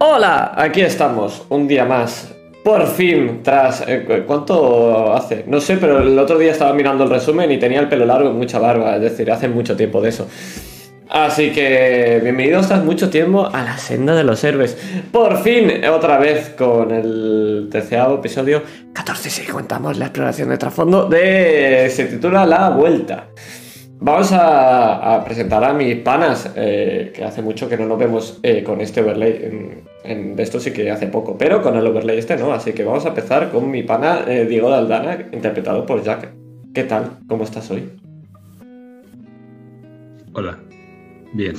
Hola, aquí estamos, un día más. Por fin, tras... eh, ¿Cuánto hace? No sé, pero el otro día estaba mirando el resumen y tenía el pelo largo y mucha barba, es decir, hace mucho tiempo de eso. Así que bienvenidos tras mucho tiempo a la senda de los héroes. Por fin, otra vez con el terceavo episodio 14 si contamos la exploración de trasfondo de... se titula La Vuelta. Vamos a, a presentar a mis panas, eh, que hace mucho que no nos vemos eh, con este overlay. En, en- de esto sí que hace poco, pero con el overlay este no. Así que vamos a empezar con mi pana eh, Diego Daldana, interpretado por Jack. ¿Qué tal? ¿Cómo estás hoy? Hola. Bien.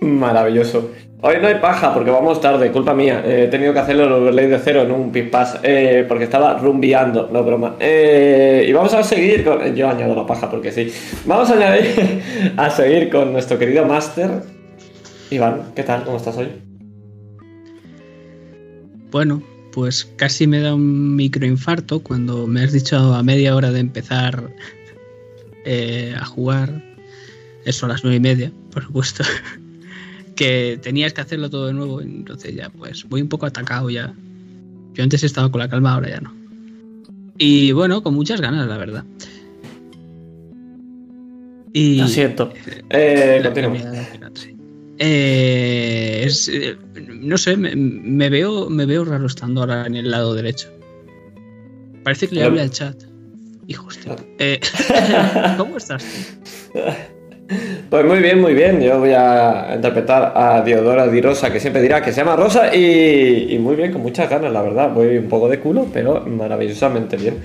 Maravilloso. Hoy no hay paja porque vamos tarde, culpa mía. Eh, he tenido que hacerlo el overlay de cero en un pispás eh, porque estaba rumbeando, no broma. Eh, y vamos a seguir con. Yo añado la paja porque sí. Vamos a añadir a seguir con nuestro querido máster. Iván, ¿qué tal? ¿Cómo estás hoy? Bueno, pues casi me da un microinfarto cuando me has dicho a media hora de empezar eh, a jugar, eso a las nueve y media, por supuesto, que tenías que hacerlo todo de nuevo, entonces ya pues voy un poco atacado ya. Yo antes estaba con la calma, ahora ya no. Y bueno, con muchas ganas, la verdad. Y Lo siento. Eh, sí. Eh, es, eh, no sé, me, me veo, me veo raro estando ahora en el lado derecho. Parece que le hable al chat. Hijos de... Eh, ¿Cómo estás? Pues muy bien, muy bien. Yo voy a interpretar a Diodora Di Rosa, que siempre dirá que se llama Rosa, y, y muy bien, con muchas ganas, la verdad. Voy un poco de culo, pero maravillosamente bien.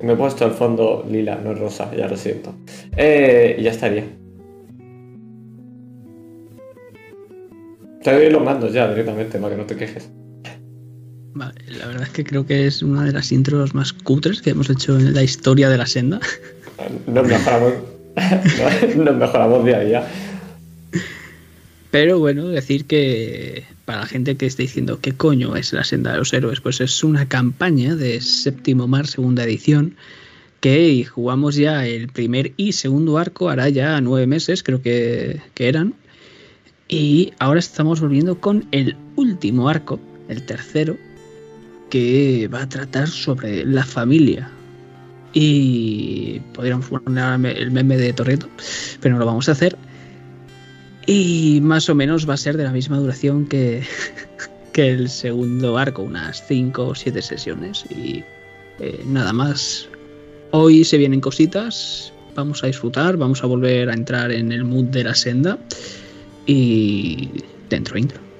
Me he puesto el fondo lila, no es rosa, ya lo siento. Eh, y ya estaría. Te doy los mandos ya directamente, para que no te quejes. Vale, la verdad es que creo que es una de las intros más cutres que hemos hecho en la historia de la senda. Nos mejoramos, nos mejoramos día a día. Pero bueno, decir que para la gente que esté diciendo qué coño es la senda de los héroes, pues es una campaña de séptimo mar, segunda edición, que jugamos ya el primer y segundo arco, hará ya nueve meses, creo que, que eran. Y ahora estamos volviendo con el último arco, el tercero, que va a tratar sobre la familia. Y podríamos poner el meme de Torreto, pero no lo vamos a hacer. Y más o menos va a ser de la misma duración que, que el segundo arco, unas 5 o 7 sesiones. Y eh, nada más. Hoy se vienen cositas, vamos a disfrutar, vamos a volver a entrar en el mood de la senda. Y dentro intro.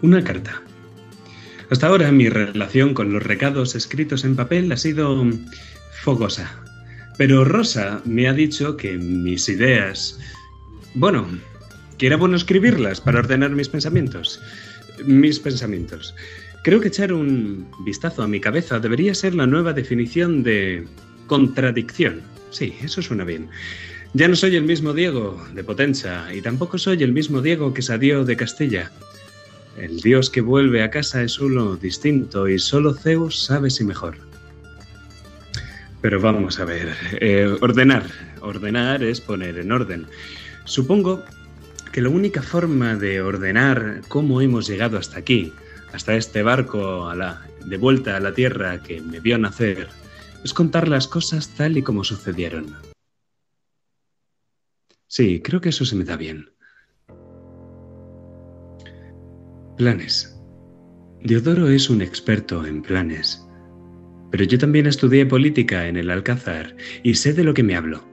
Una carta. Hasta ahora mi relación con los recados escritos en papel ha sido fogosa. Pero Rosa me ha dicho que mis ideas... Bueno, que era bueno escribirlas para ordenar mis pensamientos. Mis pensamientos. Creo que echar un vistazo a mi cabeza debería ser la nueva definición de contradicción. Sí, eso suena bien. Ya no soy el mismo Diego de Potenza y tampoco soy el mismo Diego que salió de Castilla. El dios que vuelve a casa es uno distinto y solo Zeus sabe si mejor. Pero vamos a ver, eh, ordenar. Ordenar es poner en orden. Supongo que la única forma de ordenar cómo hemos llegado hasta aquí, hasta este barco a la, de vuelta a la tierra que me vio nacer, es contar las cosas tal y como sucedieron. Sí, creo que eso se me da bien. Planes. Diodoro es un experto en planes. Pero yo también estudié política en el Alcázar y sé de lo que me hablo.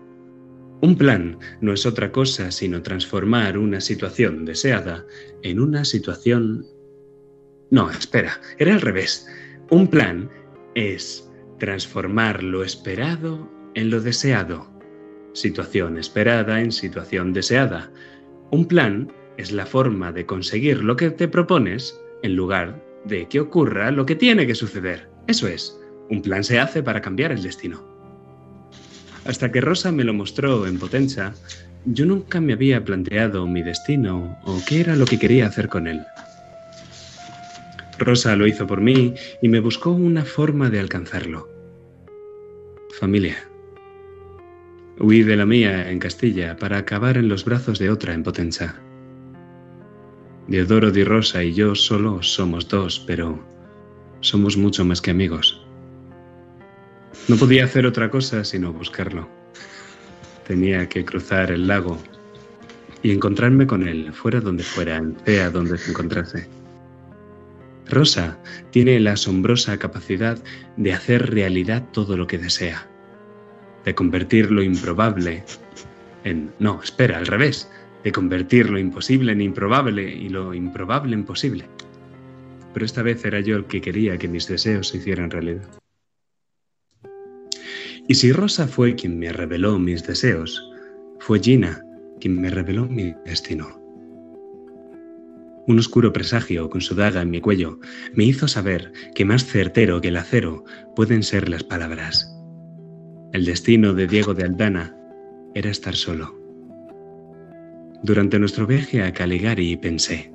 Un plan no es otra cosa sino transformar una situación deseada en una situación... No, espera, era al revés. Un plan es transformar lo esperado en lo deseado situación esperada en situación deseada. Un plan es la forma de conseguir lo que te propones en lugar de que ocurra lo que tiene que suceder. Eso es, un plan se hace para cambiar el destino. Hasta que Rosa me lo mostró en potencia, yo nunca me había planteado mi destino o qué era lo que quería hacer con él. Rosa lo hizo por mí y me buscó una forma de alcanzarlo. Familia. Huí de la mía en Castilla para acabar en los brazos de otra en Potenza. Deodoro di Rosa y yo solo somos dos, pero somos mucho más que amigos. No podía hacer otra cosa sino buscarlo. Tenía que cruzar el lago y encontrarme con él, fuera donde fuera, sea donde se encontrase. Rosa tiene la asombrosa capacidad de hacer realidad todo lo que desea de convertir lo improbable en... No, espera, al revés, de convertir lo imposible en improbable y lo improbable en posible. Pero esta vez era yo el que quería que mis deseos se hicieran realidad. Y si Rosa fue quien me reveló mis deseos, fue Gina quien me reveló mi destino. Un oscuro presagio con su daga en mi cuello me hizo saber que más certero que el acero pueden ser las palabras. El destino de Diego de Aldana era estar solo. Durante nuestro viaje a Caligari pensé,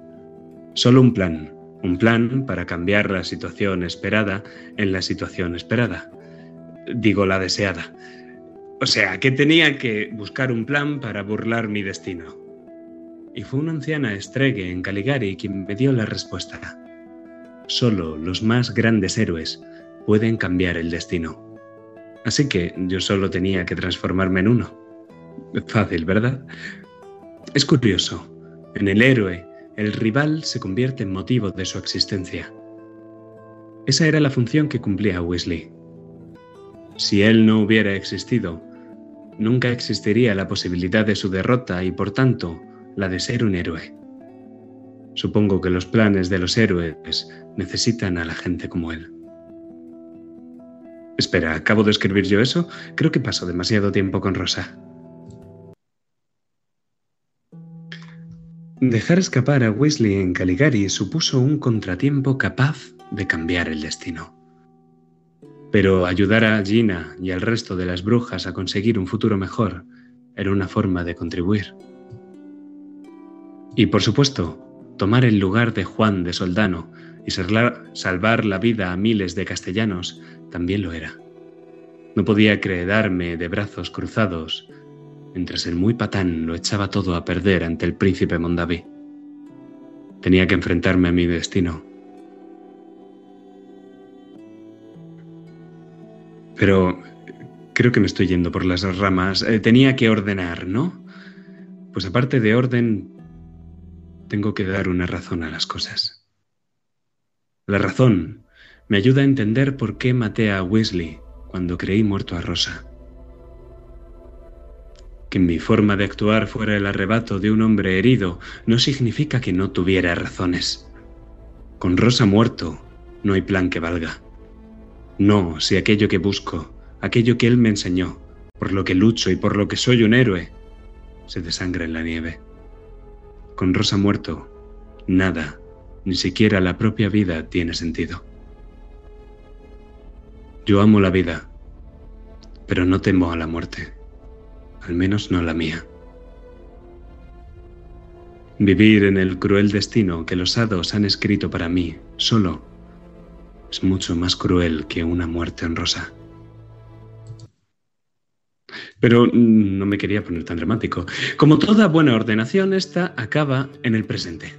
solo un plan, un plan para cambiar la situación esperada en la situación esperada. Digo la deseada. O sea, que tenía que buscar un plan para burlar mi destino. Y fue una anciana estregue en Caligari quien me dio la respuesta. Solo los más grandes héroes pueden cambiar el destino. Así que yo solo tenía que transformarme en uno. Fácil, ¿verdad? Es curioso. En el héroe, el rival se convierte en motivo de su existencia. Esa era la función que cumplía Weasley. Si él no hubiera existido, nunca existiría la posibilidad de su derrota y por tanto la de ser un héroe. Supongo que los planes de los héroes necesitan a la gente como él. Espera, ¿acabo de escribir yo eso? Creo que paso demasiado tiempo con Rosa. Dejar escapar a Weasley en Caligari supuso un contratiempo capaz de cambiar el destino. Pero ayudar a Gina y al resto de las brujas a conseguir un futuro mejor era una forma de contribuir. Y por supuesto, tomar el lugar de Juan de Soldano y salvar la vida a miles de castellanos también lo era. No podía quedarme de brazos cruzados mientras el muy patán lo echaba todo a perder ante el príncipe Mondaví. Tenía que enfrentarme a mi destino. Pero creo que me estoy yendo por las ramas. Eh, tenía que ordenar, ¿no? Pues aparte de orden, tengo que dar una razón a las cosas. La razón me ayuda a entender por qué maté a Weasley cuando creí muerto a Rosa. Que mi forma de actuar fuera el arrebato de un hombre herido no significa que no tuviera razones. Con Rosa muerto, no hay plan que valga. No, si aquello que busco, aquello que él me enseñó, por lo que lucho y por lo que soy un héroe, se desangra en la nieve. Con Rosa muerto, nada, ni siquiera la propia vida tiene sentido. Yo amo la vida, pero no temo a la muerte, al menos no la mía. Vivir en el cruel destino que los hados han escrito para mí, solo, es mucho más cruel que una muerte honrosa. Pero mm, no me quería poner tan dramático. Como toda buena ordenación, esta acaba en el presente.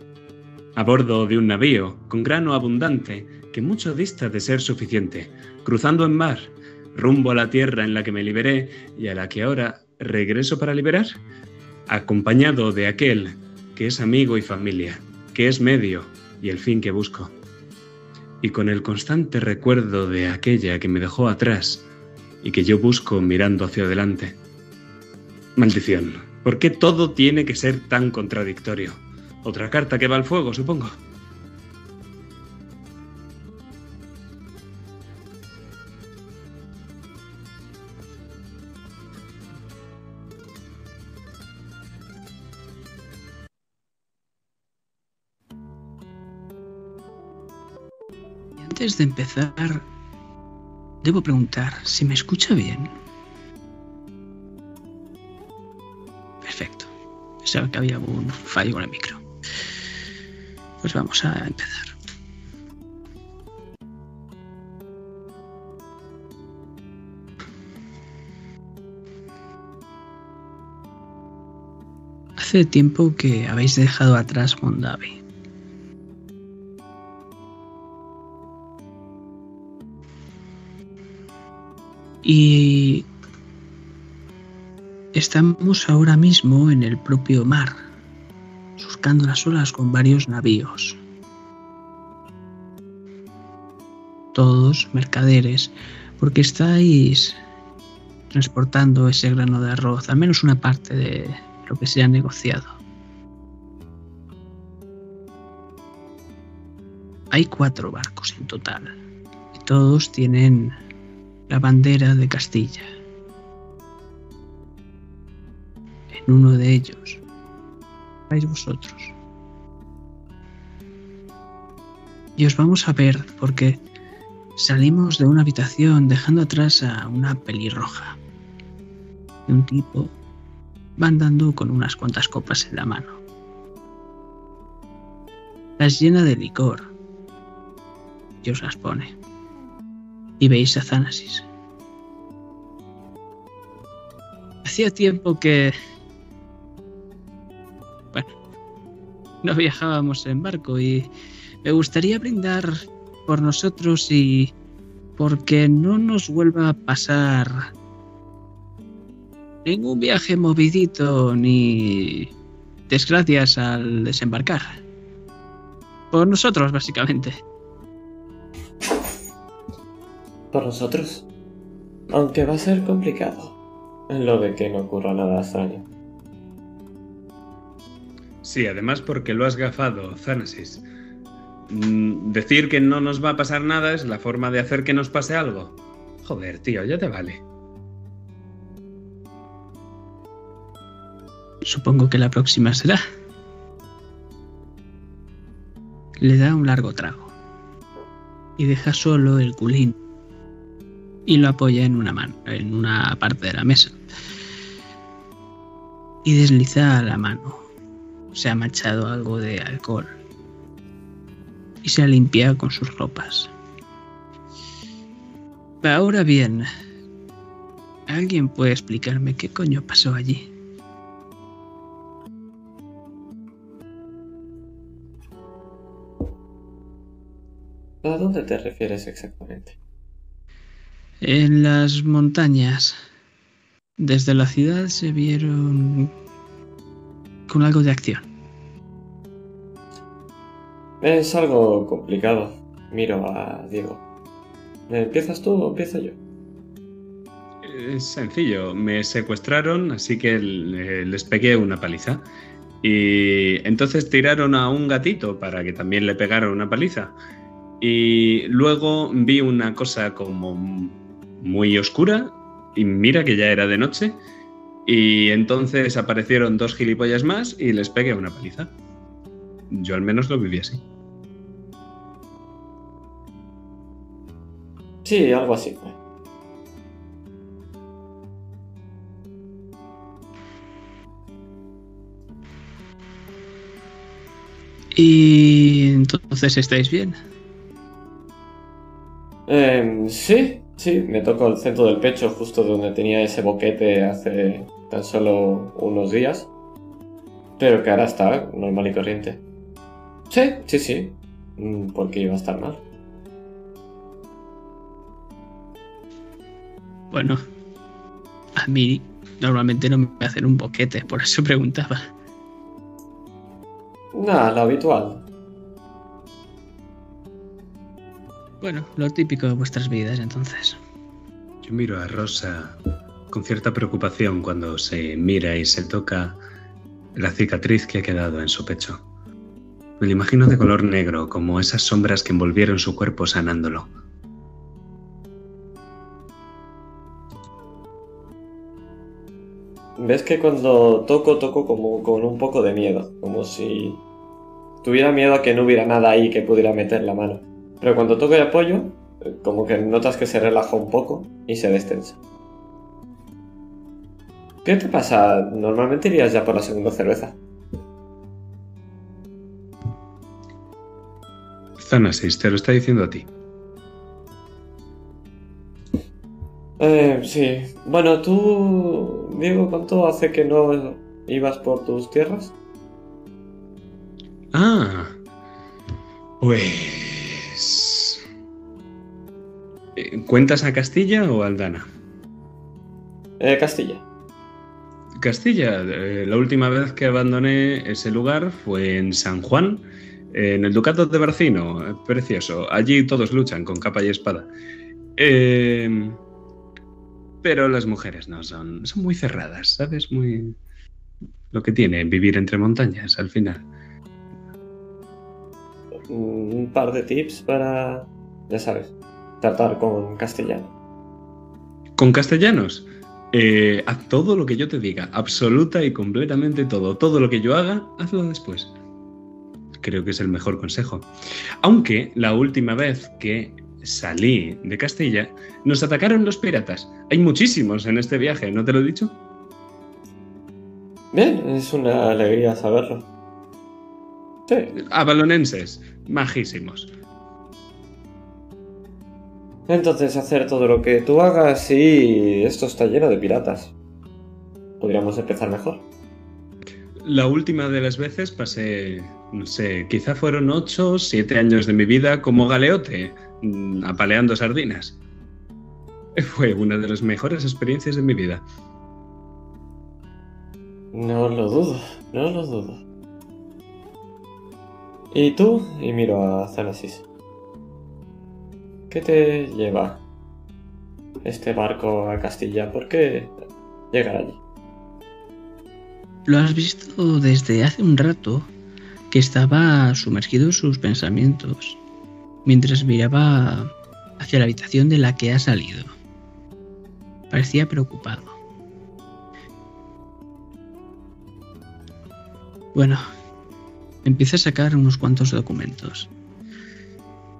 A bordo de un navío con grano abundante que mucho dista de ser suficiente, cruzando en mar, rumbo a la tierra en la que me liberé y a la que ahora regreso para liberar, acompañado de aquel que es amigo y familia, que es medio y el fin que busco. Y con el constante recuerdo de aquella que me dejó atrás y que yo busco mirando hacia adelante. Maldición, ¿por qué todo tiene que ser tan contradictorio? Otra carta que va al fuego, supongo. Antes de empezar, debo preguntar si me escucha bien. Perfecto. Pensaba que había un fallo con el micro. Pues vamos a empezar. Hace tiempo que habéis dejado atrás Mondavi. Y estamos ahora mismo en el propio mar, surcando las olas con varios navíos. Todos mercaderes, porque estáis transportando ese grano de arroz, al menos una parte de lo que se ha negociado. Hay cuatro barcos en total y todos tienen la bandera de Castilla. En uno de ellos vais vosotros. Y os vamos a ver porque salimos de una habitación dejando atrás a una pelirroja. Y un tipo va andando con unas cuantas copas en la mano. Las llena de licor y os las pone y veis a Thanasis. Hacía tiempo que... Bueno, no viajábamos en barco y me gustaría brindar por nosotros y porque no nos vuelva a pasar ningún viaje movidito ni desgracias al desembarcar. Por nosotros, básicamente por nosotros. Aunque va a ser complicado en lo de que no ocurra nada extraño. Sí, además porque lo has gafado, Thanasis. Mm, decir que no nos va a pasar nada es la forma de hacer que nos pase algo. Joder, tío, ya te vale. Supongo que la próxima será. Le da un largo trago y deja solo el culín y lo apoya en una mano, en una parte de la mesa. Y desliza la mano. Se ha manchado algo de alcohol. Y se ha limpiado con sus ropas. Ahora bien, ¿alguien puede explicarme qué coño pasó allí? ¿A dónde te refieres exactamente? En las montañas, desde la ciudad se vieron con algo de acción. Es algo complicado. Miro a Diego. ¿Empiezas tú o empiezo yo? Es sencillo. Me secuestraron, así que les pegué una paliza. Y entonces tiraron a un gatito para que también le pegaran una paliza. Y luego vi una cosa como muy oscura y mira que ya era de noche. Y entonces aparecieron dos gilipollas más y les pegué una paliza. Yo al menos lo viví así. Sí, algo así fue. Y entonces estáis bien. Em, sí, sí, me tocó el centro del pecho, justo donde tenía ese boquete hace tan solo unos días. Pero que ahora está normal y corriente. Sí, sí, sí. Mm, ¿Por qué iba a estar mal? Bueno, a mí normalmente no me hacen un boquete, por eso preguntaba. Nada, lo habitual. Bueno, lo típico de vuestras vidas entonces. Yo miro a Rosa con cierta preocupación cuando se mira y se toca la cicatriz que ha quedado en su pecho. Me lo imagino de color negro, como esas sombras que envolvieron su cuerpo sanándolo. Ves que cuando toco, toco como con un poco de miedo, como si tuviera miedo a que no hubiera nada ahí que pudiera meter la mano. Pero cuando toco el apoyo, como que notas que se relaja un poco y se destensa. ¿Qué te pasa? Normalmente irías ya por la segunda cerveza. Zanasis, te lo está diciendo a ti. Eh, sí. Bueno, tú, Diego, ¿cuánto hace que no ibas por tus tierras? Ah. Pues... Eh, ¿Cuentas a Castilla o a Aldana? Eh, Castilla. Castilla, eh, la última vez que abandoné ese lugar fue en San Juan, en el Ducado de Barcino, precioso. Allí todos luchan con capa y espada. Eh, pero las mujeres no son, son muy cerradas, ¿sabes? Muy lo que tiene vivir entre montañas al final. Un par de tips para, ya sabes, tratar con castellano. Con castellanos, eh, haz todo lo que yo te diga, absoluta y completamente todo. Todo lo que yo haga, hazlo después. Creo que es el mejor consejo. Aunque la última vez que salí de Castilla, nos atacaron los piratas. Hay muchísimos en este viaje, ¿no te lo he dicho? Bien, es una alegría saberlo. Sí, Avalonenses, majísimos. Entonces hacer todo lo que tú hagas y esto está lleno de piratas. Podríamos empezar mejor. La última de las veces pasé, no sé, quizá fueron ocho, siete años de mi vida como galeote, mm, apaleando sardinas. Fue una de las mejores experiencias de mi vida. No lo dudo, no lo dudo. ¿Y tú? Y miro a Zanasis. ¿Qué te lleva este barco a Castilla? ¿Por qué llegar allí? Lo has visto desde hace un rato que estaba sumergido en sus pensamientos mientras miraba hacia la habitación de la que ha salido. Parecía preocupado. Bueno, empieza a sacar unos cuantos documentos.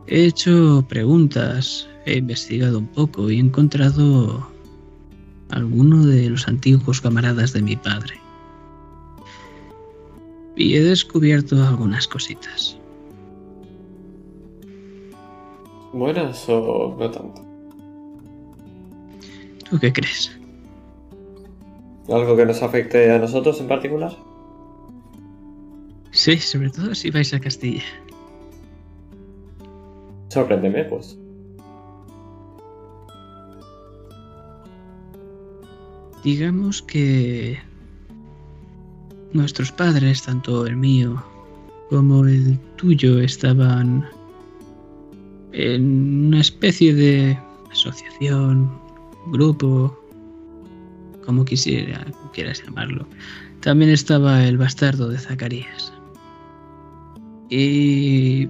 He hecho preguntas, he investigado un poco y he encontrado alguno de los antiguos camaradas de mi padre. Y he descubierto algunas cositas. ¿Buenas o no tanto? ¿Tú qué crees? ¿Algo que nos afecte a nosotros en particular? Sí, sobre todo si vais a Castilla. Sorpréndeme, pues. Digamos que nuestros padres, tanto el mío como el tuyo, estaban en una especie de asociación, grupo, como quisiera, quieras llamarlo. También estaba el bastardo de Zacarías. Y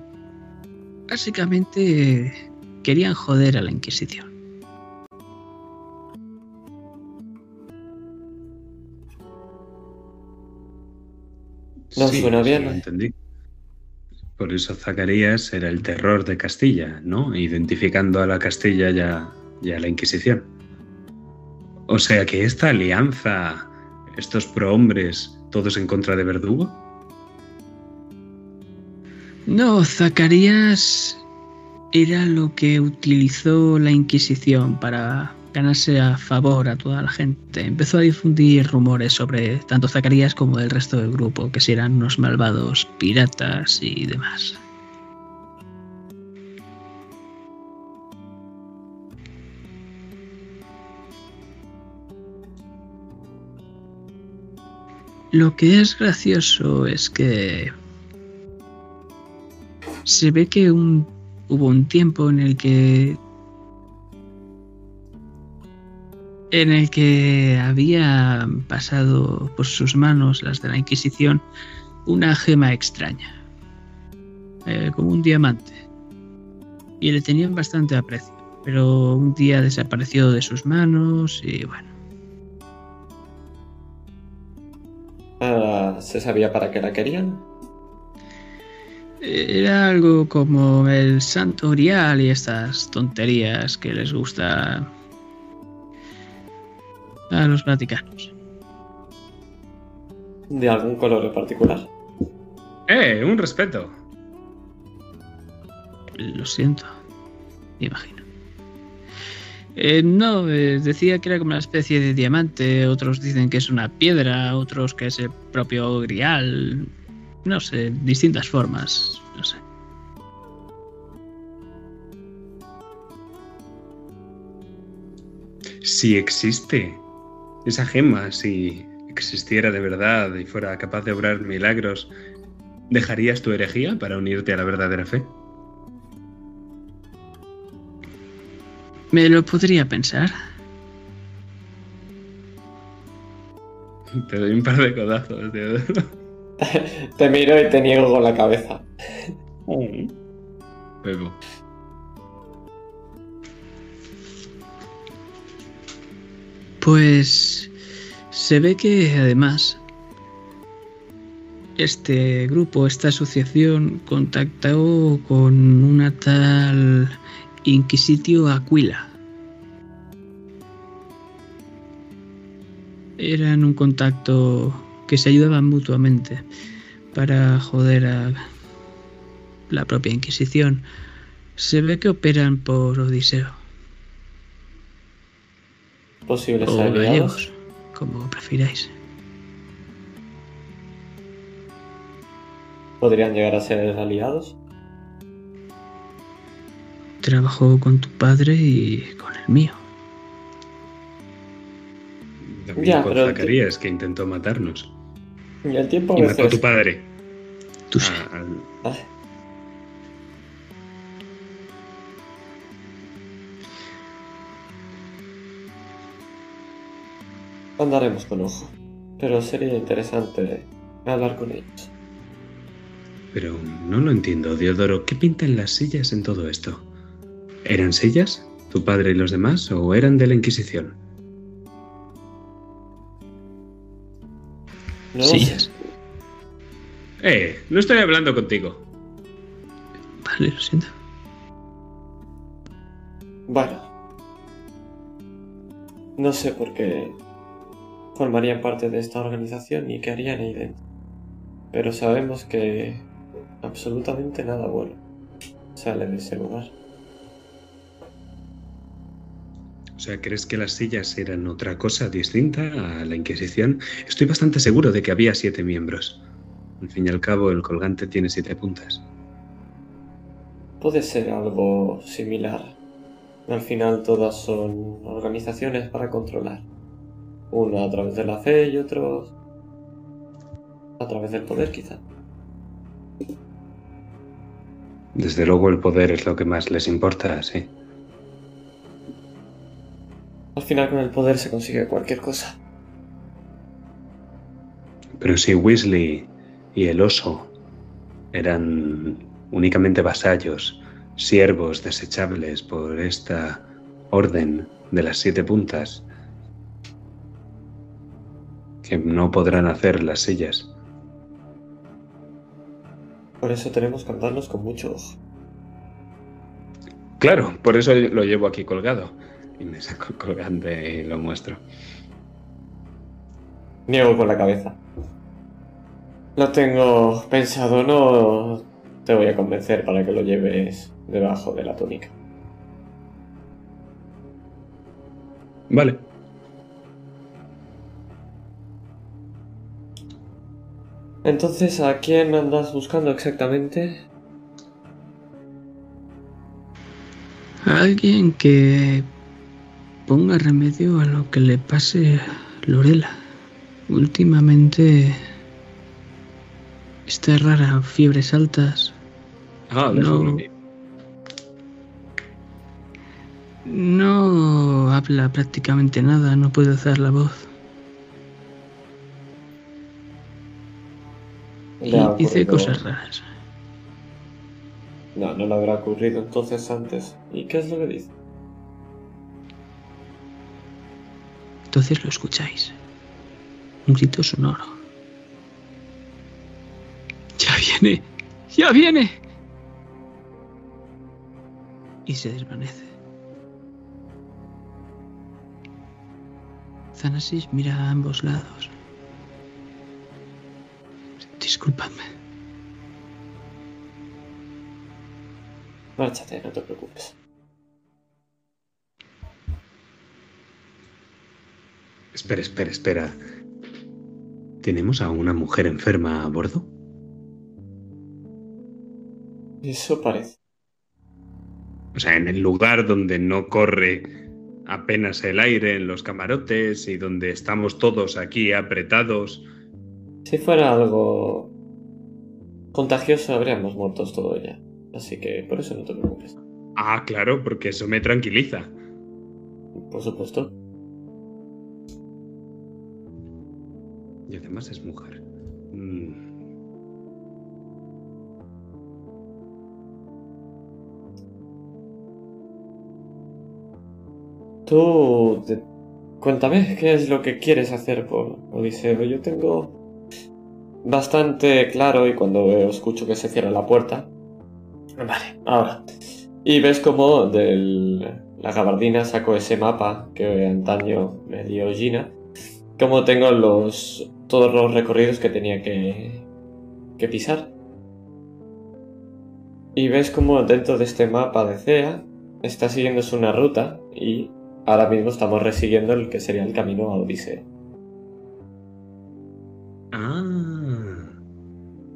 básicamente querían joder a la Inquisición. No suena bien, entendí. Por eso Zacarías era el terror de Castilla, ¿no? Identificando a la Castilla ya y a la Inquisición. O sea que esta alianza, estos prohombres, todos en contra de Verdugo. No, Zacarías era lo que utilizó la Inquisición para ganarse a favor a toda la gente. Empezó a difundir rumores sobre tanto Zacarías como el resto del grupo, que si eran unos malvados piratas y demás. Lo que es gracioso es que se ve que un, hubo un tiempo en el que en el que había pasado por sus manos las de la Inquisición una gema extraña, eh, como un diamante, y le tenían bastante aprecio, pero un día desapareció de sus manos y bueno. Ah, ¿Se sabía para qué la querían? Era algo como el santo Orial y estas tonterías que les gusta a los vaticanos. ¿De algún color en particular? ¡Eh! Un respeto. Lo siento, me imagino. Eh, no, eh, decía que era como una especie de diamante, otros dicen que es una piedra, otros que es el propio grial, no sé, distintas formas, no sé. Si existe esa gema, si existiera de verdad y fuera capaz de obrar milagros, ¿dejarías tu herejía para unirte a la verdadera fe? Me lo podría pensar. Te doy un par de codazos, tío. te miro y te niego con la cabeza. Pues se ve que además este grupo, esta asociación, contactó con una tal Inquisitio Aquila. Eran un contacto que se ayudaban mutuamente para joder a la propia Inquisición. Se ve que operan por Odiseo. Posibles o aliados. gallegos, como prefiráis. ¿Podrían llegar a ser aliados? Trabajó con tu padre y con el mío. También Ya, con pero- Zacarías, que intentó matarnos. Y el tiempo a Y mató a tu padre. Tú sí. Ah, al- Ah, Andaremos con ojo. Pero sería interesante hablar con ellos. Pero no lo entiendo, Diodoro. ¿Qué pintan las sillas en todo esto? ¿Eran sillas? ¿Tu padre y los demás? ¿O eran de la Inquisición? No Sillas. sé. Eh, no estoy hablando contigo. Vale, lo siento. Bueno. No sé por qué formarían parte de esta organización ni qué harían ahí dentro. Pero sabemos que absolutamente nada bueno sale de ese lugar. O sea, ¿crees que las sillas eran otra cosa distinta a la Inquisición? Estoy bastante seguro de que había siete miembros. Al fin y al cabo, el colgante tiene siete puntas. Puede ser algo similar. Al final todas son organizaciones para controlar. Uno a través de la fe y otro a través del poder quizá. Desde luego, el poder es lo que más les importa, sí. Al final con el poder se consigue cualquier cosa. Pero si Weasley y el oso eran únicamente vasallos, siervos desechables por esta orden de las siete puntas, que no podrán hacer las sillas. Por eso tenemos que andarnos con mucho ojo. Claro, por eso lo llevo aquí colgado. Y me saco el colgante y lo muestro. Niego con la cabeza. Lo tengo pensado, no te voy a convencer para que lo lleves debajo de la túnica. Vale. Entonces, ¿a quién andas buscando exactamente? Alguien que ponga remedio a lo que le pase a Lorela. Últimamente está rara, fiebres altas. Ah, No. No habla prácticamente nada, no puede hacer la voz. Y dice cosas raras. No, no le habrá ocurrido entonces antes. ¿Y qué es lo que dice? Entonces lo escucháis. Un grito sonoro. ¡Ya viene! ¡Ya viene! Y se desvanece. Thanasis mira a ambos lados. Disculpadme. Márchate, no te preocupes. Espera, espera, espera. ¿Tenemos a una mujer enferma a bordo? Eso parece. O sea, en el lugar donde no corre apenas el aire en los camarotes y donde estamos todos aquí apretados. Si fuera algo contagioso, habríamos muerto todo ya. Así que por eso no te preocupes. Ah, claro, porque eso me tranquiliza. Por supuesto. Y además es mujer. Mm, Tú, cuéntame qué es lo que quieres hacer por Odiseo. Yo tengo bastante claro y cuando escucho que se cierra la puerta. Vale, ahora. Y ves como de la gabardina saco ese mapa que antaño me dio Gina. Como tengo los todos los recorridos que tenía que, que pisar. Y ves como dentro de este mapa de CEA está siguiéndose una ruta y ahora mismo estamos resiguiendo el que sería el camino a Odiseo. Ah,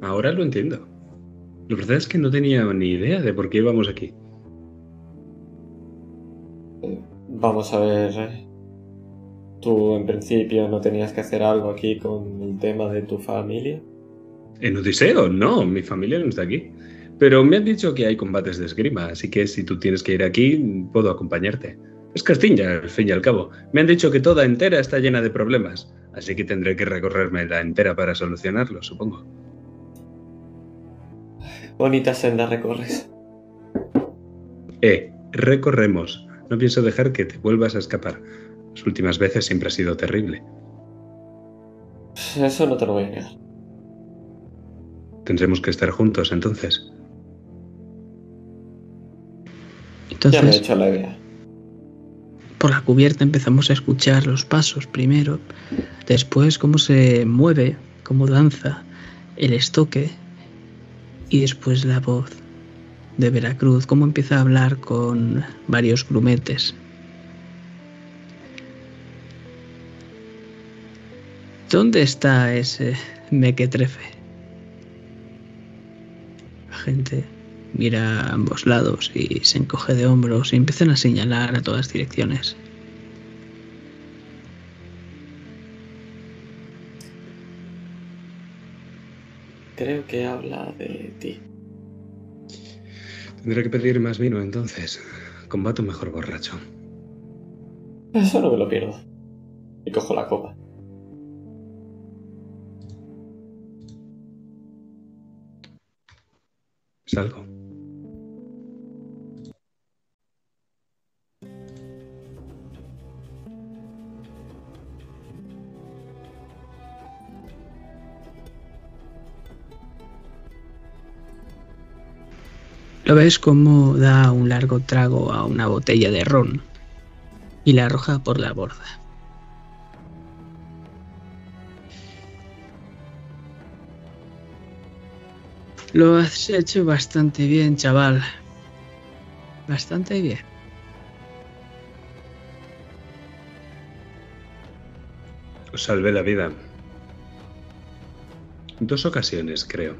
ahora lo entiendo. La verdad es que no tenía ni idea de por qué íbamos aquí. Vamos a ver. Tú en principio no tenías que hacer algo aquí con el tema de tu familia. ¿En Odiseo? No, mi familia no está aquí. Pero me han dicho que hay combates de esgrima, así que si tú tienes que ir aquí, puedo acompañarte. Es Castilla, al fin y al cabo. Me han dicho que toda entera está llena de problemas, así que tendré que recorrerme la entera para solucionarlos, supongo. Bonita senda recorres. Eh, recorremos. No pienso dejar que te vuelvas a escapar. Las últimas veces siempre ha sido terrible. Eso no te lo voy a negar. Tendremos que estar juntos entonces. Ya me he Entonces, hecho la idea. por la cubierta empezamos a escuchar los pasos primero, después cómo se mueve, cómo danza, el estoque y después la voz de Veracruz, cómo empieza a hablar con varios grumetes. ¿Dónde está ese mequetrefe? La gente mira a ambos lados y se encoge de hombros y empiezan a señalar a todas direcciones. Creo que habla de ti. Tendré que pedir más vino entonces. Combato mejor borracho. Eso no me lo pierdo. Y cojo la copa. Salgo. Lo ves como da un largo trago a una botella de ron y la arroja por la borda. Lo has hecho bastante bien, chaval. Bastante bien. Os salvé la vida. Dos ocasiones, creo.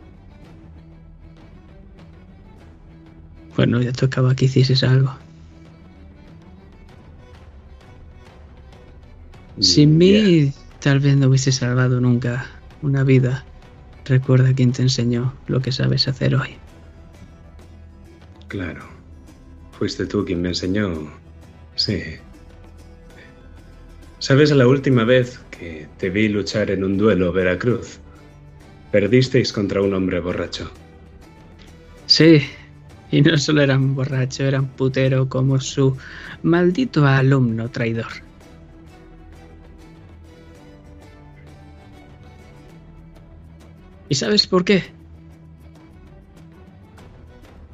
Bueno, ya tocaba que hicieses algo. Sin mí, tal vez no hubiese salvado nunca una vida. Recuerda quién te enseñó lo que sabes hacer hoy. Claro. Fuiste tú quien me enseñó. Sí. ¿Sabes la última vez que te vi luchar en un duelo, Veracruz? Perdisteis contra un hombre borracho. Sí, y no solo eran borracho, eran putero como su maldito alumno traidor. ¿Y sabes por qué?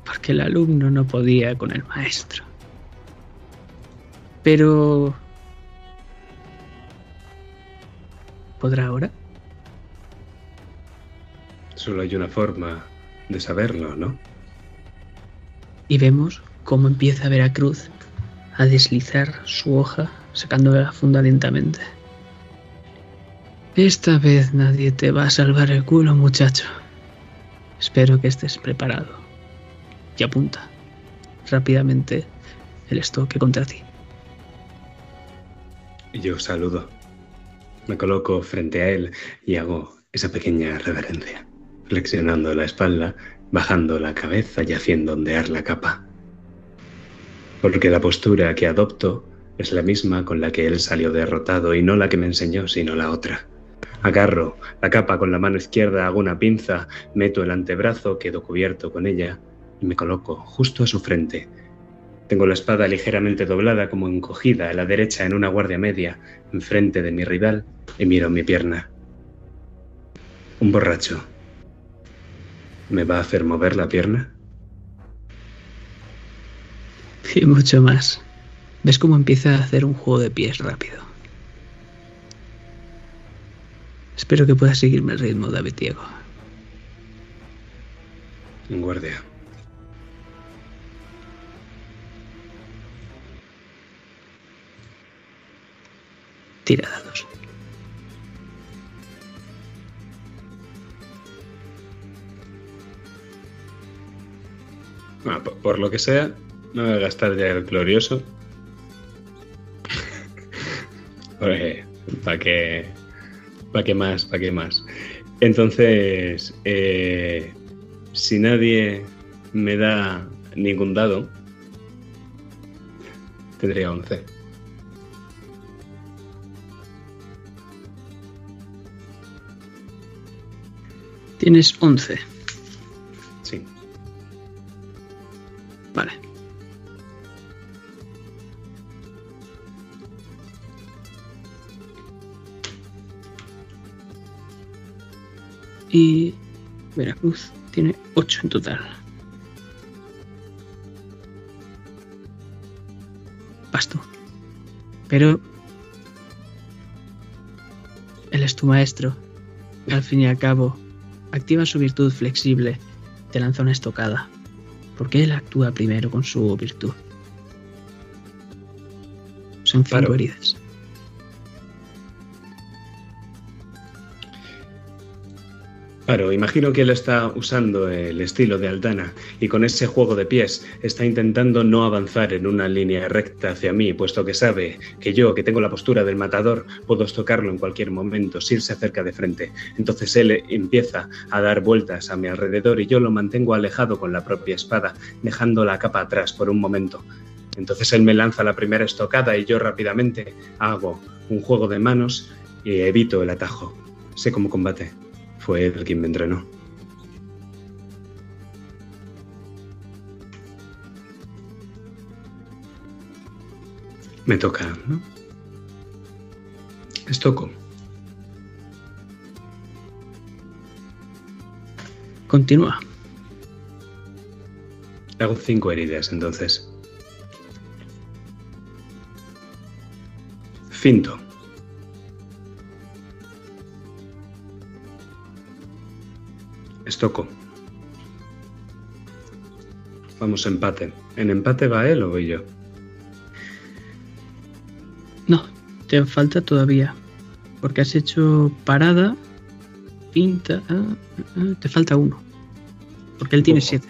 Porque el alumno no podía con el maestro. Pero... ¿Podrá ahora? Solo hay una forma de saberlo, ¿no? Y vemos cómo empieza Veracruz a deslizar su hoja, sacando la funda lentamente. Esta vez nadie te va a salvar el culo, muchacho. Espero que estés preparado. Y apunta rápidamente el estoque contra ti. Yo saludo. Me coloco frente a él y hago esa pequeña reverencia, flexionando la espalda, bajando la cabeza y haciendo ondear la capa. Porque la postura que adopto es la misma con la que él salió derrotado y no la que me enseñó, sino la otra. Agarro la capa con la mano izquierda, hago una pinza, meto el antebrazo, quedo cubierto con ella y me coloco justo a su frente. Tengo la espada ligeramente doblada como encogida a la derecha en una guardia media, enfrente de mi rival, y miro mi pierna. Un borracho. ¿Me va a hacer mover la pierna? Y mucho más. ¿Ves cómo empieza a hacer un juego de pies rápido? Espero que puedas seguirme el ritmo, David Diego. En guardia. Tira dados. Ah, por, por lo que sea, no voy a gastar ya el glorioso. ¿Para qué? ¿Para qué más? ¿Para qué más? Entonces, eh, si nadie me da ningún dado, tendría 11. Tienes 11. Sí. Vale. Y Veracruz tiene 8 en total. Pasto. Pero él es tu maestro. Al fin y al cabo, activa su virtud flexible, te lanza una estocada. Porque él actúa primero con su virtud. Son cinco Claro. heridas. Claro, imagino que él está usando el estilo de Aldana y con ese juego de pies está intentando no avanzar en una línea recta hacia mí, puesto que sabe que yo, que tengo la postura del matador, puedo estocarlo en cualquier momento si él se acerca de frente. Entonces él empieza a dar vueltas a mi alrededor y yo lo mantengo alejado con la propia espada, dejando la capa atrás por un momento. Entonces él me lanza la primera estocada y yo rápidamente hago un juego de manos y evito el atajo. Sé cómo combate. Fue él quien me entrenó. Me toca, ¿no? Estoco. Continúa. Hago cinco heridas entonces. Finto. Estoco. Vamos, empate. ¿En empate va él o voy yo? No, te falta todavía. Porque has hecho parada, pinta. ah, ah, te falta uno. Porque él tiene Ojo. siete.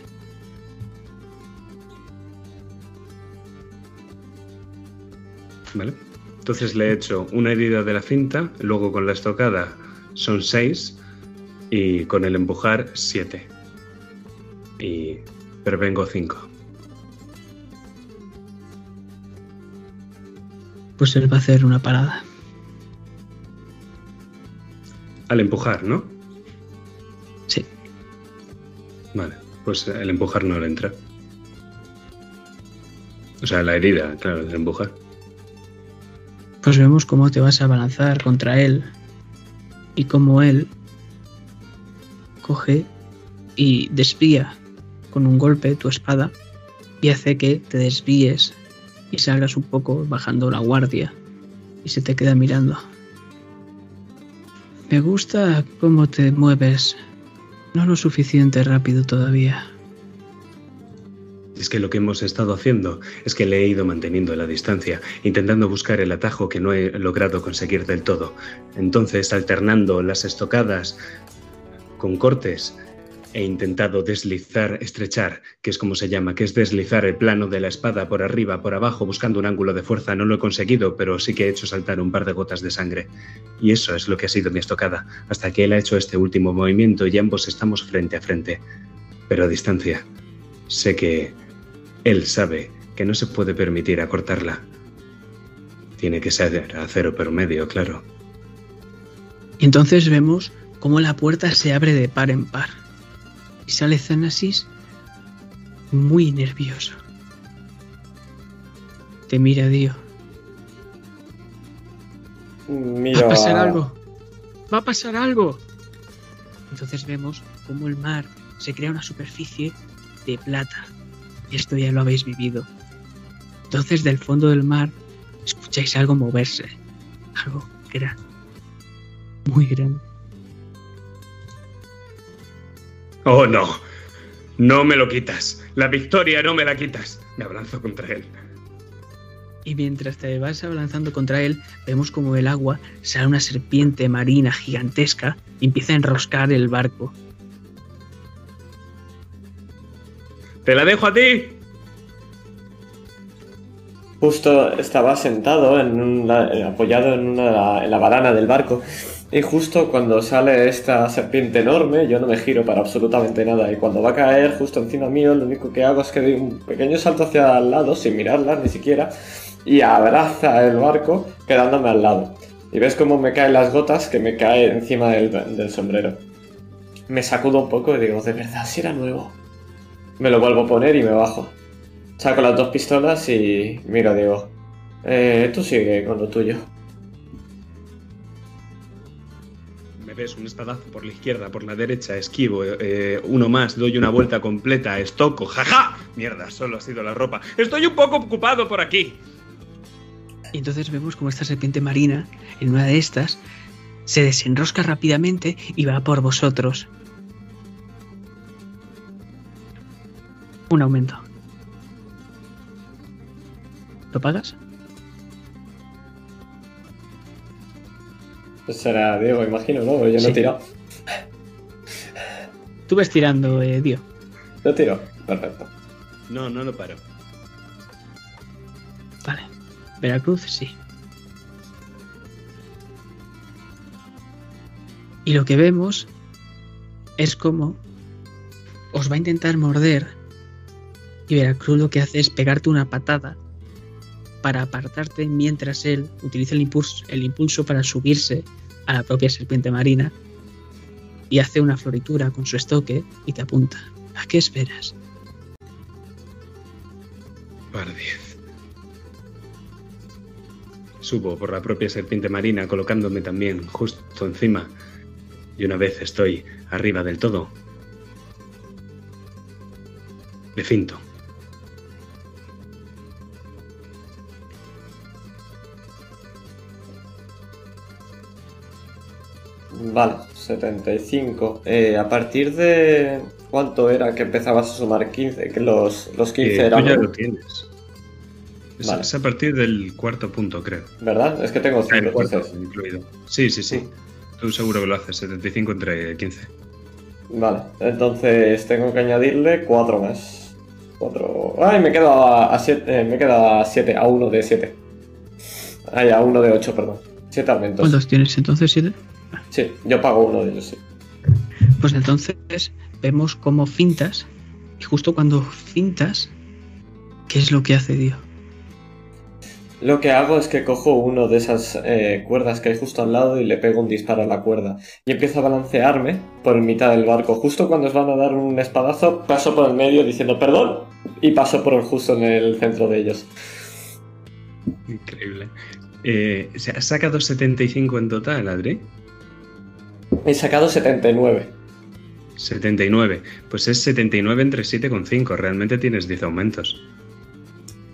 ¿Vale? Entonces le he hecho una herida de la cinta, luego con la estocada son seis y con el empujar siete. Y prevengo cinco. Pues él va a hacer una parada. Al empujar, ¿no? Sí. Vale, pues el empujar no le entra. O sea, la herida, claro, el empujar. Pues vemos cómo te vas a balanzar contra él y cómo él coge y desvía con un golpe tu espada y hace que te desvíes y salgas un poco bajando la guardia y se te queda mirando. Me gusta cómo te mueves, no lo suficiente rápido todavía. Es que lo que hemos estado haciendo es que le he ido manteniendo la distancia, intentando buscar el atajo que no he logrado conseguir del todo. Entonces, alternando las estocadas con cortes, he intentado deslizar, estrechar, que es como se llama, que es deslizar el plano de la espada por arriba, por abajo, buscando un ángulo de fuerza. No lo he conseguido, pero sí que he hecho saltar un par de gotas de sangre. Y eso es lo que ha sido mi estocada, hasta que él ha hecho este último movimiento y ambos estamos frente a frente, pero a distancia. Sé que él sabe que no se puede permitir acortarla. Tiene que ser a cero por medio, claro. Entonces vemos cómo la puerta se abre de par en par. Y sale Zanasis muy nervioso. Te mira Dio. Miro Va a pasar algo. Va a pasar algo. Entonces vemos cómo el mar se crea una superficie de plata. Y esto ya lo habéis vivido. Entonces del fondo del mar escucháis algo moverse. Algo grande. Muy grande. Oh, no. No me lo quitas. La victoria no me la quitas. Me abalanzo contra él. Y mientras te vas abalanzando contra él, vemos como del agua sale una serpiente marina gigantesca y empieza a enroscar el barco. ¡Te la dejo a ti! Justo estaba sentado en una- eh, apoyado en, una, en la barana del barco. Y justo cuando sale esta serpiente enorme, yo no me giro para absolutamente nada. Y cuando va a caer justo encima mío, lo único que hago es que doy un pequeño salto hacia al lado, sin mirarla ni siquiera, y abraza el barco, quedándome al lado. Y ves cómo me caen las gotas que me cae encima del, del sombrero. Me sacudo un poco y digo, de verdad, si era nuevo. Me lo vuelvo a poner y me bajo. Saco las dos pistolas y miro, digo, eh, tú sigue con lo tuyo. Ves un espadazo por la izquierda, por la derecha, esquivo, eh, uno más, doy una vuelta completa, estoco, jaja. Mierda, solo ha sido la ropa. Estoy un poco ocupado por aquí. Y entonces vemos como esta serpiente marina, en una de estas, se desenrosca rápidamente y va por vosotros. Un aumento. ¿Lo pagas? Pues será Diego, imagino, ¿no? Yo no Sí. he tirado. Tú ves tirando, eh, Dio. Yo tiro. Perfecto. No, no lo paro. Vale. Veracruz, sí. Y lo que vemos es como os va a intentar morder y Veracruz lo que hace es pegarte una patada para apartarte mientras él utiliza el impulso, para subirse a la propia serpiente marina y hace una floritura con su estoque y te apunta. ¿A qué esperas? Par 10. Subo por la propia serpiente marina, colocándome también justo encima. Y una vez estoy arriba del todo, me. Vale, 75. Eh, a partir de. ¿Cuánto era que empezabas a sumar 15? Que los, los 15 Eh, eran. tú ya lo tienes. Es, Vale. es a partir del cuarto punto, creo. ¿Verdad? Es que tengo Ah, el 5 cuarto entonces. incluido. Sí, sí, sí. Sí. Tú seguro que lo haces, 75 entre 15. Vale, entonces tengo que añadirle 4 más. 4. Ay, me quedo a 7. me quedo a 7, a 1 de 7. Ay, a 1 de 8, perdón. 7 aumentos. ¿Cuántos tienes entonces? ¿Siete? Sí, yo pago uno de ellos, sí. Pues entonces vemos cómo fintas. Y justo cuando fintas, ¿qué es lo que hace Dio? Lo que hago es que cojo uno de esas eh, cuerdas que hay justo al lado y le pego un disparo a la cuerda. Y empiezo a balancearme por mitad del barco. Justo cuando os van a dar un espadazo, paso por el medio diciendo perdón y paso por el justo en el centro de ellos. Increíble. Eh, ¿se ¿Has sacado 75 en total, Adri? He sacado 79. 79. Pues es 79 entre 7,5. Realmente tienes 10 aumentos.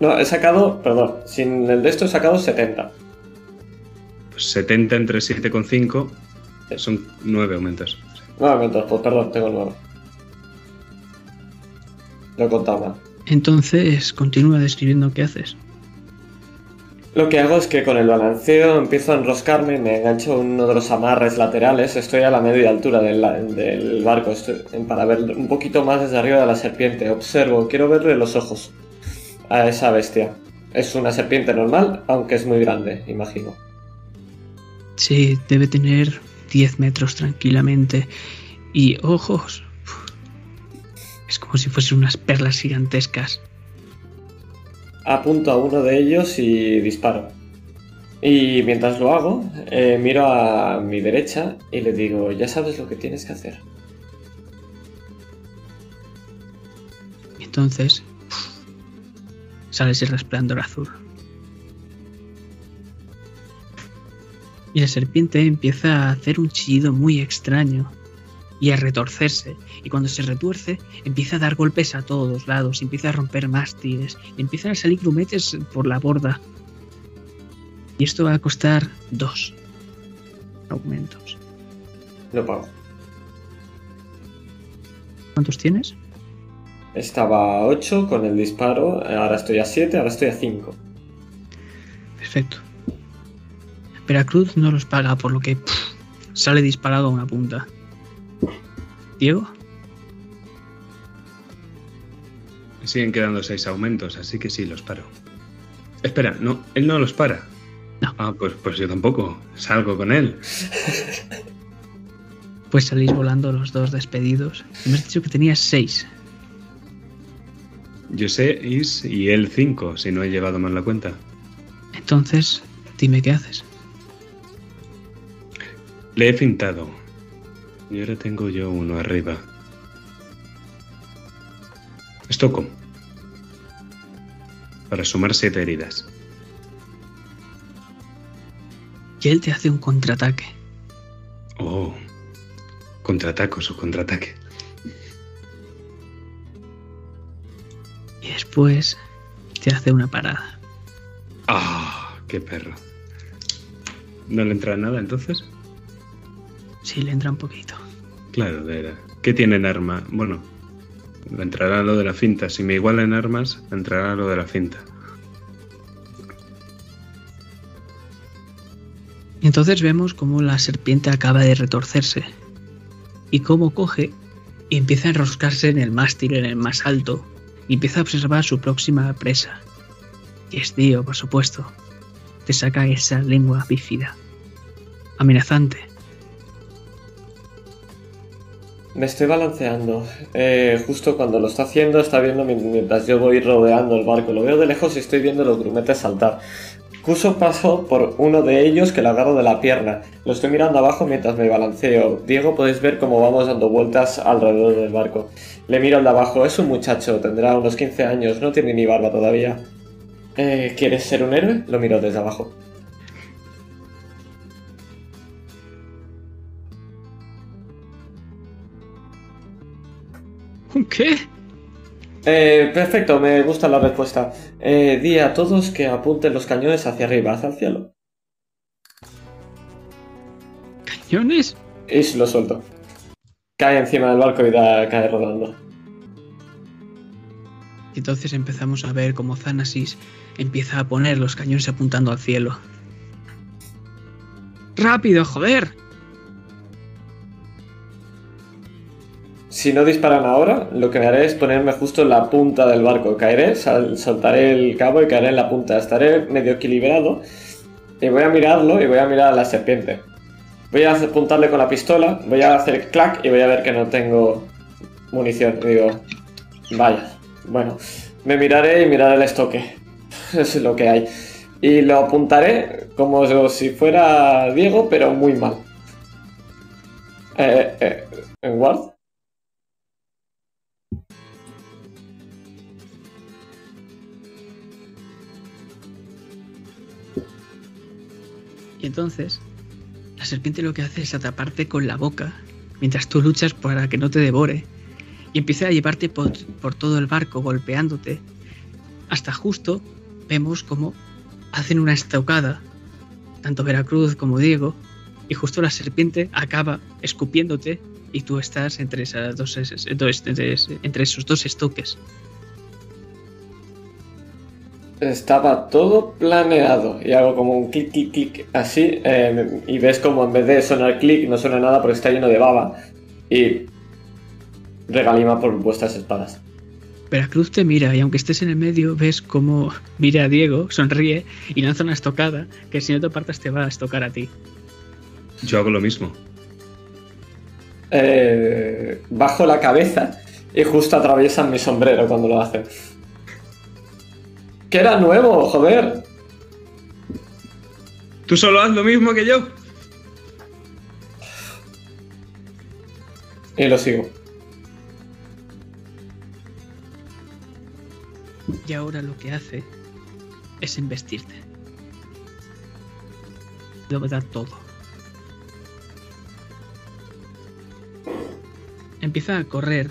No, he sacado, perdón, sin el de esto he sacado 70. Pues 70 entre 7,5 son 9 aumentos. No, aumentos, pues perdón, tengo 9. Lo he contado mal. Entonces continúa describiendo qué haces. Lo que hago es que con el balanceo empiezo a enroscarme, me engancho en uno de los amarres laterales, estoy a la media altura del, barco para ver un poquito más desde arriba de la serpiente. Observo, quiero verle los ojos a esa bestia. Es una serpiente normal, aunque es muy grande, imagino. Sí, debe tener 10 metros tranquilamente. Y ojos. Es como si fuesen unas perlas gigantescas. Apunto a uno de ellos y disparo. Y mientras lo hago, eh, miro a mi derecha y le digo, ya sabes lo que tienes que hacer. Entonces sale ese resplandor azul. Y la serpiente empieza a hacer un chillido muy extraño y a retorcerse. Y cuando se retuerce, empieza a dar golpes a todos lados, empieza a romper mástiles, y empiezan a salir grumetes por la borda. Y esto va a costar dos aumentos. Lo pago. ¿Cuántos tienes? Estaba a 8 con el disparo, ahora estoy a 7, ahora estoy a 5. Perfecto. Veracruz no los paga, por lo que pff, sale disparado a una punta. Diego, Me siguen quedando 6 aumentos, así que sí, los paro. Espera, no, él no los para. No. Ah, pues, pues yo tampoco. Salgo con él. pues salís volando los dos despedidos. Me has dicho que tenías seis. Yo sé Is y él 5, si no he llevado mal la cuenta. Entonces, dime qué haces. Le he fintado. Y ahora tengo yo uno arriba. Estoco. Para sumar 7 heridas. Y él te hace un contraataque. Oh. Contraataco, su contraataque. Y después te hace una parada. Ah, qué perro. ¿No le entra nada entonces? Sí, le entra un poquito. Claro, de era. ¿Qué tiene en arma? Bueno, entrará lo de la finta. Si me iguala en armas, entrará lo de la finta. Entonces vemos cómo la serpiente acaba de retorcerse. Y cómo coge y empieza a enroscarse en el mástil, en el más alto. Y empieza a observar su próxima presa. Y es Dio, por supuesto. Te saca esa lengua bífida. Amenazante. Me estoy balanceando. Eh, justo cuando lo está haciendo, está viendo mi- mientras yo voy rodeando el barco. Lo veo de lejos y estoy viendo los grumetes saltar. Justo paso por uno de ellos que lo agarro de la pierna. Lo estoy mirando abajo mientras me balanceo. Diego, podéis ver cómo vamos dando vueltas alrededor del barco. Le miro al de abajo. Es un muchacho, tendrá unos 15 años, no tiene ni barba todavía. Eh, ¿Quieres ser un héroe? Lo miro desde abajo. ¿Qué? Eh, perfecto, me gusta la respuesta. Eh, di a todos que apunten los cañones hacia arriba, hacia el cielo. ¿Cañones? y lo suelto. Cae encima del barco y da, cae rodando. Entonces empezamos a ver cómo Zanasis empieza a poner los cañones apuntando al cielo. ¡Rápido, joder! Si no disparan ahora, lo que haré es ponerme justo en la punta del barco. Caeré, soltaré el cabo y caeré en la punta. Estaré medio equilibrado y voy a mirarlo y voy a mirar a la serpiente. Voy a apuntarle con la pistola, voy a hacer clac y voy a ver que no tengo munición. Digo, vaya, bueno, me miraré y miraré el estoque. es lo que hay. Y lo apuntaré como si fuera Diego, pero muy mal. Eh, eh, ¿En Ward? Y entonces, la serpiente lo que hace es atraparte con la boca mientras tú luchas para que no te devore. Y empieza a llevarte por, todo el barco, golpeándote. Hasta justo vemos como hacen una estocada, tanto Veracruz como Diego, y justo la serpiente acaba escupiéndote y tú estás entre, esas dos, entre esos dos estoques. Estaba todo planeado y hago como un clic, clic, clic así eh, y ves como en vez de sonar clic no suena nada porque está lleno de baba y regalima por vuestras espadas. Veracruz te mira y aunque estés en el medio ves como mira a Diego, sonríe y lanza una estocada que si no te apartas te va a estocar a ti. Yo hago lo mismo. Eh, bajo la cabeza y justo atraviesan mi sombrero cuando lo hacen. Que era nuevo, joder. Tú solo haz lo mismo que yo. Y lo sigo. Y ahora lo que hace es investirte. Lo dar todo. Empieza a correr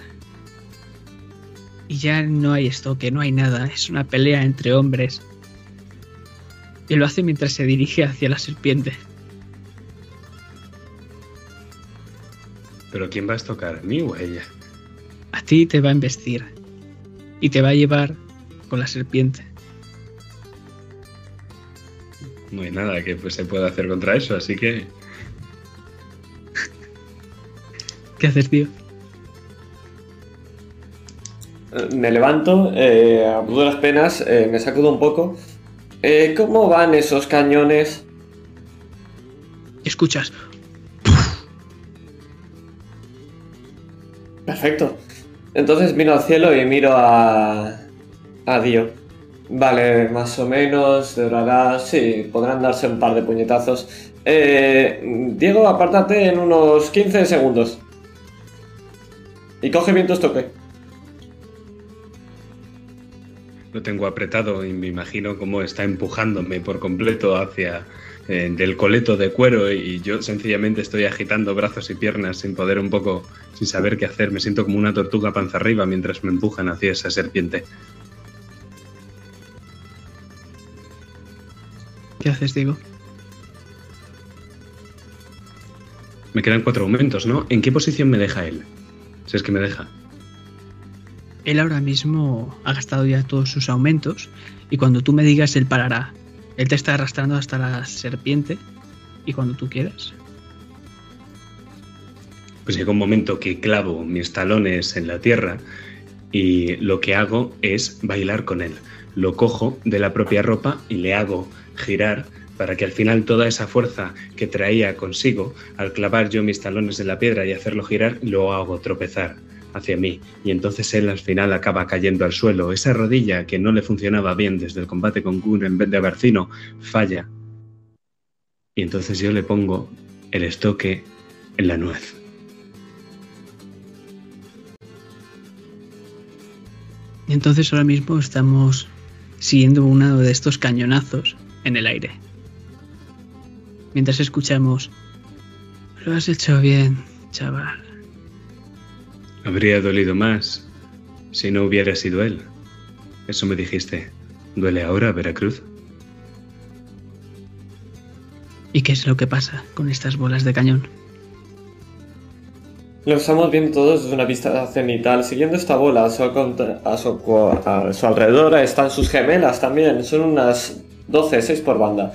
y ya no hay estoque, no hay nada, es una pelea entre hombres. Y lo hace mientras se dirige hacia la serpiente. ¿Pero quién va a estocar, mí o ella? A ti te va a embestir y te va a llevar con la serpiente. No hay nada que pues, se pueda hacer contra eso, así que... ¿Qué haces, tío? Me levanto, eh, a duras penas, eh, me sacudo un poco. Eh, ¿Cómo van esos cañones? Escuchas. Perfecto. Entonces miro al cielo y miro a. a Dio. Vale, más o menos, durará. Sí, podrán darse un par de puñetazos. Eh, Diego, apártate en unos 15 segundos. Y coge bien tu. Lo tengo apretado y me imagino cómo está empujándome por completo hacia eh, del coleto de cuero y yo sencillamente estoy agitando brazos y piernas sin poder un poco, sin saber qué hacer. Me siento como una tortuga panza arriba mientras me empujan hacia esa serpiente. ¿Qué haces, Diego? Me quedan cuatro aumentos, ¿no? ¿En qué posición me deja él? Si es que me deja. Él ahora mismo ha gastado ya todos sus aumentos y cuando tú me digas él parará. Él te está arrastrando hasta la serpiente y cuando tú quieras. Pues llega un momento que clavo mis talones en la tierra y lo que hago es bailar con él. Lo cojo de la propia ropa y le hago girar para que al final toda esa fuerza que traía consigo, al clavar yo mis talones en la piedra y hacerlo girar, lo hago tropezar hacia mí y entonces él al final acaba cayendo al suelo. Esa rodilla que no le funcionaba bien desde el combate con Gun en vez de Abercino falla. Y entonces yo le pongo el estoque en la nuez. Entonces ahora mismo estamos siguiendo uno de estos cañonazos en el aire. Mientras escuchamos, lo has hecho bien, chaval. Habría dolido más si no hubiera sido él. Eso me dijiste. ¿Duele ahora, Veracruz? ¿Y qué es lo que pasa con estas bolas de cañón? Lo estamos viendo todos desde una vista cenital. Siguiendo esta bola a su, a su, a su alrededor están sus gemelas también. Son unas 12, 6 por banda.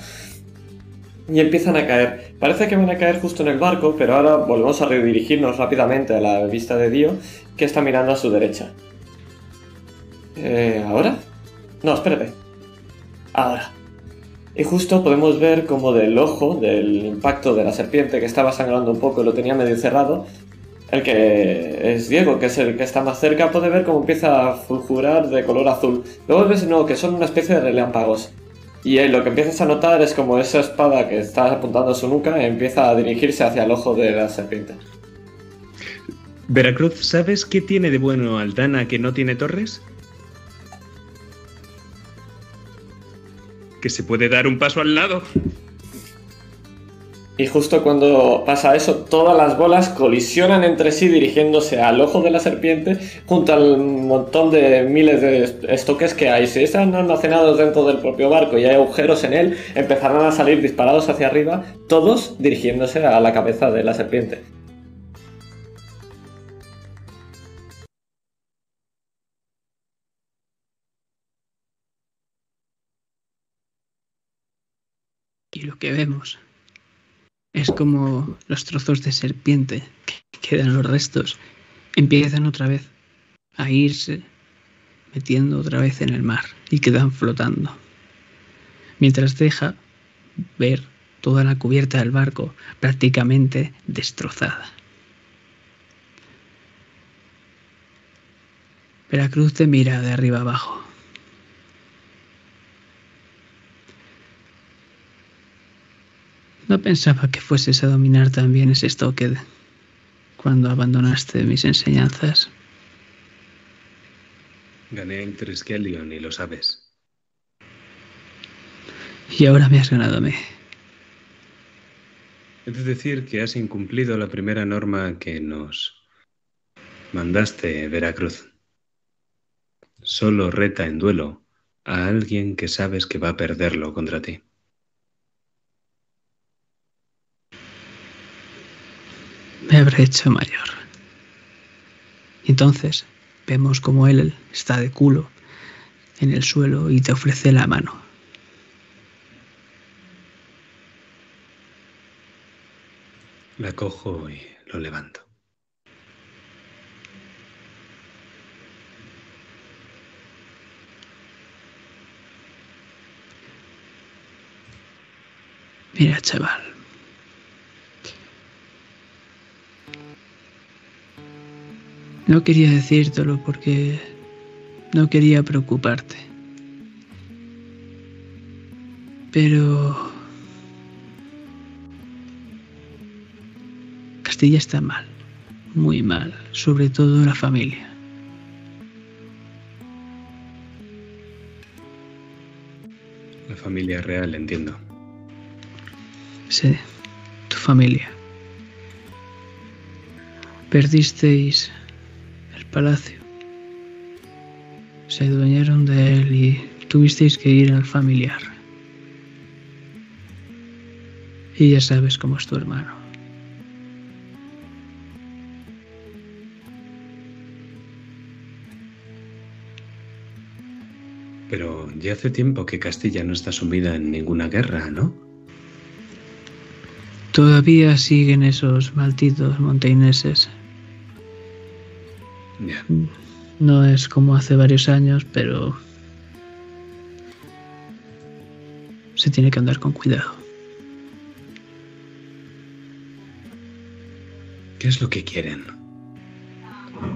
Y empiezan a caer. Parece que van a caer justo en el barco, pero ahora volvemos a redirigirnos rápidamente a la vista de Dio, que está mirando a su derecha. Eh, ¿Ahora? No, espérate. Ahora. Y justo podemos ver como del ojo, del impacto de la serpiente que estaba sangrando un poco y lo tenía medio cerrado, el que es Diego, que es el que está más cerca, puede ver cómo empieza a fulgurar de color azul. Luego ves no, que son una especie de relámpagos. Y lo que empiezas a notar es como esa espada que está apuntando a su nuca empieza a dirigirse hacia el ojo de la serpiente. Veracruz, ¿sabes qué tiene de bueno Aldana que no tiene torres? Que se puede dar un paso al lado. Y justo cuando pasa eso, todas las bolas colisionan entre sí dirigiéndose al ojo de la serpiente junto al montón de miles de estoques que hay. Si están almacenados dentro del propio barco y hay agujeros en él, empezarán a salir disparados hacia arriba, todos dirigiéndose a la cabeza de la serpiente. Y lo que vemos es como los trozos de serpiente que quedan los restos empiezan otra vez a irse metiendo otra vez en el mar y quedan flotando. Mientras deja ver toda la cubierta del barco prácticamente destrozada. Veracruz te mira de arriba abajo. No pensaba que fueses a dominar también ese estoque cuando abandonaste mis enseñanzas. Gané el Triskelion y lo sabes. Y ahora me has ganado a mí. Es decir que has incumplido la primera norma que nos mandaste, Veracruz. Solo reta en duelo a alguien que sabes que va a perderlo contra ti. Me habré hecho mayor. entonces vemos como él está de culo en el suelo y te ofrece la mano. La cojo y lo levanto. Mira, chaval, No quería decírtelo porque no quería preocuparte. Pero... Castilla está mal, muy mal, sobre todo la familia. La familia real, entiendo. Sí, tu familia. Perdisteis palacio. Se adueñaron de él y tuvisteis que ir al familiar. Y ya sabes cómo es tu hermano. Pero ya hace tiempo que Castilla no está sumida en ninguna guerra, ¿no? Todavía siguen esos malditos montaineses no es como hace varios años, pero se tiene que andar con cuidado. ¿Qué es lo que quieren?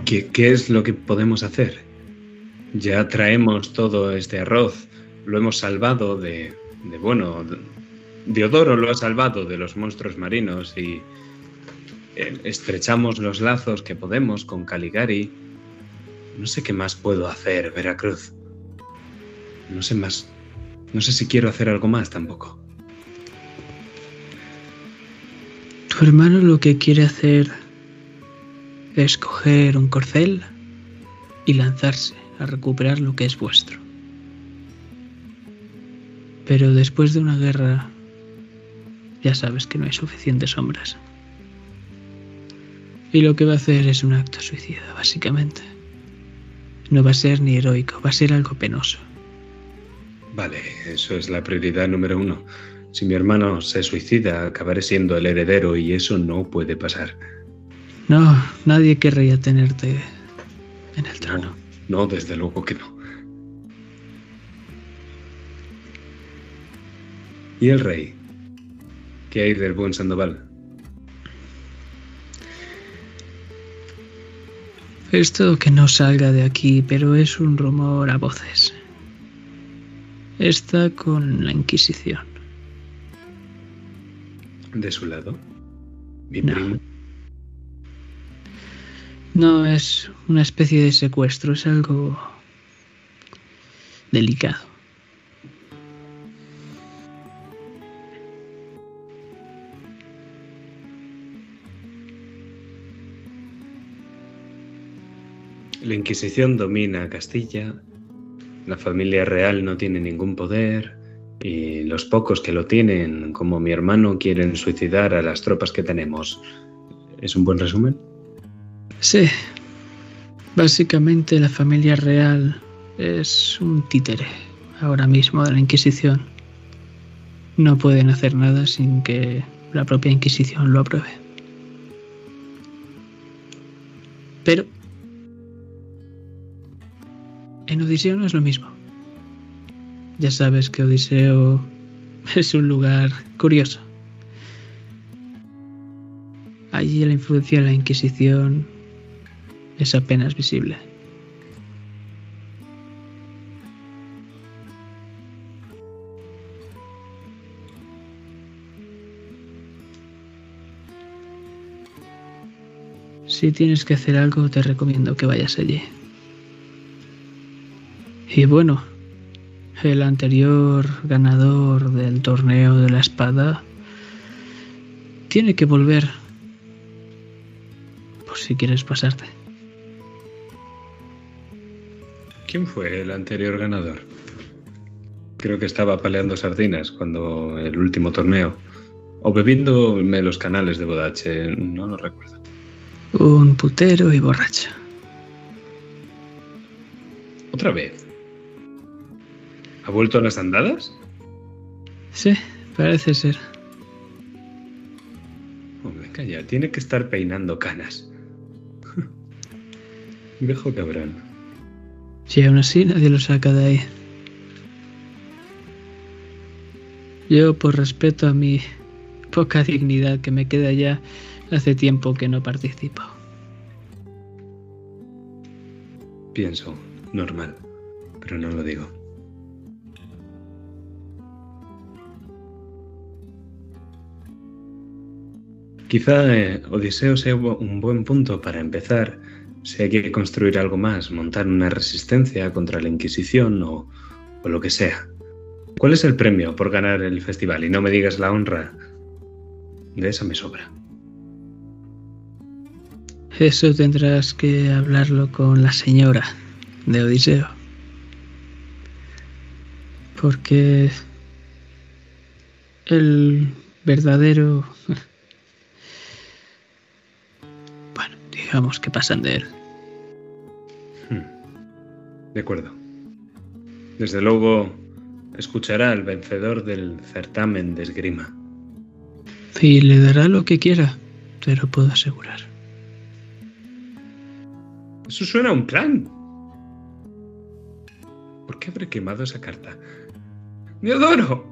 ¿Qué, qué es lo que podemos hacer? Ya traemos todo este arroz, lo hemos salvado de, de bueno, Diodoro lo ha salvado de los monstruos marinos y eh, estrechamos los lazos que podemos con Caligari. No sé qué más puedo hacer, Veracruz. No sé más. No sé si quiero hacer algo más tampoco. Tu hermano lo que quiere hacer es coger un corcel y lanzarse a recuperar lo que es vuestro. Pero después de una guerra, ya sabes que no hay suficientes sombras. Y lo que va a hacer es un acto suicida, básicamente. No va a ser ni heroico, va a ser algo penoso. Vale, eso es la prioridad número uno. Si mi hermano se suicida, acabaré siendo el heredero y eso no puede pasar. No, nadie querría tenerte en el trono. No, no desde luego que no. ¿Y el rey? ¿Qué hay del buen Sandoval? Esto que no salga de aquí, pero es un rumor a voces. Está con la Inquisición. ¿De su lado? ¿Mi No. primo? No es una especie de secuestro, es algo delicado. La Inquisición domina Castilla, la familia real no tiene ningún poder y los pocos que lo tienen, como mi hermano, quieren suicidar a las tropas que tenemos. ¿Es un buen resumen? Sí, básicamente la familia real es un títere ahora mismo de la Inquisición. No pueden hacer nada sin que la propia Inquisición lo apruebe. Pero en Odiseo no es lo mismo. Ya sabes que Odiseo es un lugar curioso. Allí la influencia de la Inquisición es apenas visible. Si tienes que hacer algo, te recomiendo que vayas allí. Y bueno, el anterior ganador del torneo de la espada tiene que volver por si quieres pasarte. ¿Quién fue el anterior ganador? Creo que estaba paleando sardinas cuando el último torneo. O bebiéndome los canales de Bodache, no lo recuerdo. Un putero y borracho. ¿Otra vez? ¿Ha vuelto a las andadas? Sí, parece ser. Hombre, calla, tiene que estar peinando canas. Viejo cabrón. Si aún así nadie lo saca de ahí. Yo, por respeto a mi poca dignidad que me queda ya, hace tiempo que no participo. Pienso, normal, pero no lo digo. Quizá eh, Odiseo sea un buen punto para empezar si hay que construir algo más, montar una resistencia contra la Inquisición o, o lo que sea. ¿Cuál es el premio por ganar el festival? Y no me digas la honra. De esa me sobra. Eso tendrás que hablarlo con la señora de Odiseo. Porque el verdadero... digamos que pasan de él. Hmm. De acuerdo. Desde luego, escuchará al vencedor del certamen de esgrima. Y le dará lo que quiera, te lo puedo asegurar. Eso suena a un plan. ¿Por qué habré quemado esa carta? ¡Neodoro!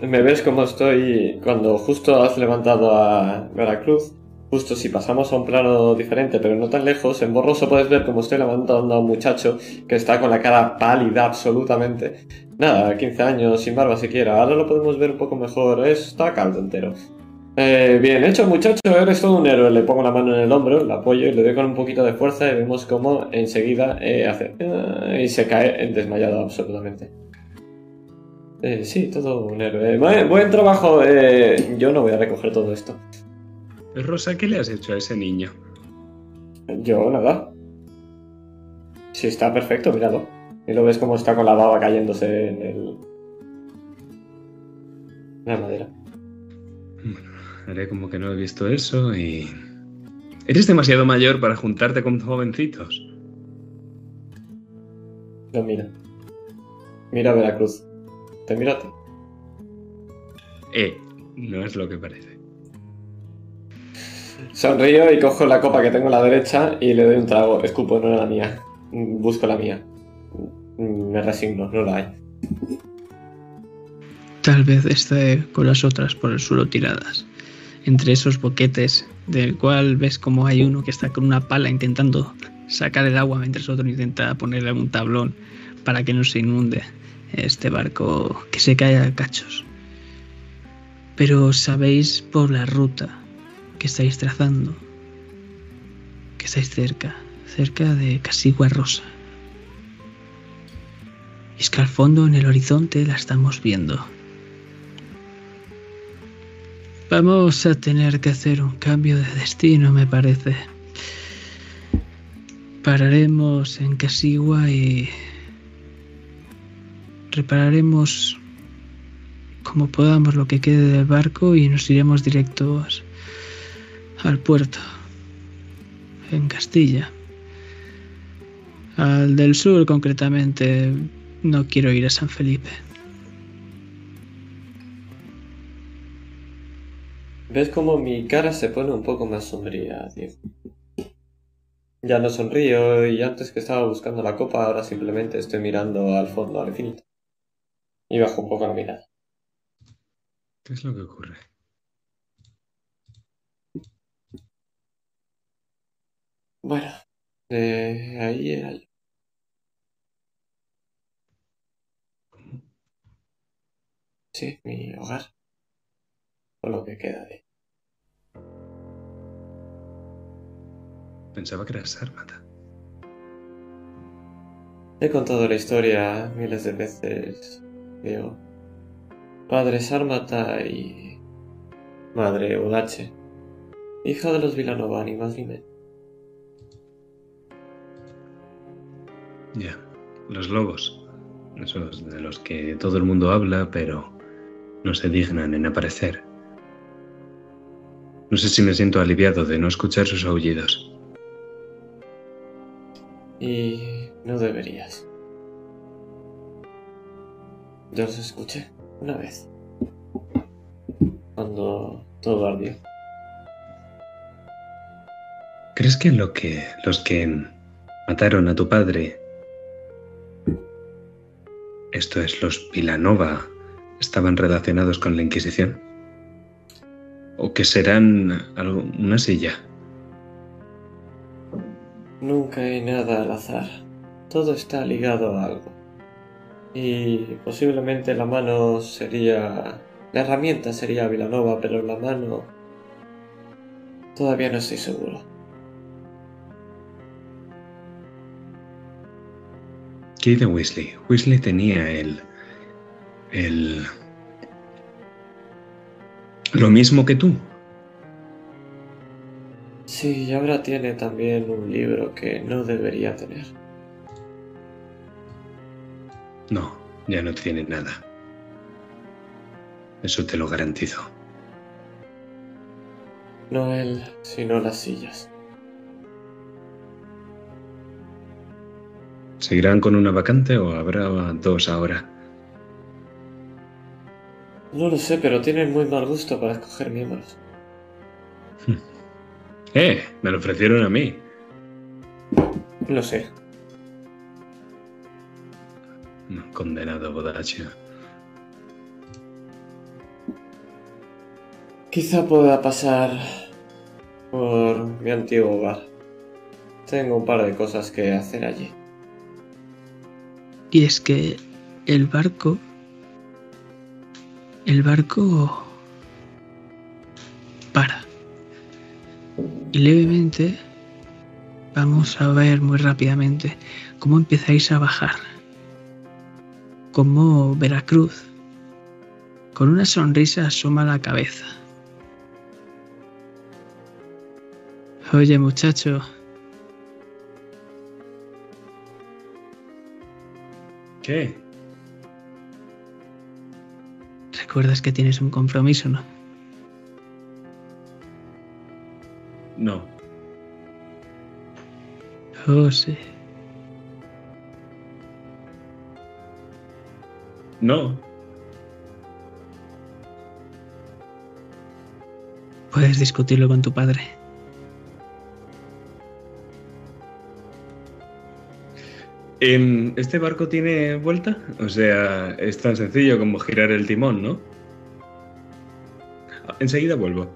Me ves como estoy cuando justo has levantado a Veracruz. Justo si pasamos a un plano diferente, pero no tan lejos, en borroso puedes ver como estoy levantando a un muchacho que está con la cara pálida absolutamente. Nada, 15 años, sin barba siquiera. Ahora lo podemos ver un poco mejor. Está caldo entero. Eh, bien hecho, muchacho, eres todo un héroe. Le pongo la mano en el hombro, la apoyo y le doy con un poquito de fuerza y vemos cómo enseguida eh, hace... eh, y se cae desmayado absolutamente. Eh, sí, todo un héroe. Buen, buen trabajo. yo no voy a recoger todo esto. Rosa, ¿qué le has hecho a ese niño? Yo nada. Sí, está perfecto, míralo. Y lo ves como está con la baba cayéndose en el... En la madera. haré como que no he visto eso y... Eres demasiado mayor para juntarte con jovencitos. Lo mira. Mira a Veracruz. Te mira a ti. Eh, no es lo que parece. Sonrío y cojo la copa que tengo a la derecha y le doy un trago. Escupo, no era la mía. Busco la mía. Me resigno, no la hay. Tal vez esté con las otras por el suelo tiradas. Entre esos boquetes, del cual ves como hay uno que está con una pala intentando sacar el agua mientras otro intenta ponerle un tablón para que no se inunde este barco que se cae a cachos. Pero sabéis por la ruta que estáis trazando que estáis cerca, cerca de Casigua Rosa. Y es que al fondo en el horizonte la estamos viendo. Vamos a tener que hacer un cambio de destino, me parece. Pararemos en Casigua y repararemos como podamos lo que quede del barco y nos iremos directos al puerto, en Castilla. Al del sur concretamente, no quiero ir a San Felipe. ¿Ves cómo mi cara se pone un poco más sombría, Diego? Ya no sonrío y antes que estaba buscando la copa, ahora simplemente estoy mirando al fondo, al infinito. Y bajo un poco la mirada. ¿Qué es lo que ocurre? Bueno, de ahí era yo. Sí, mi hogar. O lo que queda de él. Pensaba que eras sármata. He contado la historia miles de veces, Diego. Padre Sármata y madre Udache, hija de los Vilanova, ni más ni menos. Ya, los lobos. Esos de los que todo el mundo habla, pero no se dignan en aparecer. No sé si me siento aliviado de no escuchar sus aullidos. Y no deberías. Yo los escuché una vez. Cuando todo ardió. ¿Crees que lo que los que mataron a tu padre, esto es los Vilanova, estaban relacionados con la Inquisición? ¿O que serán algo, una silla? Nunca hay nada al azar. Todo está ligado a algo. Y posiblemente la mano sería... La herramienta sería Vilanova, pero la mano... Todavía no estoy seguro. ¿Qué de Weasley? Weasley tenía el... el... Lo mismo que tú. Sí, y ahora tiene también un libro que no debería tener. No, ya no tiene nada. Eso te lo garantizo. No él, sino las sillas. ¿Seguirán con una vacante o habrá dos ahora? No lo sé, pero tienen muy mal gusto para escoger miembros. ¡Eh! Me lo ofrecieron a mí. Lo sé. Condenado Bodacio. Quizá pueda pasar por mi antiguo hogar. Tengo un par de cosas que hacer allí. Y es que el barco... El barco... para. Y levemente vamos a ver muy rápidamente cómo empezáis a bajar. Cómo Veracruz, con una sonrisa, asoma la cabeza. Oye muchacho, Recuerdas que tienes un compromiso, ¿no? No. Oh, sí. No. Puedes discutirlo con tu padre. ¿Este barco tiene vuelta? O sea, es tan sencillo como girar el timón, ¿no? Enseguida vuelvo.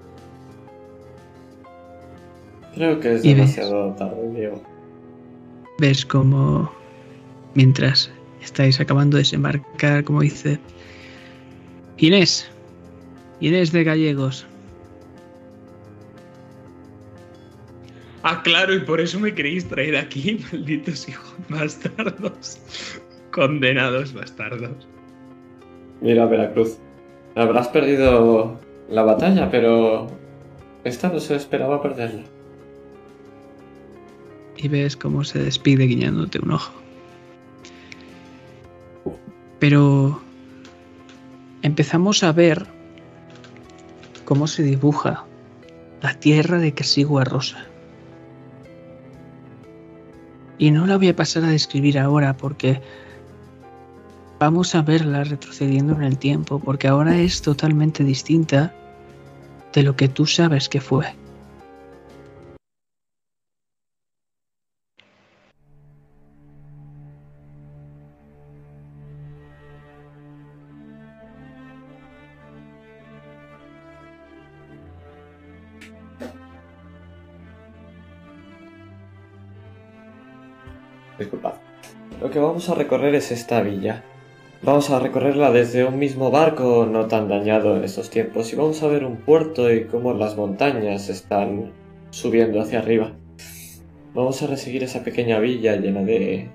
Creo que es Y ves- demasiado tarde, Diego. Ves como mientras estáis acabando de desembarcar, como dice Inés, Inés de Gallegos, claro, y por eso me queréis traer aquí, malditos hijos bastardos. Condenados bastardos. Mira, Veracruz. Habrás perdido la batalla, pero esta no se esperaba perderla. y ves cómo se despide guiñándote un ojo. Pero empezamos a ver cómo se dibuja la tierra de Casigua Rosa. Y no la voy a pasar a describir ahora porque vamos a verla retrocediendo en el tiempo, porque ahora es totalmente distinta de lo que tú sabes que fue. Vamos a recorrer es esta villa. Vamos a recorrerla desde un mismo barco no tan dañado en estos tiempos y vamos a ver un puerto y cómo las montañas están subiendo hacia arriba. Vamos a reseguir esa pequeña villa llena de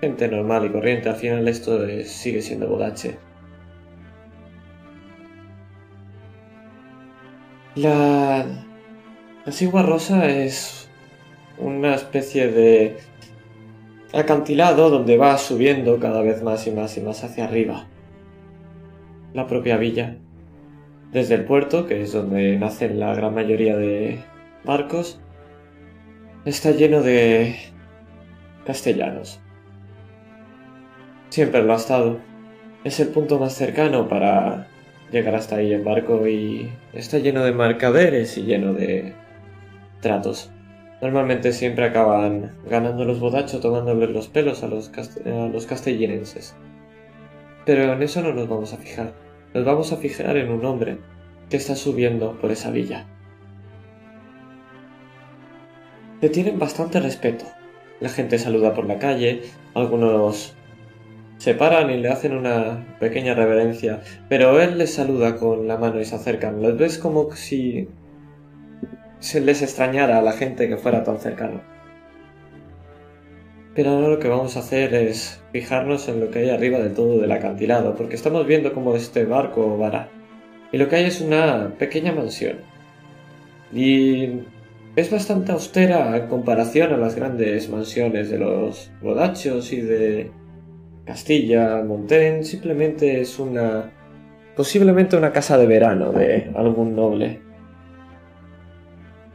gente normal y corriente. Al final esto es- sigue siendo Bodache. La... La Sigua Rosa es una especie de acantilado donde va subiendo cada vez más y más y más hacia arriba. La propia villa. Desde el puerto, que es donde nacen la gran mayoría de barcos, está lleno de castellanos. Siempre lo ha estado. Es el punto más cercano para llegar hasta ahí en barco y está lleno de mercaderes y lleno de tratos. Normalmente siempre acaban ganando los bodachos tomándoles los pelos a los, a los castellinenses. Pero en eso no nos vamos a fijar. Nos vamos a fijar en un hombre que está subiendo por esa villa. Le tienen bastante respeto. La gente saluda por la calle, algunos se paran y le hacen una pequeña reverencia, pero él les saluda con la mano y se acercan. Los ves como si se les extrañara a la gente que fuera tan cercano. Pero ahora lo que vamos a hacer es fijarnos en lo que hay arriba del todo del acantilado, porque estamos viendo cómo este barco vará. Y lo que hay es una pequeña mansión. Y es bastante austera en comparación a las grandes mansiones de los bodachos y de Castilla, Montén. Simplemente es una... posiblemente una casa de verano de algún noble.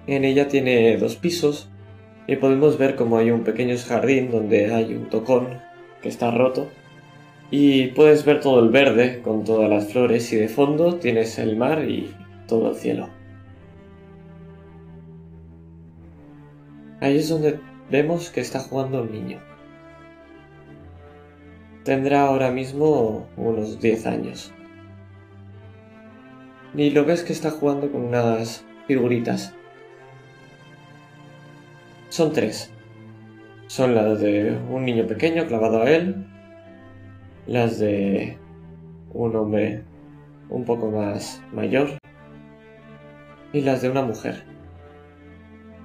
En ella tiene dos pisos y podemos ver como hay un pequeño jardín donde hay un tocón que está roto y puedes ver todo el verde con todas las flores y de fondo tienes el mar y todo el cielo. Ahí es donde vemos que está jugando un niño. Tendrá ahora mismo unos 10 años. Y lo ves que está jugando con unas figuritas. Son tres. Son las de un niño pequeño clavado a él, las de un hombre un poco más mayor y las de una mujer.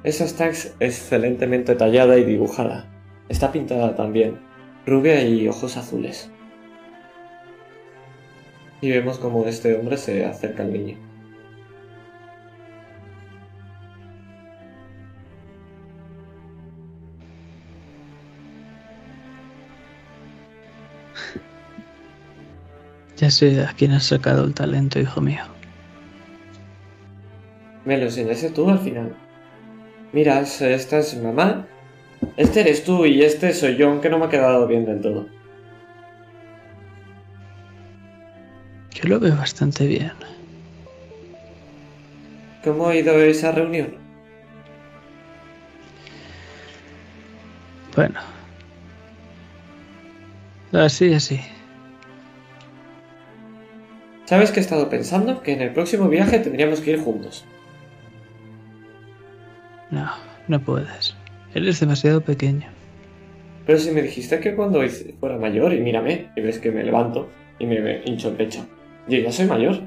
Esa está ex- excelentemente tallada y dibujada. Está pintada también, rubia y ojos azules. Y vemos como este hombre se acerca al niño. Ya sé a quién has sacado el talento, hijo mío. Me lo enseñaste tú al final. Mira, esta es mamá, este eres tú y este soy yo, aunque no me ha quedado bien del todo. Yo lo veo bastante bien. ¿Cómo ha ido esa reunión? Bueno. Así, así. ¿Sabes que he estado pensando? Que en el próximo viaje tendríamos que ir juntos. No, no puedes. Eres demasiado pequeño. Pero si me dijiste que cuando fuera mayor, y mírame, y ves que me levanto y me hincho el pecho. Yo ya soy mayor.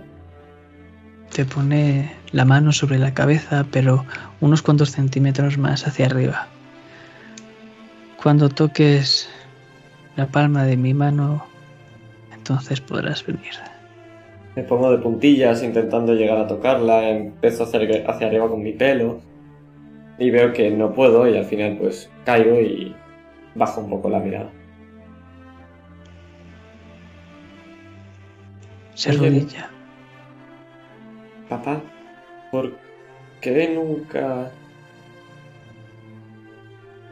Te pone la mano sobre la cabeza, pero unos cuantos centímetros más hacia arriba. Cuando toques la palma de mi mano, entonces podrás venir. Me pongo de puntillas intentando llegar a tocarla, empiezo a hacer hacia arriba con mi pelo y veo que no puedo y al final pues caigo y bajo un poco la mirada. Se rodilla. Papá, ¿por qué nunca...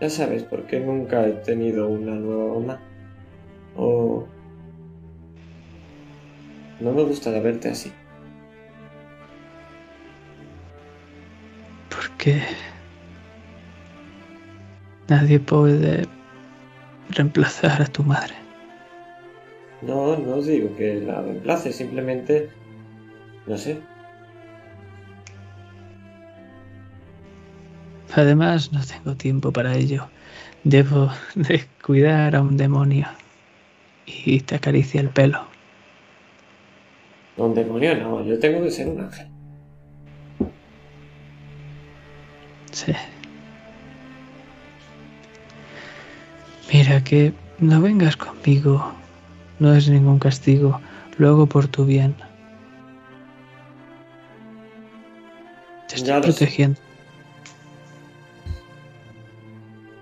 Ya sabes, ¿por qué nunca he tenido una nueva mamá? O... No me gusta verte así. ¿Por qué? Nadie puede reemplazar a tu madre. No, no digo que la reemplace, simplemente... No sé. Además, no tengo tiempo para ello. Debo de cuidar a un demonio. Y te acaricia el pelo. Un demonio no, yo tengo que ser un ángel. Sí. Mira que no vengas conmigo no es ningún castigo, lo hago por tu bien. Te estoy protegiendo.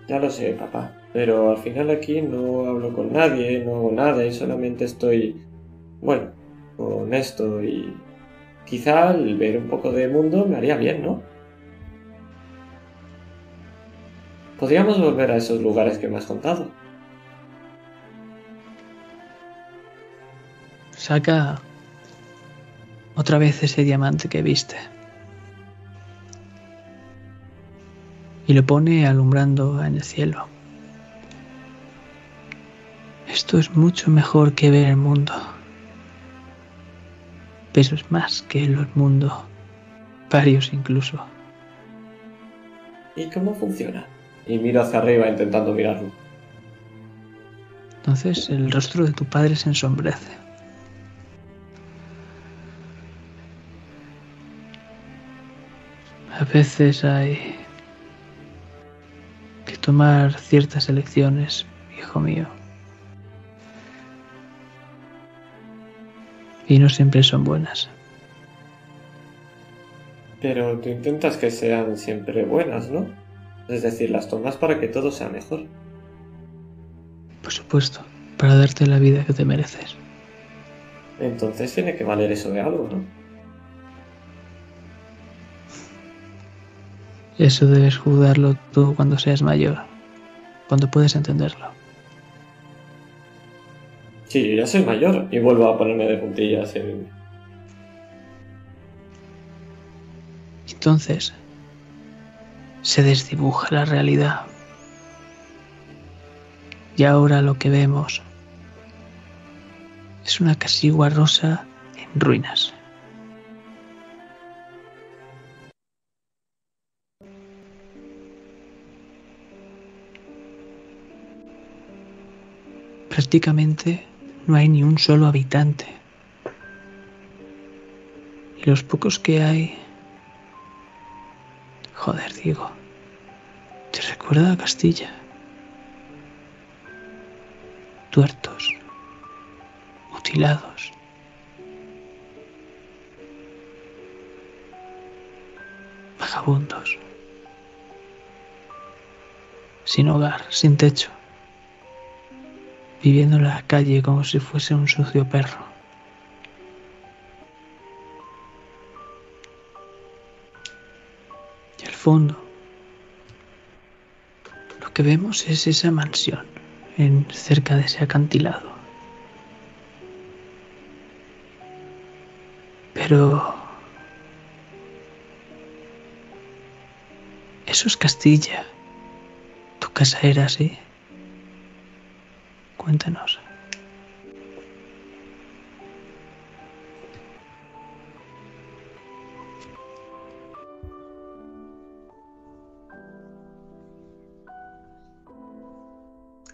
Ya lo sé, papá. Pero al final aquí no hablo con nadie, no hago nada y solamente estoy, bueno, honesto y quizá ver un poco de mundo me haría bien, ¿no? Podríamos volver a esos lugares que me has contado. Saca otra vez ese diamante que viste. Y lo pone alumbrando en el cielo. Esto es mucho mejor que ver el mundo. Pero es más que el mundo. Varios incluso. ¿Y cómo funciona? Y miro hacia arriba intentando mirarlo. Entonces el rostro de tu padre se ensombrece. A veces hay que tomar ciertas elecciones, hijo mío. Y no siempre son buenas. Pero tú intentas que sean siempre buenas, ¿no? Es decir, las tomas para que todo sea mejor. Por supuesto, para darte la vida que te mereces. Entonces tiene que valer eso de algo, ¿no? Eso debes jugarlo tú cuando seas mayor, cuando puedes entenderlo. Sí, ya soy mayor y vuelvo a ponerme de puntillas. Entonces, se desdibuja la realidad. Y ahora lo que vemos es una casigua rosa en ruinas. prácticamente no hay ni un solo habitante. Y los pocos que hay... Joder, digo, ¿te recuerda a Castilla? Tuertos, mutilados. Vagabundos. Sin hogar, sin techo viviendo en la calle como si fuese un sucio perro. Y al fondo, Lo que vemos es esa mansión en cerca de ese acantilado. Pero eso es Castilla. Tu casa era así. Cuéntanos.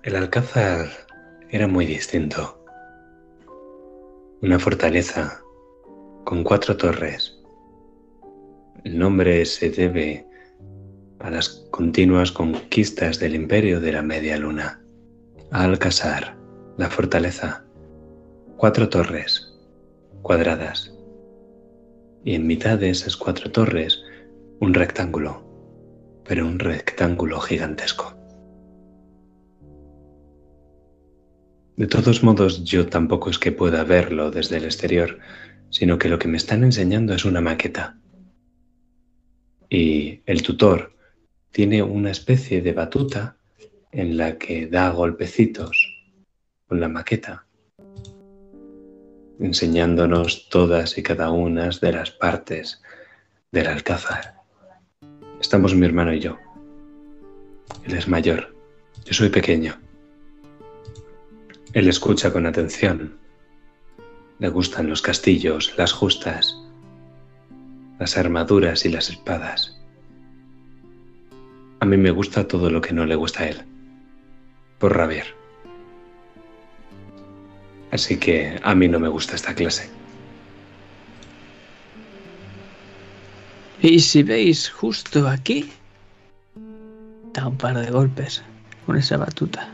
El alcázar era muy distinto. Una fortaleza con cuatro torres. El nombre se debe a las continuas conquistas del imperio de la media luna. Alcázar, la fortaleza. Cuatro torres cuadradas. Y en mitad de esas cuatro torres un rectángulo, pero un rectángulo gigantesco. De todos modos, yo tampoco es que pueda verlo desde el exterior, sino que lo que me están enseñando es una maqueta. Y el tutor tiene una especie de batuta en la que da golpecitos con la maqueta, enseñándonos todas y cada una de las partes del alcázar. Estamos mi hermano y yo. Él es mayor, yo soy pequeño. Él escucha con atención. Le gustan los castillos, las justas, las armaduras y las espadas. A mí me gusta todo lo que no le gusta a él, por rabiar. Así que a mí no me gusta esta clase. Y si veis justo aquí, da un par de golpes con esa batuta.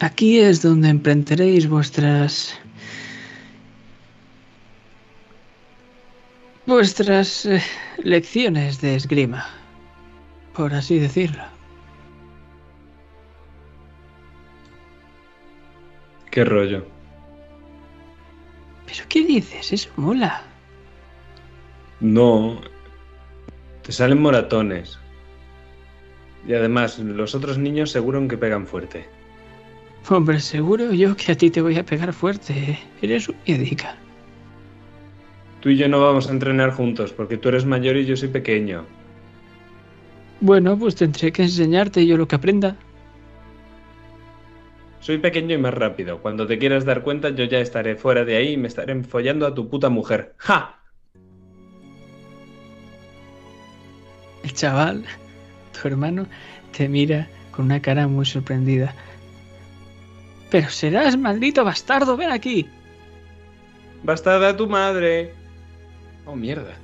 Aquí es donde emprenderéis vuestras... vuestras eh, lecciones de esgrima, por así decirlo. ¿Qué rollo? ¿Pero qué dices? Eso mola. No. Te salen moratones. Y además, los otros niños seguro que pegan fuerte. Hombre, seguro yo que a ti te voy a pegar fuerte. Eres un médica. Tú y yo no vamos a entrenar juntos porque tú eres mayor y yo soy pequeño. Bueno, pues tendré que enseñarte yo lo que aprenda. Soy pequeño y más rápido. Cuando te quieras dar cuenta, yo ya estaré fuera de ahí y me estaré follando a tu puta mujer. ¡Ja! El chaval, tu hermano, te mira con una cara muy sorprendida. Pero serás maldito bastardo, ven aquí. Bastarda tu madre. Oh, mierda.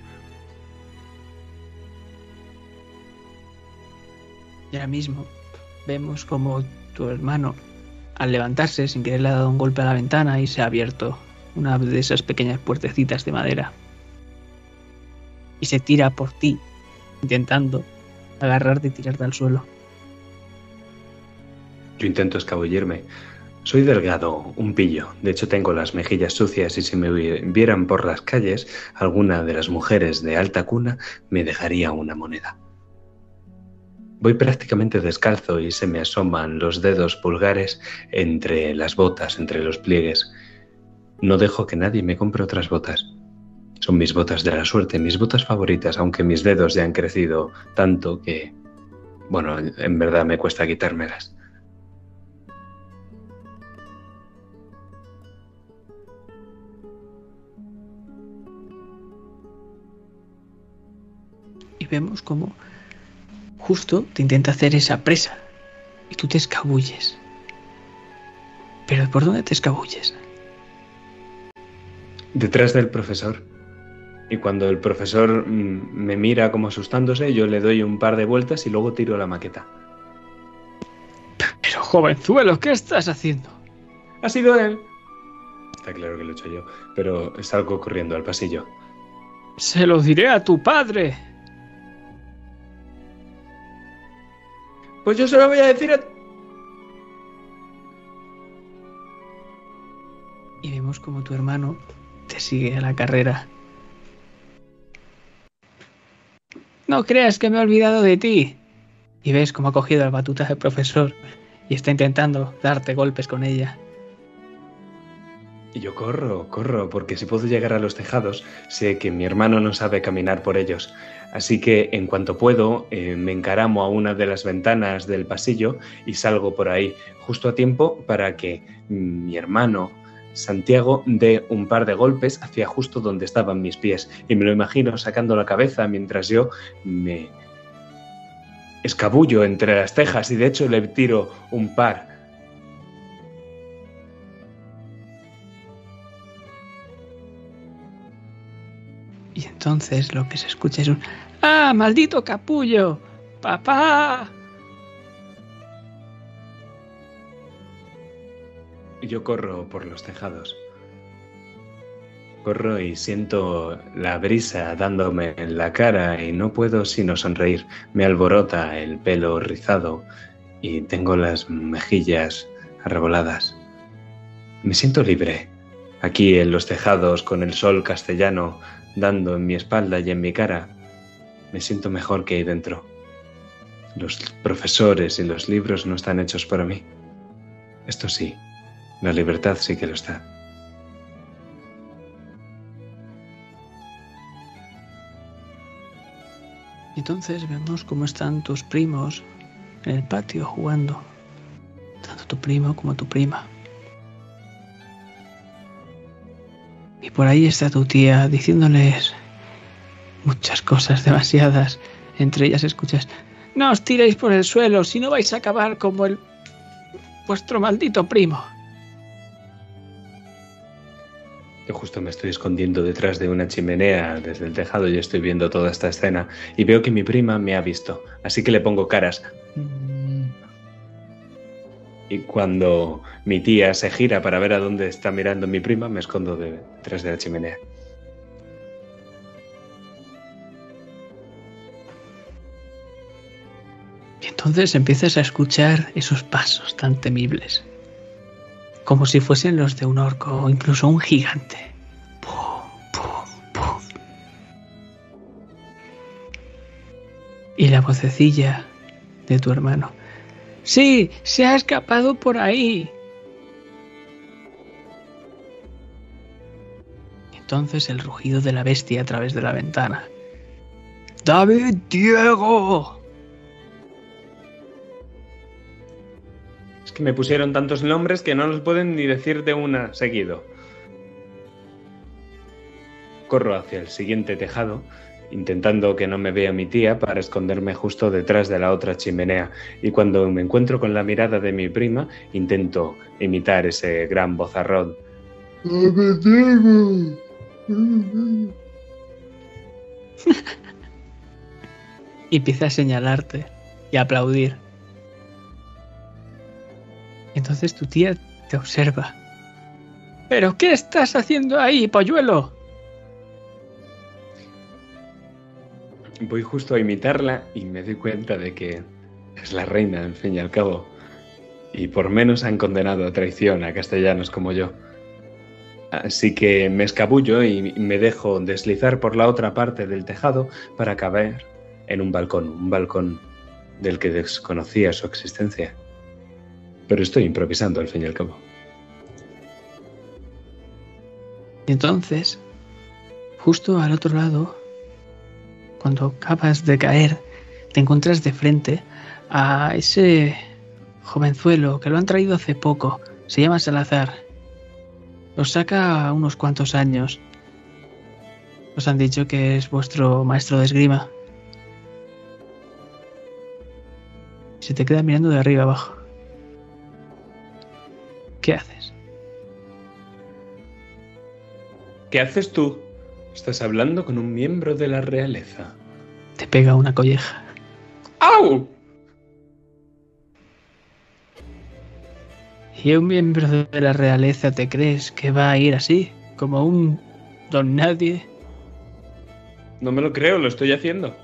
Y ahora mismo vemos como tu hermano, al levantarse, sin querer le ha dado un golpe a la ventana y se ha abierto una de esas pequeñas puertecitas de madera. Y se tira por ti, intentando agarrarte y tirarte al suelo. Yo intento escabullirme, soy delgado, un pillo. De hecho, tengo las mejillas sucias y si me vieran por las calles, alguna de las mujeres de alta cuna me dejaría una moneda. Voy prácticamente descalzo y se me asoman los dedos pulgares entre las botas, entre los pliegues. No dejo que nadie me compre otras botas. Son mis botas de la suerte, mis botas favoritas, aunque mis dedos ya han crecido tanto que, bueno, en verdad me cuesta quitármelas. vemos como justo te intenta hacer esa presa y tú te escabulles. Pero ¿por dónde te escabulles? Detrás del profesor. Y cuando el profesor mm, me mira como asustándose, yo le doy un par de vueltas y luego tiro la maqueta. Pero jovenzuelo, ¿qué estás haciendo? Ha sido él. Está claro que lo he hecho yo, pero salgo corriendo al pasillo. Se lo diré a tu padre. Pues yo se lo voy a decir a... Y vemos como tu hermano te sigue a la carrera. No creas que me he olvidado de ti. y ves cómo ha cogido la batuta del profesor y está intentando darte golpes con ella. Y yo corro, corro, porque si puedo llegar a los tejados, sé que mi hermano no sabe caminar por ellos. Así que en cuanto puedo, eh, me encaramo a una de las ventanas del pasillo y salgo por ahí, justo a tiempo para que mi hermano Santiago dé un par de golpes hacia justo donde estaban mis pies. Y me lo imagino sacando la cabeza mientras yo me escabullo entre las cejas y de hecho le tiro un par Y entonces lo que se escucha es un ¡Ah, maldito capullo! ¡Papá! Yo corro por los tejados. Corro y siento la brisa dándome en la cara y no puedo sino sonreír. Me alborota el pelo rizado y tengo las mejillas arreboladas. Me siento libre, aquí en los tejados con el sol castellano dando en mi espalda y en mi cara, me siento mejor que ahí dentro. Los profesores y los libros no están hechos para mí. Esto sí, la libertad sí que lo está. Entonces vemos cómo están tus primos en el patio jugando, tanto tu primo como tu prima. Y por ahí está tu tía diciéndoles muchas cosas, demasiadas. Entre ellas escuchas, no os tiréis por el suelo, si no vais a acabar como el vuestro maldito primo. Yo justo me estoy escondiendo detrás de una chimenea desde el tejado y estoy viendo toda esta escena y veo que mi prima me ha visto, así que le pongo caras. Y cuando mi tía se gira para ver a dónde está mirando mi prima, me escondo detrás de la chimenea. Y entonces empiezas a escuchar esos pasos tan temibles, como si fuesen los de un orco o incluso un gigante. Y la vocecilla de tu hermano. Sí, se ha escapado por ahí. Entonces el rugido de la bestia a través de la ventana. David Diego. Es que me pusieron tantos nombres que no los pueden ni decir de una seguido. Corro hacia el siguiente tejado, intentando que no me vea mi tía para esconderme justo detrás de la otra chimenea, y cuando me encuentro con la mirada de mi prima, intento imitar ese gran bozarrón. Y empieza a señalarte y a aplaudir. Entonces tu tía te observa. ¿Pero qué estás haciendo ahí, polluelo? Voy justo a imitarla y me doy cuenta de que es la reina, en fin y al cabo. Y por menos han condenado a traición a castellanos como yo. Así que me escabullo y me dejo deslizar por la otra parte del tejado para caber en un balcón, un balcón del que desconocía su existencia. Pero estoy improvisando al fin y al cabo. Y entonces, justo al otro lado, cuando acabas de caer, te encuentras de frente a ese jovenzuelo que lo han traído hace poco. Se llama Salazar. Os saca unos cuantos años. Os han dicho que es vuestro maestro de esgrima. Se te queda mirando de arriba abajo. ¿Qué haces? ¿Qué haces tú? Estás hablando con un miembro de la realeza. Te pega una colleja. ¡Au! ¿Y un miembro de la realeza te crees que va a ir así? Como un don nadie. No me lo creo, lo estoy haciendo.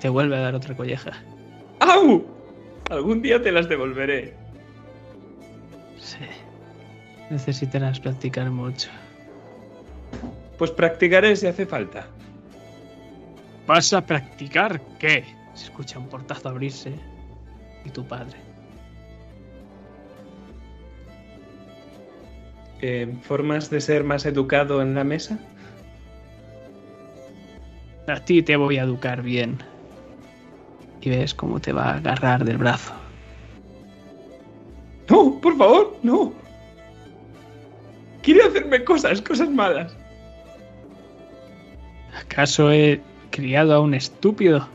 Te vuelve a dar otra colleja. ¡Au! Algún día te las devolveré. Sí. Necesitarás practicar mucho. Pues practicaré si hace falta. ¿Vas a practicar qué? Se escucha un portazo abrirse y tu padre. Eh, ¿Formas de ser más educado en la mesa? A ti te voy a educar bien. Y ves cómo te va a agarrar del brazo. No, por favor, no. Quiere hacerme cosas, cosas malas. ¿Acaso he criado a un estúpido?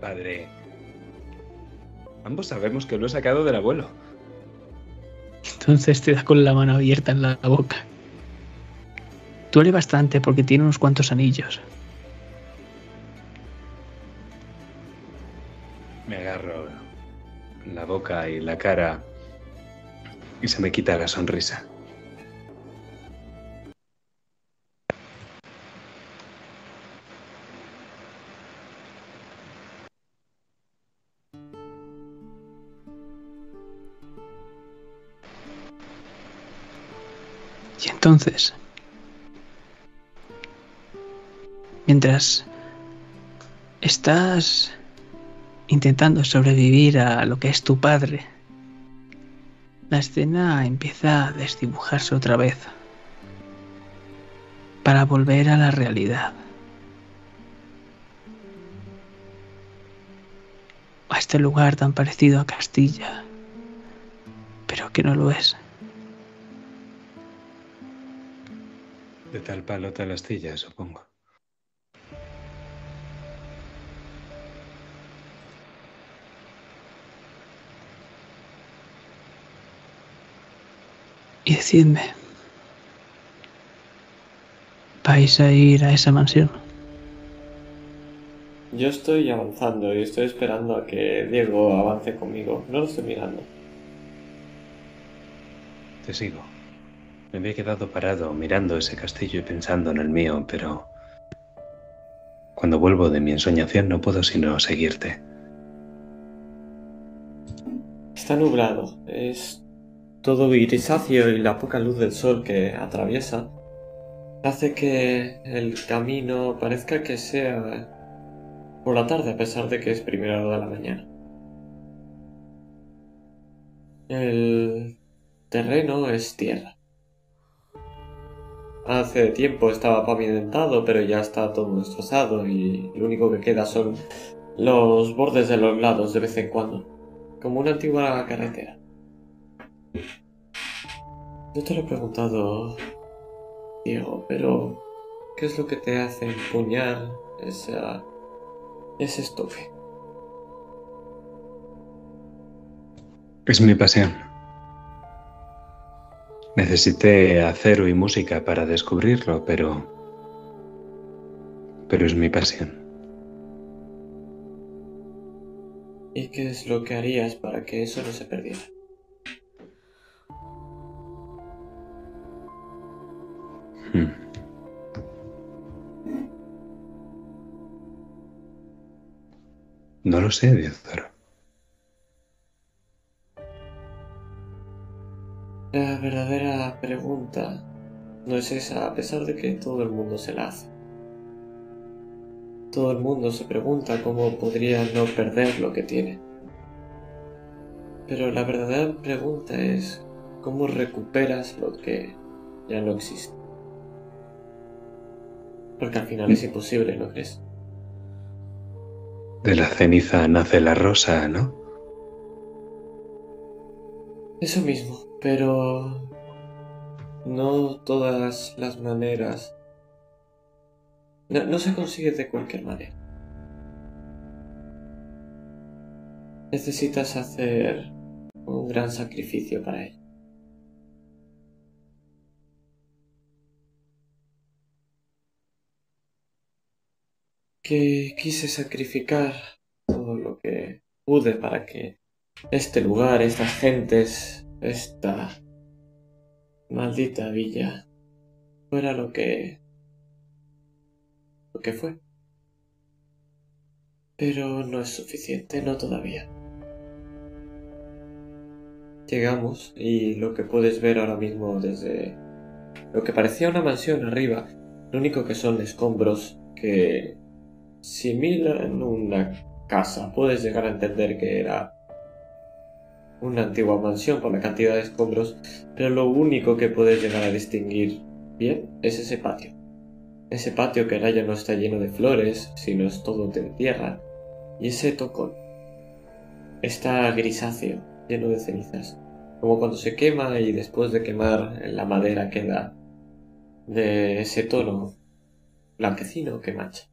Padre, ambos sabemos que lo he sacado del abuelo. Entonces te da con la mano abierta en la boca. Duele bastante porque tiene unos cuantos anillos. Me agarro la boca y la cara y se me quita la sonrisa. Y entonces, mientras estás intentando sobrevivir a lo que es tu padre, la escena empieza a desdibujarse otra vez para volver a la realidad. A este lugar tan parecido a Castilla, pero que no lo es. De tal palo tal astilla, supongo. Y decidme, ¿vais a ir a esa mansión? Yo estoy avanzando y estoy esperando a que Diego avance conmigo. No lo estoy mirando. Te sigo. Me había quedado parado mirando ese castillo y pensando en el mío, pero cuando vuelvo de mi ensoñación no puedo sino seguirte. Está nublado. Es todo grisáceo y la poca luz del sol que atraviesa hace que el camino parezca que sea por la tarde a pesar de que es primera hora de la mañana. El terreno es tierra. Hace tiempo estaba pavimentado, pero ya está todo destrozado y lo único que queda son los bordes de los lados de vez en cuando, como una antigua carretera. Yo te lo he preguntado, Diego, pero ¿qué es lo que te hace empuñar esa, ese estufe? Es mi pasión. Necesité acero y música para descubrirlo, pero... pero es mi pasión. ¿Y qué es lo que harías para que eso no se perdiera? Hmm. No lo sé, Diezoro. La verdadera pregunta no es esa, a pesar de que todo el mundo se la hace. Todo el mundo se pregunta cómo podría no perder lo que tiene. Pero la verdadera pregunta es cómo recuperas lo que ya no existe. Porque al final es imposible, ¿no crees? De la ceniza nace la rosa, ¿no? Eso mismo, pero no todas las maneras. No, se consigue de cualquier manera. Necesitas hacer un gran sacrificio para ello. Que quise sacrificar todo lo que pude para que este lugar, estas gentes, esta maldita villa fuera lo que lo que fue. Pero no es suficiente, no todavía. Llegamos y lo que puedes ver ahora mismo desde lo que parecía una mansión arriba, lo único que son escombros que si miran una casa puedes llegar a entender que era una antigua mansión por la cantidad de escombros, pero lo único que puedes llegar a distinguir bien es ese patio. Ese patio que ahora ya no está lleno de flores, sino es todo de tierra, y ese tocón está grisáceo, lleno de cenizas, como cuando se quema y después de quemar la madera queda de ese tono blanquecino que mancha.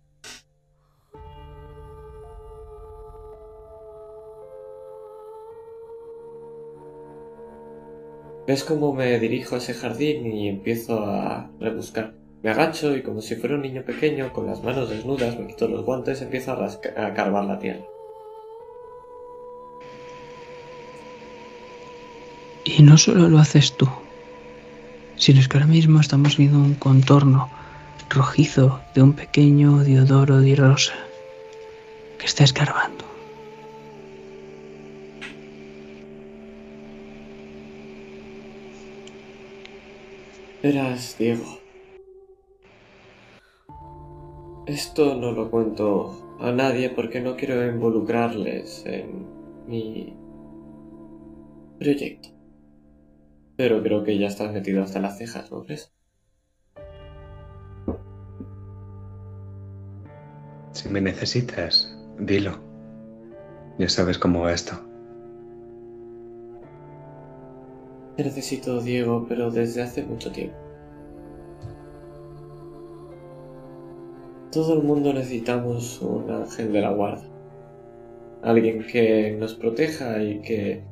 Ves cómo me dirijo a ese jardín y empiezo a rebuscar. Me agacho y como si fuera un niño pequeño, con las manos desnudas, me quito los guantes y empiezo a, a carvar la tierra. Y no solo lo haces tú, sino es que ahora mismo estamos viendo un contorno rojizo de un pequeño Diodoro di Rosa que está escarbando. Verás, Diego. Esto no lo cuento a nadie porque no quiero involucrarles en mi proyecto. Pero creo que ya estás metido hasta las cejas, ¿no crees? Si me necesitas, dilo. Ya sabes cómo va esto. Te necesito, Diego, pero desde hace mucho tiempo. Todo el mundo necesitamos un ángel de la guarda. Alguien que nos proteja y que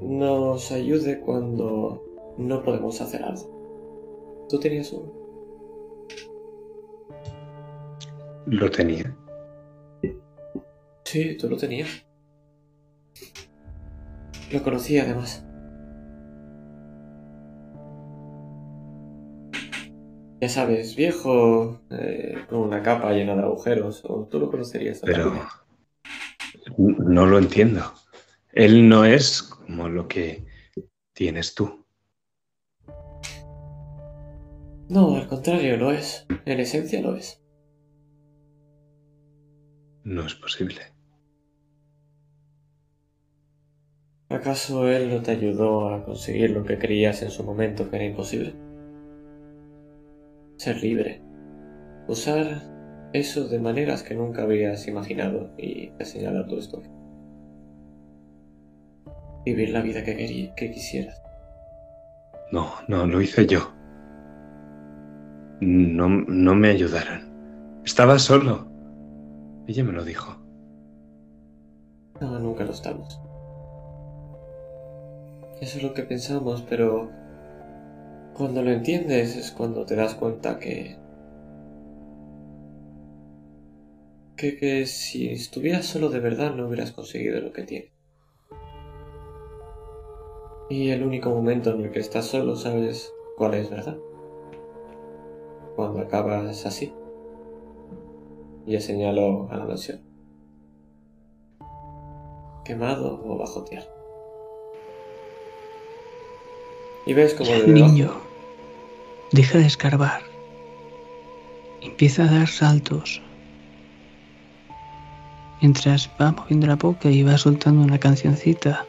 nos ayude cuando no podemos hacer algo. ¿Tú tenías uno? Lo tenía. Sí, tú lo tenías. Lo conocí además. Ya sabes, viejo, eh, con una capa llena de agujeros, o tú lo conocerías. Pero no lo entiendo. Él no es como lo que tienes tú. No, al contrario, lo es. En esencia lo es. No es posible. ¿Acaso él no te ayudó a conseguir lo que creías en su momento que era imposible? Ser libre, usar eso de maneras que nunca habías imaginado y te señala tu historia. Vivir la vida que, quería, que quisieras. No, no, lo hice yo. No, no me ayudaron. Estaba solo. Ella me lo dijo. No, nunca lo estamos. Eso es lo que pensamos, pero cuando lo entiendes es cuando te das cuenta que... Que, si estuvieras solo de verdad no hubieras conseguido lo que tienes. Y el único momento en el que estás solo sabes cuál es verdad. Cuando acabas así. Y señaló a la mansión. Quemado o bajo tierra. Y ves como de niño Deja de escarbar. Empieza a dar saltos. Mientras va moviendo la boca y va soltando una cancioncita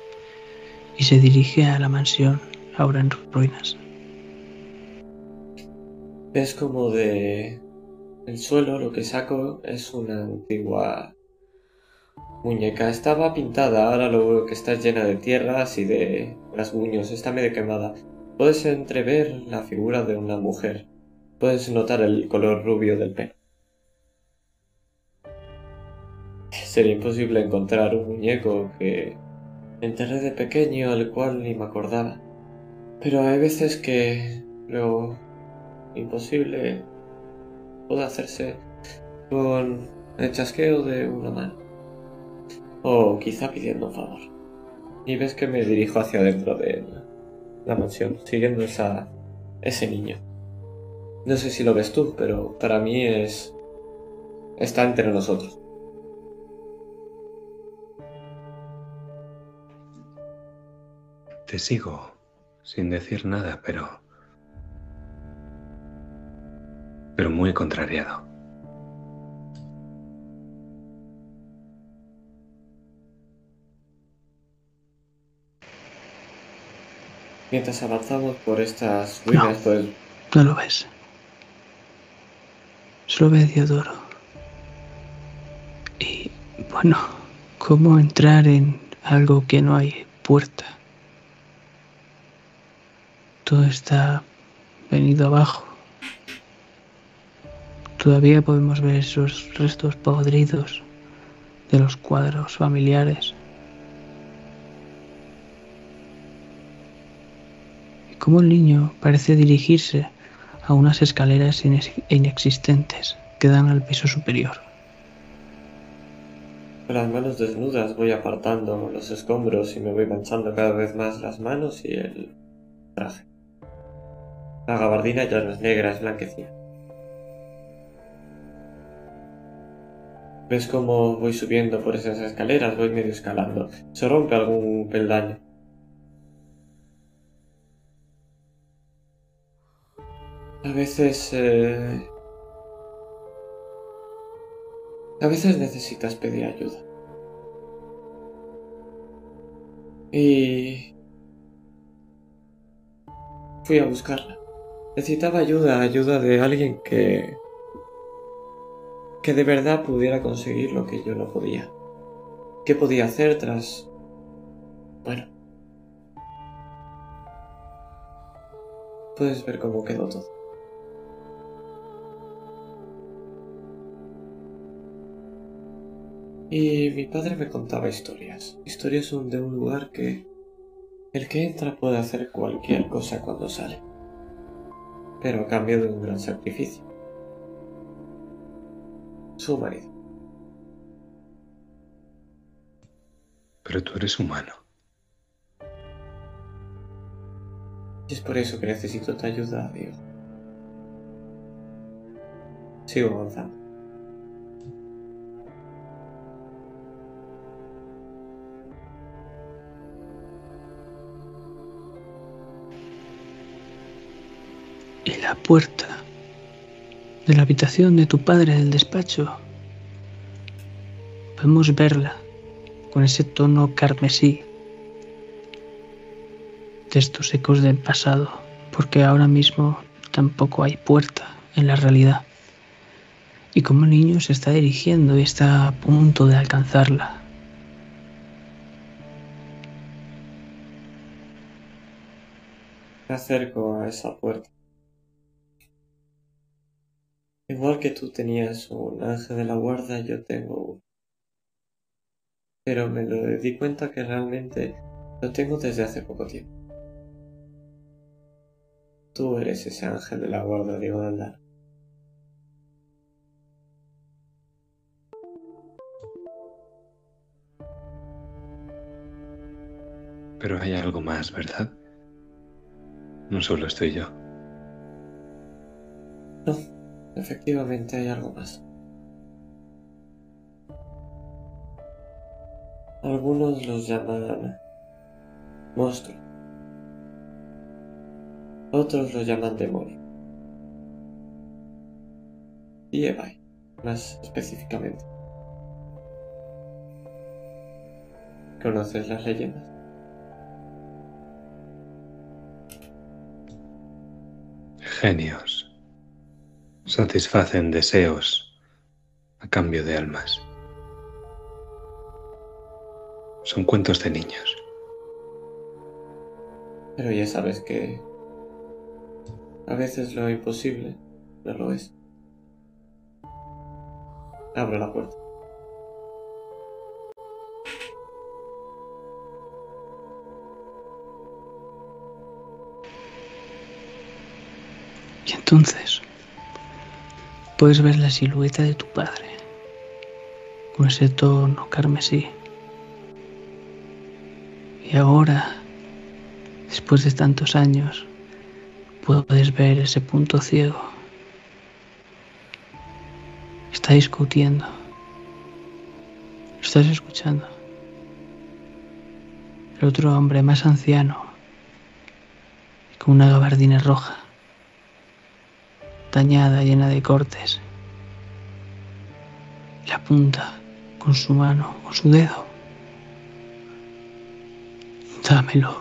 y se dirige a la mansión, ahora en ruinas. Es como de el suelo lo que saco es una antigua muñeca. Estaba pintada, ahora lo veo que está llena de tierras y de rasguños, está medio quemada. Puedes entrever la figura de una mujer. Puedes notar el color rubio del pelo. Sería imposible encontrar un muñeco que enterré de pequeño al cual ni me acordaba. Pero hay veces que lo imposible puede hacerse con el chasqueo de una mano. O quizá pidiendo un favor. Y ves que me dirijo hacia adentro de él la mansión, siguiendo esa, ese niño. No sé si lo ves tú, pero para mí es... está entre nosotros. Te sigo, sin decir nada, pero... pero muy contrariado. Mientras avanzamos por estas ruinas, No. pues No lo ves. Solo ve a Diodoro. Y bueno, ¿cómo entrar en algo que no hay puerta? Todo está venido abajo. Todavía podemos ver esos restos podridos de los cuadros familiares. Y como el niño parece dirigirse a unas escaleras inex- inexistentes que dan al piso superior. con las manos desnudas voy apartando los escombros y me voy manchando cada vez más las manos y el traje. La gabardina ya no es negra, es blanquecina. ¿Ves cómo voy subiendo por esas escaleras? Voy medio escalando. Se rompe algún peldaño. A veces... eh, A veces necesitas pedir ayuda. Y... Fui a buscarla. Necesitaba ayuda, ayuda de alguien que... que de verdad pudiera conseguir lo que yo no podía. ¿Qué podía hacer tras... Bueno. Puedes ver cómo quedó todo. Y mi padre me contaba historias. Historias son de un lugar que el que entra puede hacer cualquier cosa cuando sale. Pero a cambio de un gran sacrificio. Su marido. Pero tú eres humano. Y es por eso que necesito tu ayuda, Diego. Sigo avanzando. Puerta de la habitación de tu padre del despacho. Podemos verla con ese tono carmesí de estos ecos del pasado, porque ahora mismo tampoco hay puerta en la realidad. Y como el niño se está dirigiendo y está a punto de alcanzarla. Me acerco a esa puerta. Igual que tú tenías un ángel de la guarda, yo tengo uno. Pero me lo di cuenta que realmente lo tengo desde hace poco tiempo. Tú eres ese ángel de la guarda, Diego Daldar. Pero hay algo más, ¿verdad? No solo estoy yo. No, efectivamente hay algo más. Algunos los llaman monstruo. Otros lo llaman demonio. Y Ebai, más específicamente. ¿Conoces las leyendas? Genios. Satisfacen deseos a cambio de almas. Son cuentos de niños. Pero ya sabes que a veces lo imposible no lo es. Abro la puerta. Y entonces puedes ver la silueta de tu padre con ese tono carmesí. Y ahora, después de tantos años, puedes ver ese punto ciego. Está discutiendo. ¿Lo estás escuchando? El otro hombre más anciano, con una gabardina roja dañada, llena de cortes. La apunta con su mano, con su dedo. Dámelo.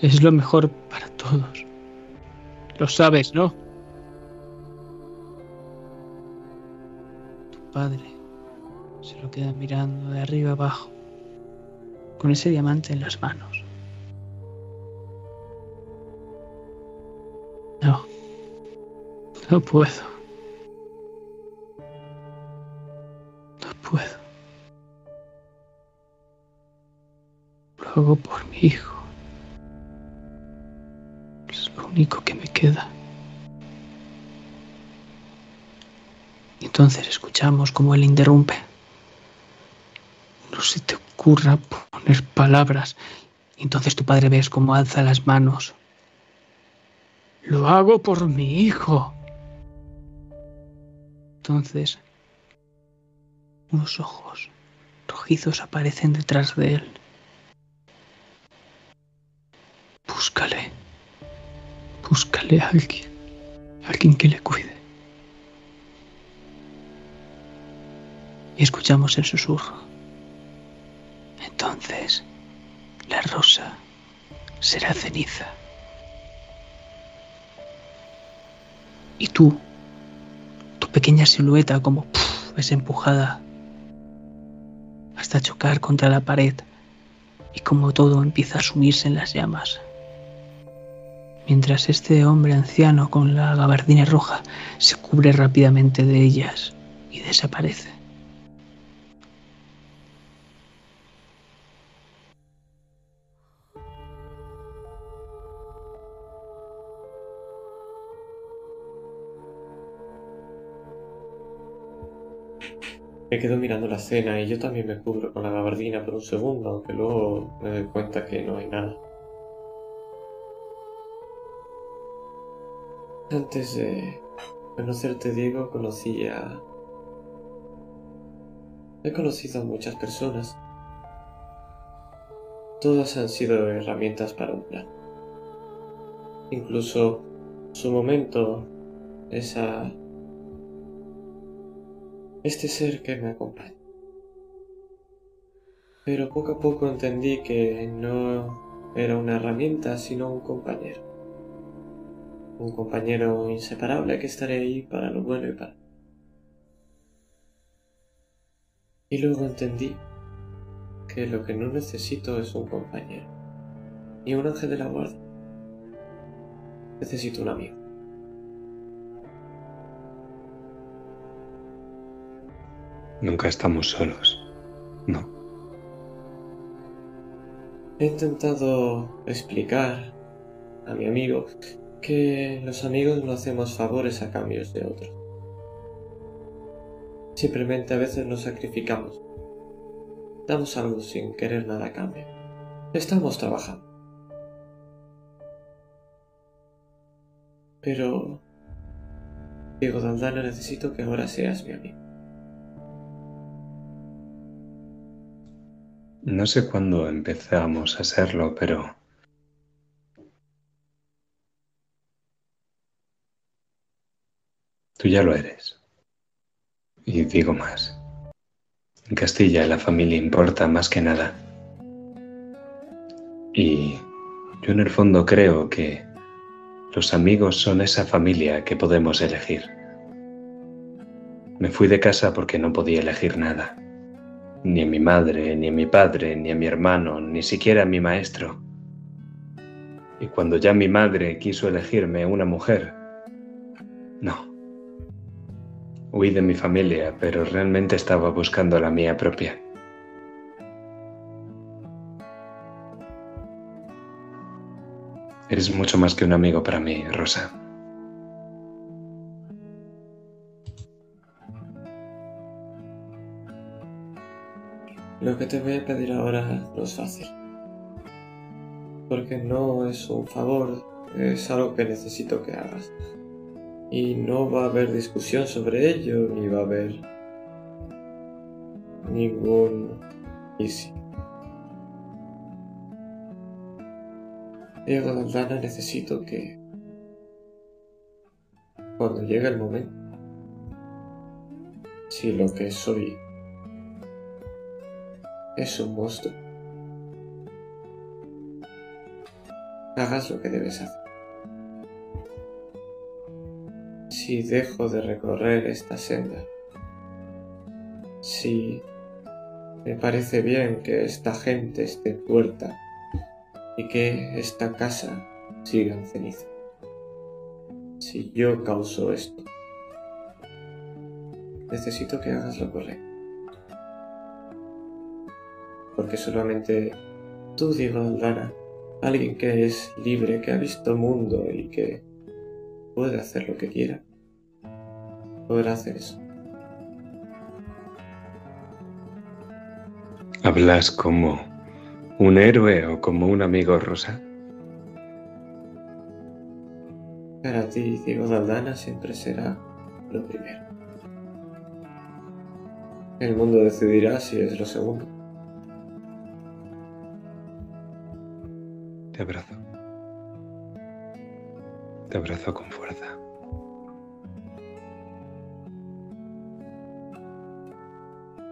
es lo mejor para todos. Lo sabes, ¿no? Tu padre se lo queda mirando de arriba abajo, con ese diamante en las manos. No, no puedo. No puedo. Lo hago por mi hijo. Es lo único que me queda. Entonces escuchamos como él interrumpe. No se te ocurra poner palabras. Entonces tu padre ves cómo alza las manos. Lo hago por mi hijo. Entonces, unos ojos rojizos aparecen detrás de él. Búscale. Búscale a alguien. Alguien que le cuide. Y escuchamos el susurro. Entonces, la rosa será ceniza. Y tú, pequeña silueta como es empujada hasta chocar contra la pared y como todo empieza a sumirse en las llamas. Mientras este hombre anciano con la gabardina roja se cubre rápidamente de ellas y desaparece. Me quedo mirando la escena y yo también me cubro con la gabardina por un segundo, aunque luego me doy cuenta que no hay nada. Antes de conocerte, Diego, conocí a... He conocido a muchas personas. Todas han sido herramientas para un plan. Incluso su momento, esa este ser que me acompaña. Pero poco a poco entendí que no era una herramienta, sino un compañero. Un compañero inseparable que estaré ahí para lo bueno y para... Y luego entendí que lo que no necesito es un compañero, ni un ángel de la guardia. Necesito un amigo. Nunca estamos solos. No. He intentado explicar a mi amigo que los amigos no hacemos favores a cambios de otros. Simplemente a veces nos sacrificamos. Damos algo sin querer nada a cambio. Estamos trabajando. Pero, Diego Daldana, necesito que ahora seas mi amigo. No sé cuándo empezamos a serlo, pero... Tú ya lo eres. Y digo más. En Castilla la familia importa más que nada. Y yo en el fondo creo que los amigos son esa familia que podemos elegir. Me fui de casa porque no podía elegir nada ni a mi madre, ni a mi padre, ni a mi hermano, ni siquiera a mi maestro. Y cuando ya mi madre quiso elegirme una mujer, no. Huí de mi familia, pero realmente estaba buscando la mía propia. Eres mucho más que un amigo para mí, Rosa. Lo que te voy a pedir ahora no es fácil. Porque no es un favor, es algo que necesito que hagas. Y no va a haber discusión sobre ello, ni va a haber ningún easy. Diego Daldana, necesito que cuando llegue el momento, si lo que soy es un monstruo. hagas lo que debes hacer. Si dejo de recorrer esta senda, si me parece bien que esta gente esté muerta y que esta casa siga en ceniza. Si yo causo esto, necesito que hagas lo correcto. Porque solamente tú, Diego Aldana, alguien que es libre, que ha visto mundo y que puede hacer lo que quiera, podrá hacer eso. ¿Hablas como un héroe o como un amigo rosa? Para ti, Diego Daldana, siempre será lo primero. El mundo decidirá si es lo segundo. Te abrazo. Te abrazo con fuerza.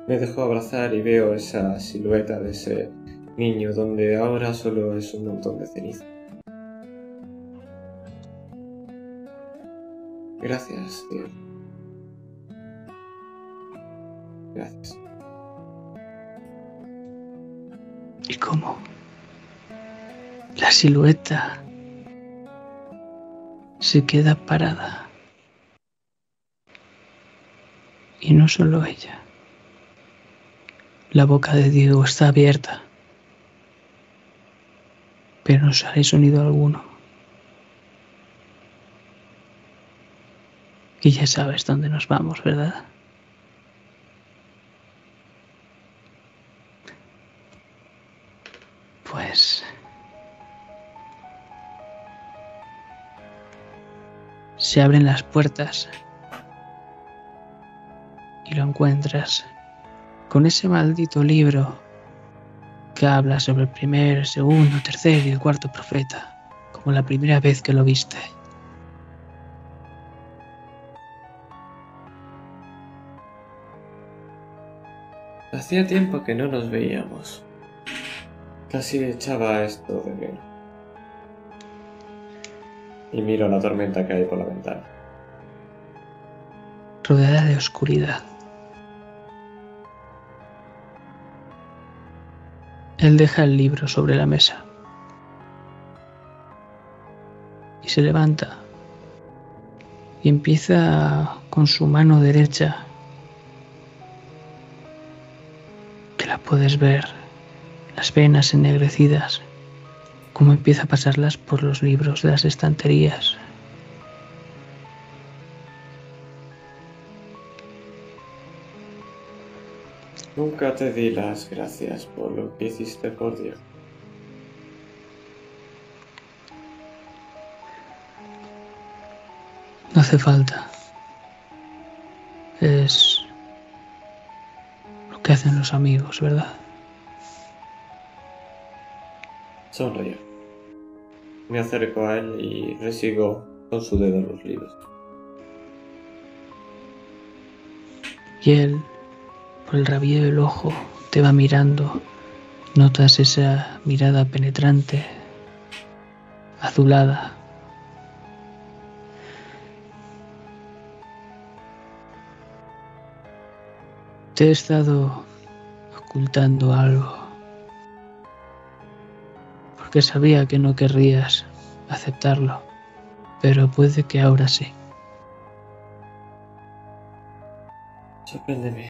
Me dejo abrazar y veo esa silueta de ese niño donde ahora solo es un montón de ceniza. Gracias, tío. Gracias. ¿Y cómo? La silueta se queda parada. Y no solo ella. La boca de Diego está abierta, pero no sale sonido alguno. Y ya sabes dónde nos vamos, ¿verdad? Se abren las puertas y lo encuentras con ese maldito libro que habla sobre el primer, segundo, tercer y el cuarto profeta, como la primera vez que lo viste. Hacía tiempo que no nos veíamos. Casi echaba esto de menos. Y miro la tormenta que hay por la ventana. rodeada de oscuridad. Él deja el libro sobre la mesa y se levanta y empieza con su mano derecha, que la puedes ver, las venas ennegrecidas, cómo empieza a pasarlas por los libros de las estanterías. Nunca te di las gracias por lo que hiciste por Dios. No hace falta. Es lo que hacen los amigos, ¿verdad? Sonrío. Me acerco a él y le sigo con su dedo los libros. Y él, por el rabillo del ojo, te va mirando. Notas esa mirada penetrante, azulada. Te he estado ocultando algo. Porque sabía que no querrías aceptarlo. Pero puede que ahora sí. Sorpréndeme.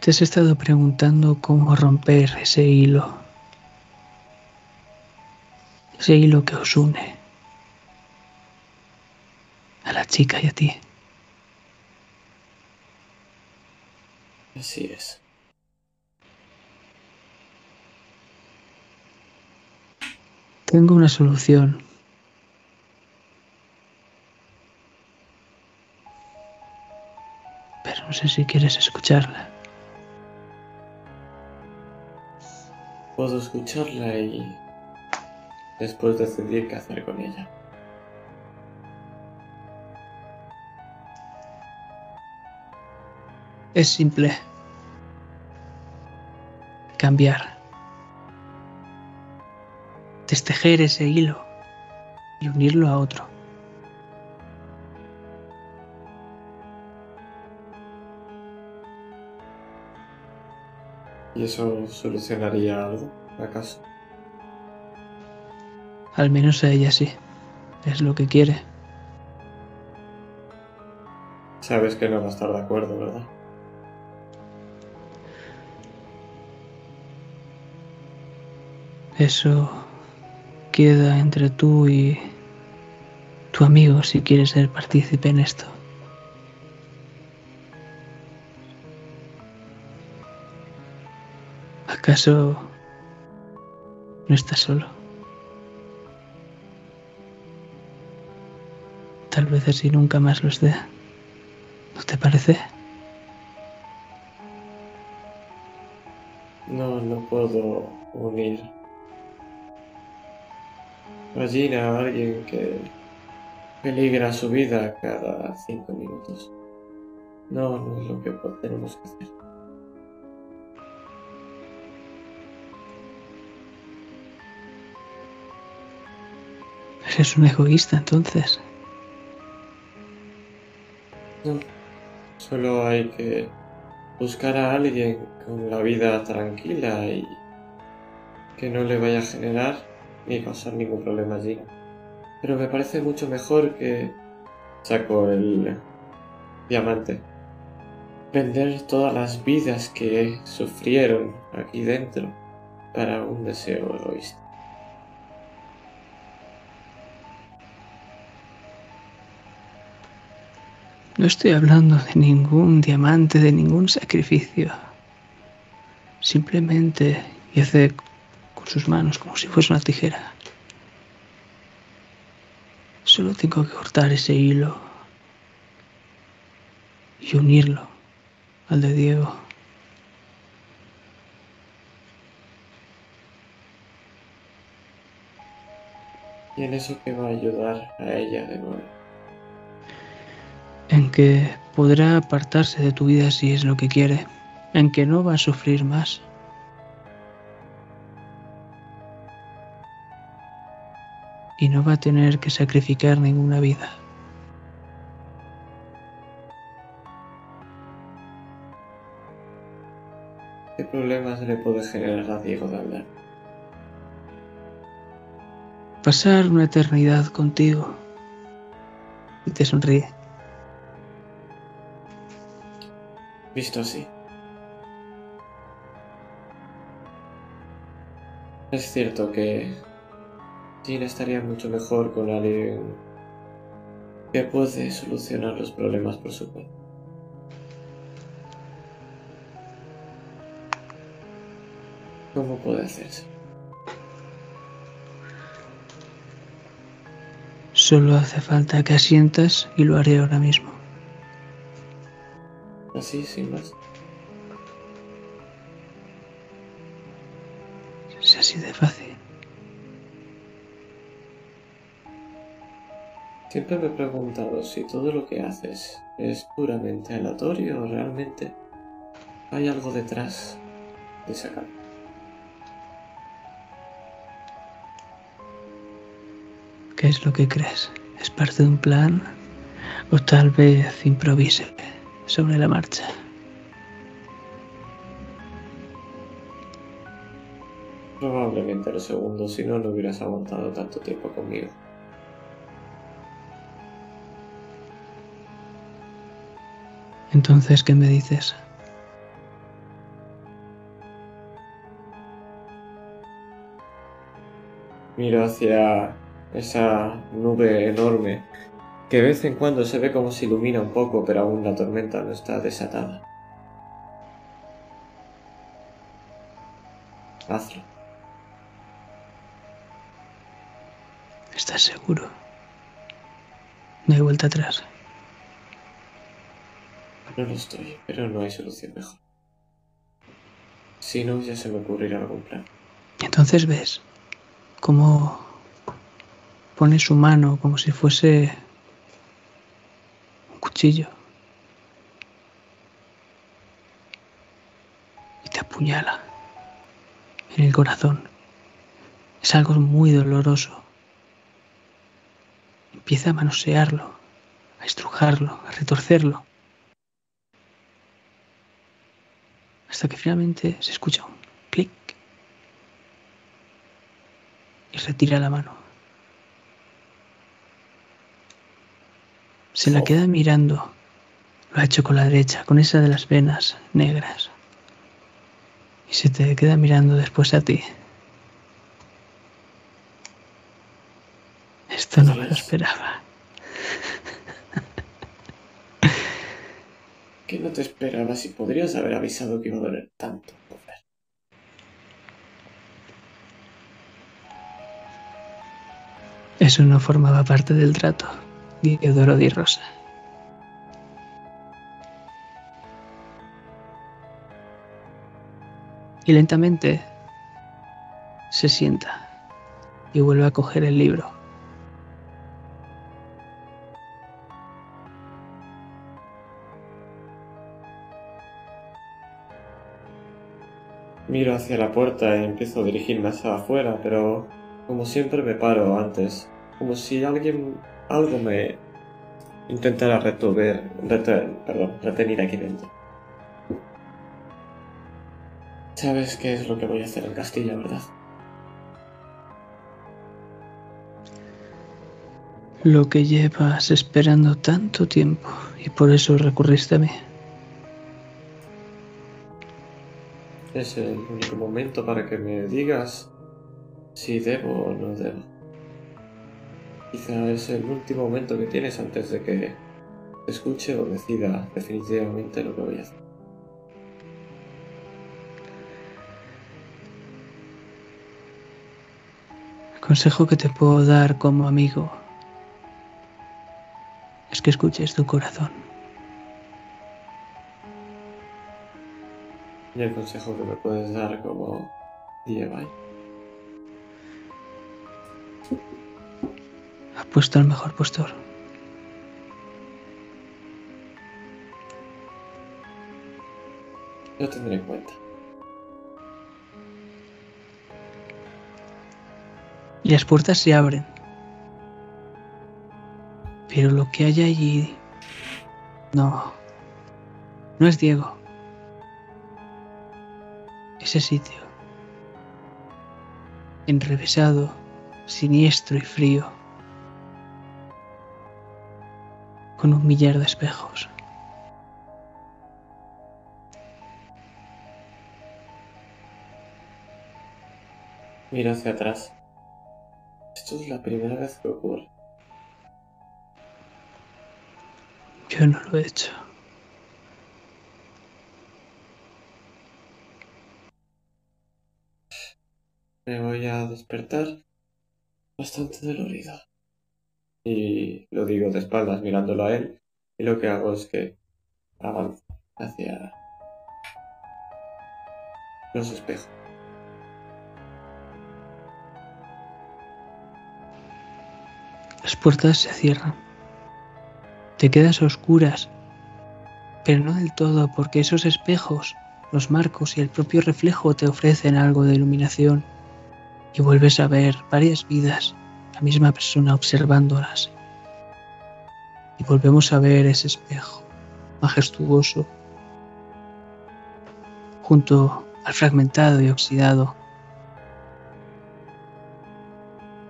Te has estado preguntando cómo romper ese hilo. Ese hilo que os une. A la chica y a ti. Así es. Tengo una solución. Pero no sé si quieres escucharla. Puedo escucharla y después decidir qué hacer con ella. Es simple. cambiar. Destejer ese hilo y unirlo a otro. ¿Y eso solucionaría algo, acaso? Al menos a ella sí. Es lo que quiere. Sabes que no va a estar de acuerdo, ¿verdad? Eso queda entre tú y tu amigo si quieres ser partícipe en esto. ¿Acaso no estás solo? Tal vez así nunca más los esté. ¿No te parece? No, no puedo unir allí a alguien que peligra su vida cada cinco minutos. No, no es lo que tenemos que hacer. Eres un egoísta entonces. No, solo hay que buscar a alguien con la vida tranquila y que no le vaya a generar ni causar ningún problema allí. Pero me parece mucho mejor que saco el diamante. Vender todas las vidas que sufrieron aquí dentro para un deseo egoísta. No estoy hablando de ningún diamante, de ningún sacrificio. Simplemente, y hace con sus manos como si fuese una tijera. Solo tengo que cortar ese hilo y unirlo al de Diego. Y en eso que va a ayudar a ella de nuevo en que podrá apartarse de tu vida si es lo que quiere, en que no va a sufrir más. Y no va a tener que sacrificar ninguna vida. ¿Qué problemas le puede generar a Diego de hablar? Pasar una eternidad contigo. Y te sonríe. Visto así. Es cierto que Jean estaría mucho mejor con alguien que puede solucionar los problemas por su cuenta. ¿Cómo puede hacerse? Solo hace falta que asientas y lo haré ahora mismo. Así, sin más. Es así de fácil. Siempre me he preguntado si todo lo que haces es puramente aleatorio o realmente hay algo detrás de esa cara. ¿Qué es lo que crees? ¿Es parte de un plan? ¿O tal vez improvise? sobre la marcha. Probablemente lo segundo, si no, no hubieras aguantado tanto tiempo conmigo. Entonces, ¿qué me dices? Miro hacia esa nube enorme que de vez en cuando se ve como se ilumina un poco, pero aún la tormenta no está desatada. Hazlo. ¿Estás seguro? No hay vuelta atrás. No lo estoy, pero no hay solución mejor. Si no, ya se me ocurrirá algún plan. Entonces ves cómo pone su mano como si fuese cuchillo y te apuñala en el corazón. Es algo muy doloroso. Empieza a manosearlo, a estrujarlo, a retorcerlo. Hasta que finalmente se escucha un clic y retira la mano. Se la Oh. queda mirando. Lo ha hecho con la derecha, con esa de las venas negras. Y se te queda mirando después a ti. Esto no me lo esperaba. ¿Qué no te esperabas y podrías haber avisado que iba a doler tanto? Eso no formaba parte del trato, Diodoro di Rosa. Y lentamente se sienta y vuelve a coger el libro. Miro hacia la puerta y empiezo a dirigirme hacia afuera, pero como siempre me paro antes, como si alguien, algo me intentara retener, retener, perdón, retenir aquí dentro. Sabes qué es lo que voy a hacer en Castilla, ¿verdad? Lo que llevas esperando tanto tiempo y por eso recurriste a mí. Es el único momento para que me digas si debo o no debo. Quizá es el último momento que tienes antes de que te escuche o decida definitivamente lo que voy a hacer. El consejo que te puedo dar como amigo es que escuches tu corazón. Y el consejo que me puedes dar como Dievay. Ha puesto al mejor postor. Lo tendré en cuenta. Y las puertas se abren. Pero lo que hay allí... No. No es Diego. Ese sitio. Enrevesado, siniestro y frío. Con un millar de espejos. Mira hacia atrás. Esto es la primera vez que ocurre. Yo no lo he hecho. Me voy a despertar bastante dolorido. Y lo digo de espaldas mirándolo a él. Y lo que hago es que avanzo hacia los espejos. Las puertas se cierran. Te quedas a oscuras, pero no del todo porque esos espejos, los marcos y el propio reflejo te ofrecen algo de iluminación y vuelves a ver varias vidas, la misma persona observándolas. Y volvemos a ver ese espejo majestuoso junto al fragmentado y oxidado.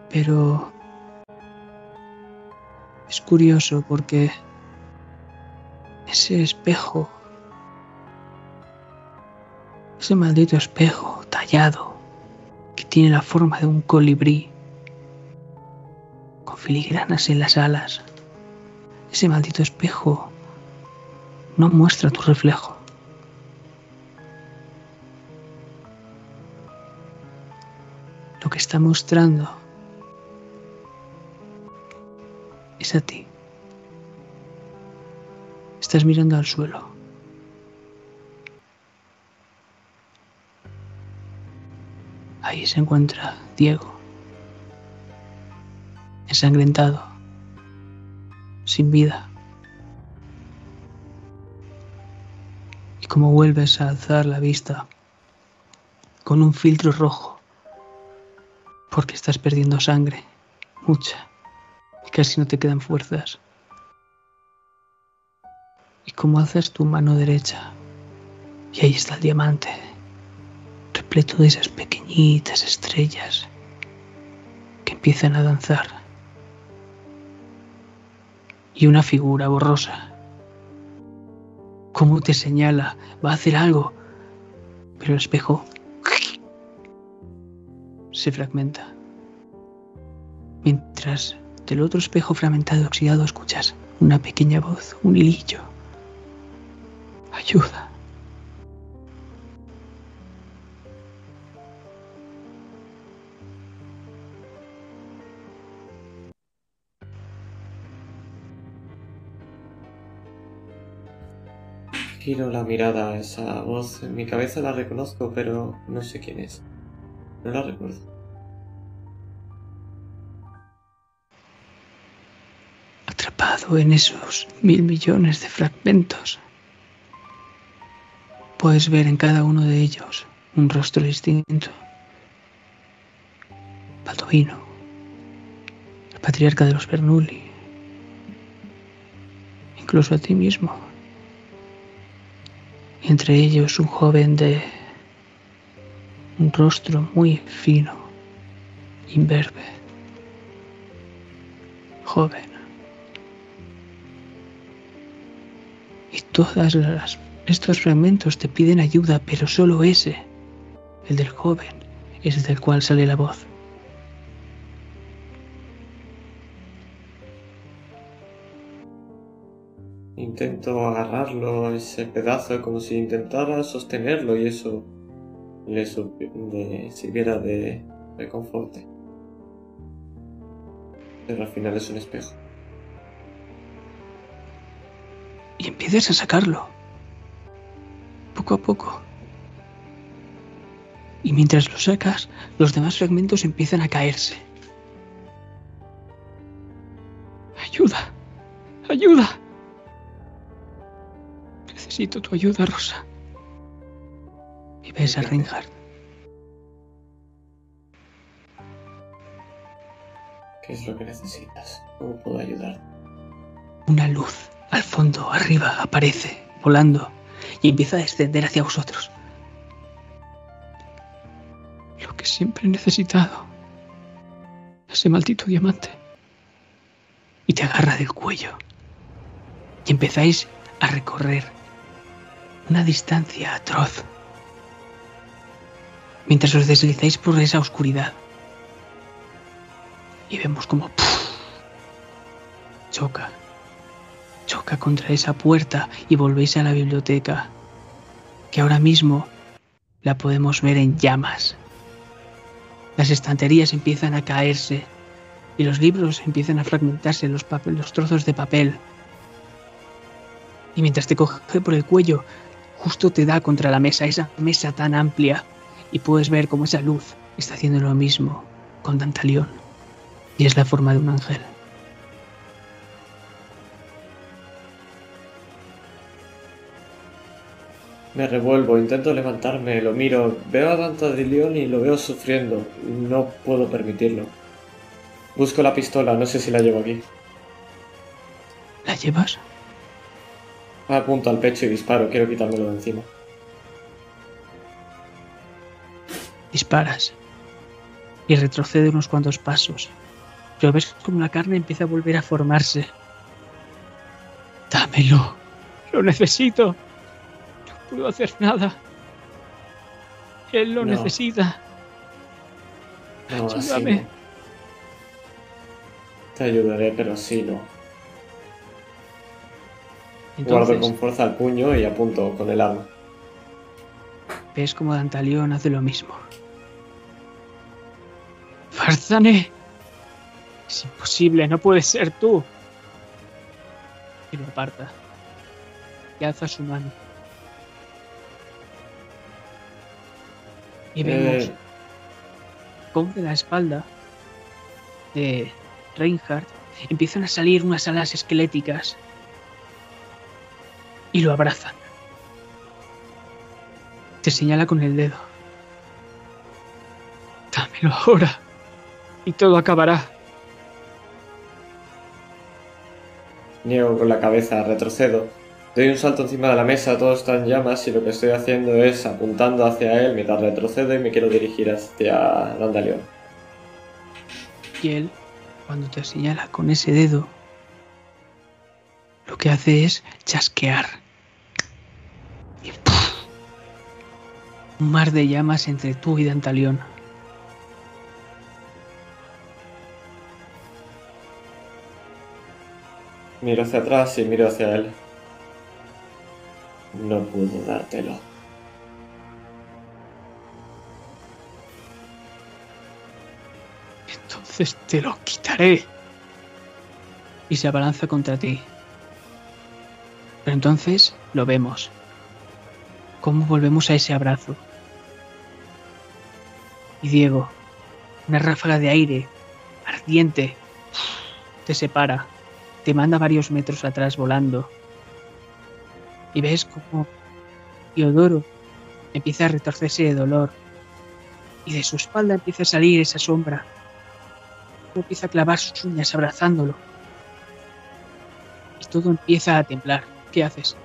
Pero es curioso porque ese espejo, ese maldito espejo tallado que tiene la forma de un colibrí con filigranas en las alas, ese maldito espejo no muestra tu reflejo. Lo que está mostrando es a ti. Estás mirando al suelo. Ahí se encuentra Diego, ensangrentado, sin vida. Y como vuelves a alzar la vista, con un filtro rojo, porque estás perdiendo sangre, mucha, y casi no te quedan fuerzas. Y como haces tu mano derecha, y ahí está el diamante, de esas pequeñitas estrellas que empiezan a danzar. Y una figura borrosa. Cómo te señala, va a hacer algo, pero el espejo se fragmenta. Mientras del otro espejo fragmentado oxidado escuchas una pequeña voz, un hilillo. Ayuda. Giro la mirada a esa voz. En mi cabeza la reconozco, pero no sé quién es. No la recuerdo. Atrapado en esos mil millones de fragmentos, puedes ver en cada uno de ellos un rostro distinto. Baldovino, el patriarca de los Bernoulli, incluso a ti mismo. Entre ellos un joven de un rostro muy fino, imberbe, joven. Y todas estos fragmentos te piden ayuda, pero solo ese, el del joven, es del cual sale la voz. Intento agarrarlo, ese pedazo, como si intentara sostenerlo y eso le, le sirviera de reconforte. Pero al final es un espejo. Y empiezas a sacarlo. Poco a poco. Y mientras lo sacas, los demás fragmentos empiezan a caerse. Ayuda. Ayuda. Necesito tu ayuda, Rosa. Y ves a Reinhardt. ¿Qué es lo que necesitas? ¿Cómo puedo ayudar? Una luz al fondo, arriba, aparece, volando, y empieza a descender hacia vosotros. Lo que siempre he necesitado. Ese maldito diamante. Y te agarra del cuello. Y empezáis a recorrer una distancia atroz. Mientras os deslizáis por esa oscuridad. Y vemos como choca choca contra esa puerta y volvéis a la biblioteca, que ahora mismo la podemos ver en llamas. Las estanterías empiezan a caerse y los libros empiezan a fragmentarse, los, los trozos de papel. Y mientras te coge por el cuello, justo te da contra la mesa, esa mesa tan amplia, y puedes ver cómo esa luz está haciendo lo mismo con Dantalión. Y es la forma de un ángel. Me revuelvo, intento levantarme, lo miro, veo a Dantalión y lo veo sufriendo. No puedo permitirlo. Busco la pistola, no sé si la llevo aquí. ¿La llevas? Apunto al pecho y disparo, quiero quitármelo de encima. Disparas y retrocede unos cuantos pasos. Pero ves como la carne empieza a volver a formarse. Dámelo. Lo necesito. No puedo hacer nada. Él lo No. necesita. No, así Ayúdame. no. Te ayudaré, pero así no. Guardo Entonces, con fuerza el puño y apunto con el arma. ves como Dantalión hace lo mismo. ¡Farzane! Es imposible, no puedes ser tú. Y lo aparta. Y alza su mano. Y vemos Eh, cómo de la espalda de Reinhardt empiezan a salir unas alas esqueléticas y lo abrazan. Te señala con el dedo. Pero ahora. Y todo acabará. Niego con la cabeza, retrocedo. Doy un salto encima de la mesa, todo está en llamas y lo que estoy haciendo es apuntando hacia él mientras retrocedo y me quiero dirigir hacia Dandalion. Y él, cuando te señala con ese dedo, lo que hace es chasquear. Un mar de llamas entre tú y Dantalión. Miro hacia atrás y miro hacia él. No puedo dártelo. Entonces te lo quitaré. Y se abalanza contra ti. Pero entonces lo vemos. Cómo volvemos a ese abrazo. Y Diego, una ráfaga de aire, ardiente, te separa, te manda varios metros atrás volando. Y ves como Teodoro empieza a retorcerse de dolor. Y de su espalda empieza a salir esa sombra. Empieza a clavar sus uñas abrazándolo. Y todo empieza a temblar. ¿Qué haces?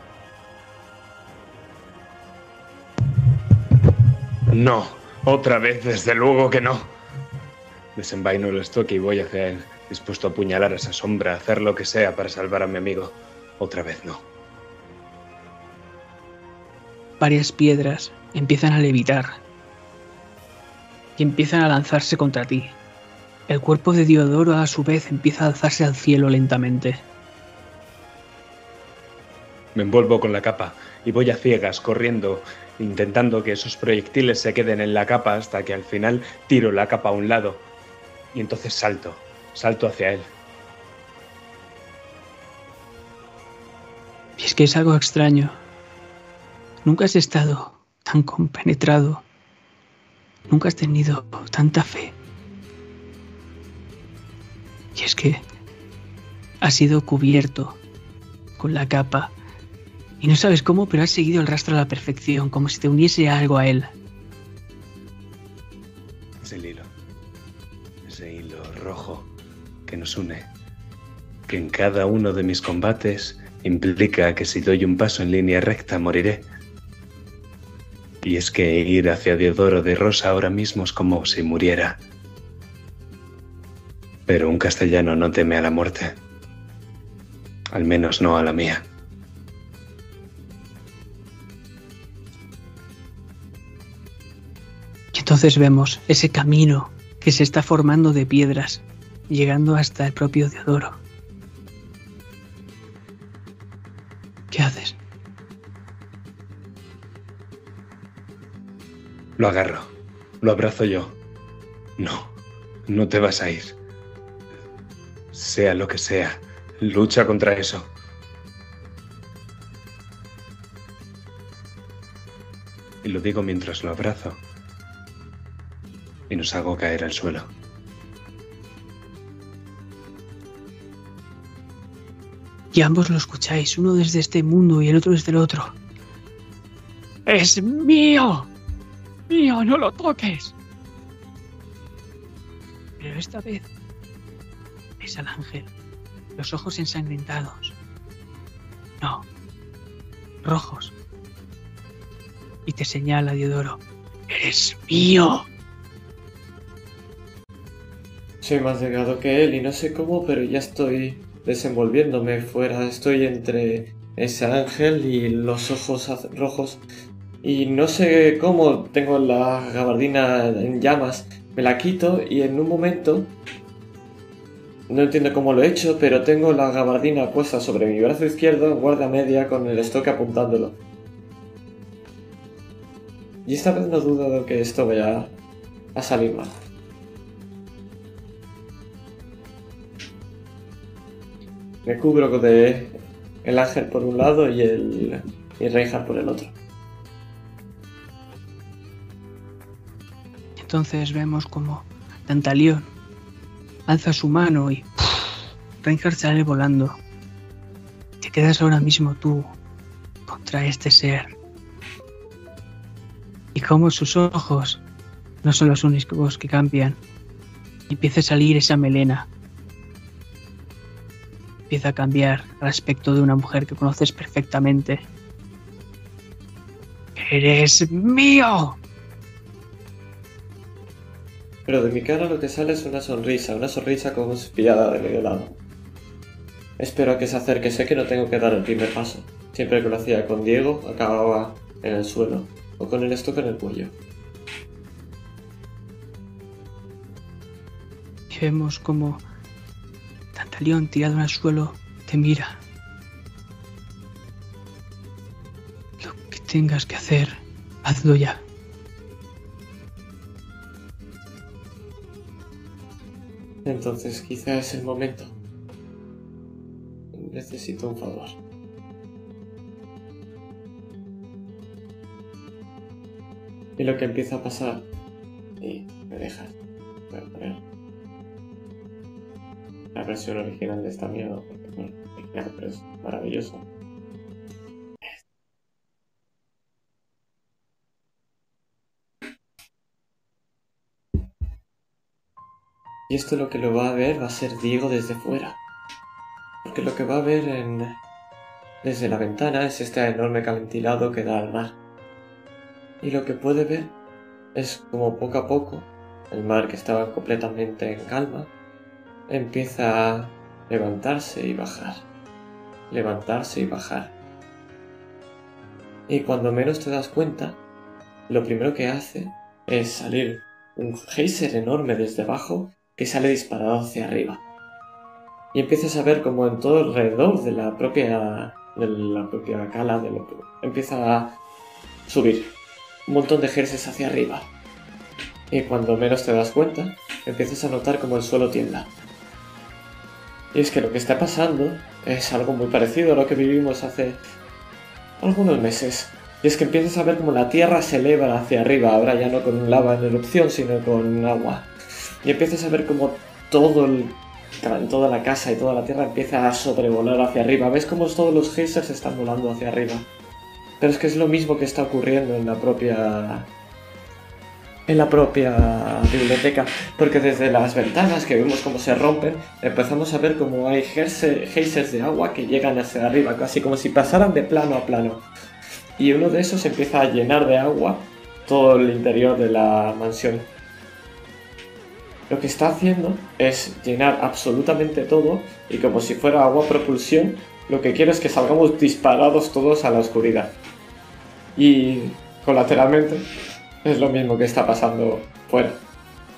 No, otra vez, desde luego que no. Desenvaino el estoque y voy hacia él, dispuesto a apuñalar a esa sombra, a hacer lo que sea para salvar a mi amigo. Otra vez no. Varias piedras empiezan a levitar y empiezan a lanzarse contra ti. El cuerpo de Diodoro a su vez empieza a alzarse al cielo lentamente. Me envuelvo con la capa y voy a ciegas, corriendo, intentando que esos proyectiles se queden en la capa hasta que al final tiro la capa a un lado. Y entonces salto, salto hacia él. Y es que es algo extraño. Nunca has estado tan compenetrado. Nunca has tenido tanta fe. Y es que has sido cubierto con la capa. Y no sabes cómo, pero has seguido el rastro a la perfección, como si te uniese algo a él. Es el hilo. Ese hilo rojo que nos une. Que en cada uno de mis combates implica que si doy un paso en línea recta moriré. Y es que ir hacia Diodoro de Rosa ahora mismo es como si muriera. Pero un castellano no teme a la muerte. Al menos no a la mía. Entonces vemos ese camino que se está formando de piedras, llegando hasta el propio Diodoro. ¿Qué haces? Lo agarro. Lo abrazo yo. No, no te vas a ir. Sea lo que sea, lucha contra eso. Y lo digo mientras lo abrazo. Y nos hago caer al suelo. Y ambos lo escucháis, uno desde este mundo y el otro desde el otro. ¡Es mío! ¡Mío, no lo toques! Pero esta vez es al ángel, los ojos ensangrentados. No, rojos. Y te señala Diodoro. ¡Eres mío! Soy más delgado que él y no sé cómo, pero ya estoy desenvolviéndome fuera. Estoy entre ese ángel y los ojos rojos. Y no sé cómo tengo la gabardina en llamas. Me la quito y en un momento... No entiendo cómo lo he hecho, pero tengo la gabardina puesta sobre mi brazo izquierdo en guardia media con el estoque apuntándolo. Y esta vez no dudo de que esto vaya a salir mal. Me cubro de el ángel por un lado y el y Reinhardt por el otro. Entonces vemos como Dantalión alza su mano y Reinhardt sale volando. Te quedas ahora mismo tú contra este ser. Y como sus ojos no son los únicos que cambian. Empieza a salir esa melena. Empieza a cambiar al aspecto de una mujer que conoces perfectamente. ¡Eres mío! Pero de mi cara lo que sale es una sonrisa, una sonrisa como espiada de medio lado. Espero a que se acerque, sé que no tengo que dar el primer paso. Siempre que lo hacía con Diego, acababa en el suelo o con el estoque en el cuello. Y vemos como Tantalión tirado en el suelo te mira. Lo que tengas que hacer, hazlo ya. Entonces quizá es el momento. Necesito un favor. Y lo que empieza a pasar... Y me dejas. La versión original de esta mierda. Porque, es maravilloso. Y esto lo que lo va a ver va a ser Diego desde fuera. Porque lo que va a ver en... desde la ventana es este enorme ventilado que da al mar. Y lo que puede ver es como poco a poco el mar que estaba completamente en calma empieza a levantarse y bajar. Levantarse y bajar. Y cuando menos te das cuenta, lo primero que hace es salir un geyser enorme desde abajo que sale disparado hacia arriba. Y empiezas a ver como en todo alrededor de la propia de la propia cala de lo, empieza a subir un montón de jerseys hacia arriba. Y cuando menos te das cuenta, empiezas a notar como el suelo tiembla. Y es que lo que está pasando es algo muy parecido a lo que vivimos hace algunos meses. Y es que empiezas a ver como la tierra se eleva hacia arriba, ahora ya no con lava en erupción, sino con agua y empiezas a ver como todo el, toda la casa y toda la tierra empieza a sobrevolar hacia arriba. Ves como todos los geysers están volando hacia arriba. Pero es que es lo mismo que está ocurriendo en la propia en la propia biblioteca, porque desde las ventanas que vemos cómo se rompen, empezamos a ver como hay geysers de agua que llegan hacia arriba, casi como si pasaran de plano a plano. Y uno de esos empieza a llenar de agua todo el interior de la mansión lo que está haciendo es llenar absolutamente todo y como si fuera agua propulsión, lo que quiere es que salgamos disparados todos a la oscuridad. Y colateralmente es lo mismo que está pasando fuera,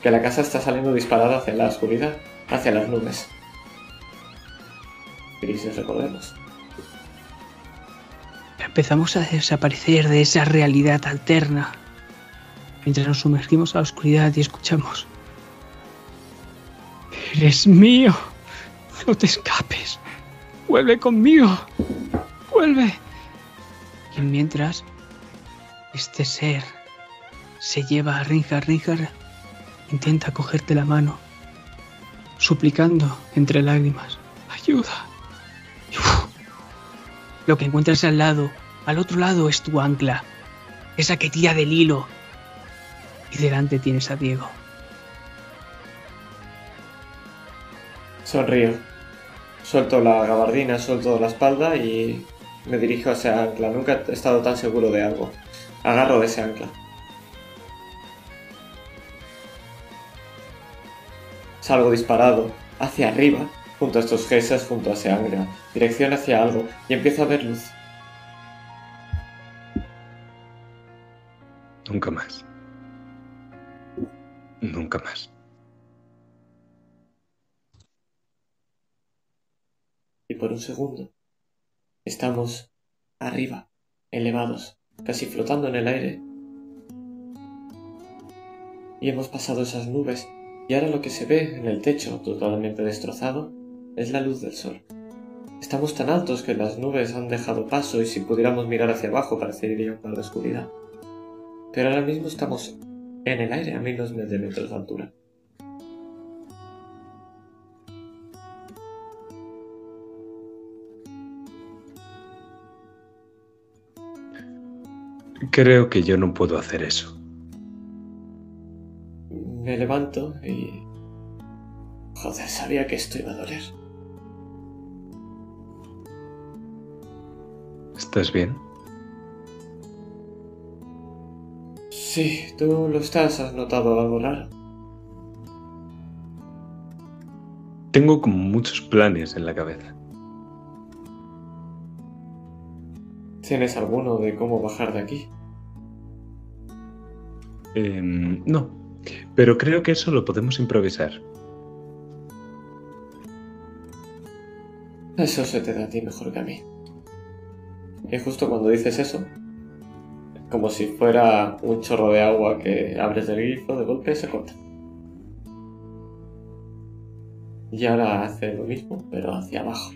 que la casa está saliendo disparada hacia la oscuridad, hacia las nubes. Crisis, recordemos. Empezamos a desaparecer de esa realidad alterna mientras nos sumergimos a la oscuridad y escuchamos Eres mío. No te escapes. Vuelve conmigo. Vuelve. Y mientras este ser se lleva a Rinjar, Rinjar intenta cogerte la mano, suplicando entre lágrimas, ayuda. lo que encuentras al lado, al otro lado es tu ancla, esa que tira del hilo. Y delante tienes a Diego. Sonrío. Suelto la gabardina, suelto la espalda y me dirijo a ese ancla. Nunca he estado tan seguro de algo. Agarro de ese ancla. Salgo disparado hacia arriba, junto a estos gestos, junto a ese ancla. Dirección hacia algo y empiezo a ver luz. Nunca más. Nunca más. y por un segundo estamos arriba, elevados, casi flotando en el aire. Y hemos pasado esas nubes y ahora lo que se ve en el techo totalmente destrozado es la luz del sol. Estamos tan altos que las nubes han dejado paso y si pudiéramos mirar hacia abajo parecería un par de oscuridad. Pero ahora mismo estamos en el aire a miles de metros de altura. Creo que yo no puedo hacer eso. Me levanto y... Joder, sabía que esto iba a doler. ¿Estás bien? Sí, tú lo estás, has notado algo raro. Tengo como muchos planes en la cabeza. ¿Tienes alguno de cómo bajar de aquí? Em, no, pero creo que eso lo podemos improvisar. Eso se te da a ti mejor que a mí. Y justo cuando dices eso, como si fuera un chorro de agua que abres del grifo, de golpe se corta. Y ahora hace lo mismo, pero hacia abajo.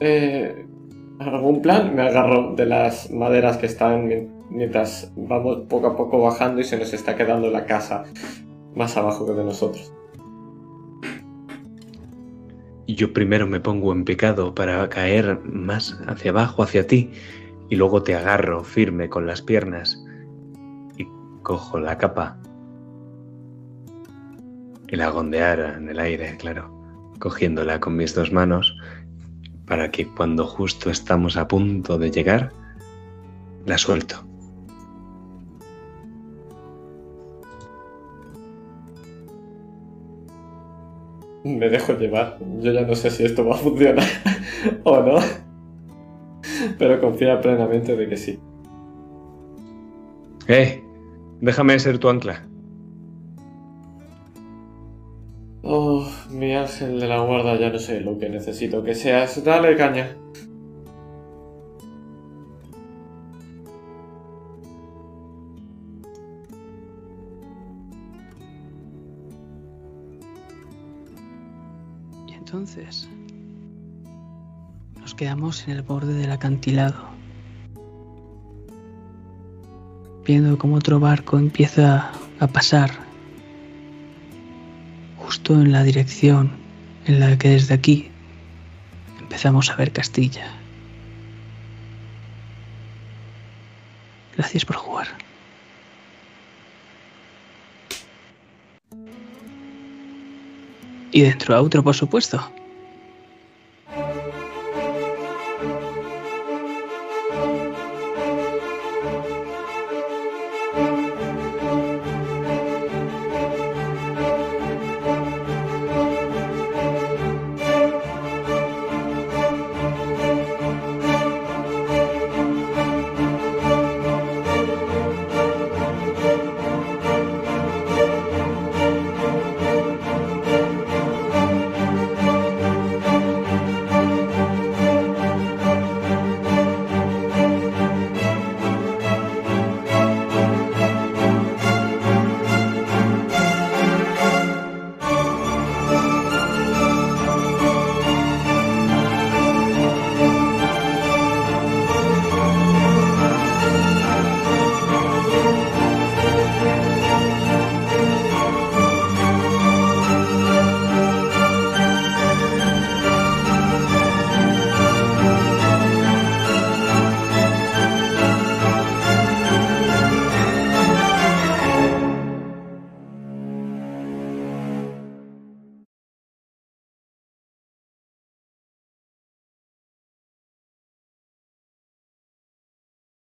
Eh, ¿Algún plan? Me agarro de las maderas que están mientras vamos poco a poco bajando y se nos está quedando la casa más abajo que de nosotros. Yo primero me pongo en picado para caer más hacia abajo, hacia ti, y luego te agarro firme con las piernas y cojo la capa. Y la gondeara en el aire, claro, cogiéndola con mis dos manos para que cuando justo estamos a punto de llegar, la suelto. Me dejo llevar. Yo ya no sé si esto va a funcionar o no. Pero confía plenamente de que sí. ¡Eh! Déjame ser tu ancla. Oh, mi ángel de la guarda, ya no sé lo que necesito que seas. Dale caña. Y entonces nos quedamos en el borde del acantilado, viendo cómo otro barco empieza a pasar justo en la dirección en la que desde aquí empezamos a ver Castilla. Gracias por jugar. Y dentro a otro, por supuesto.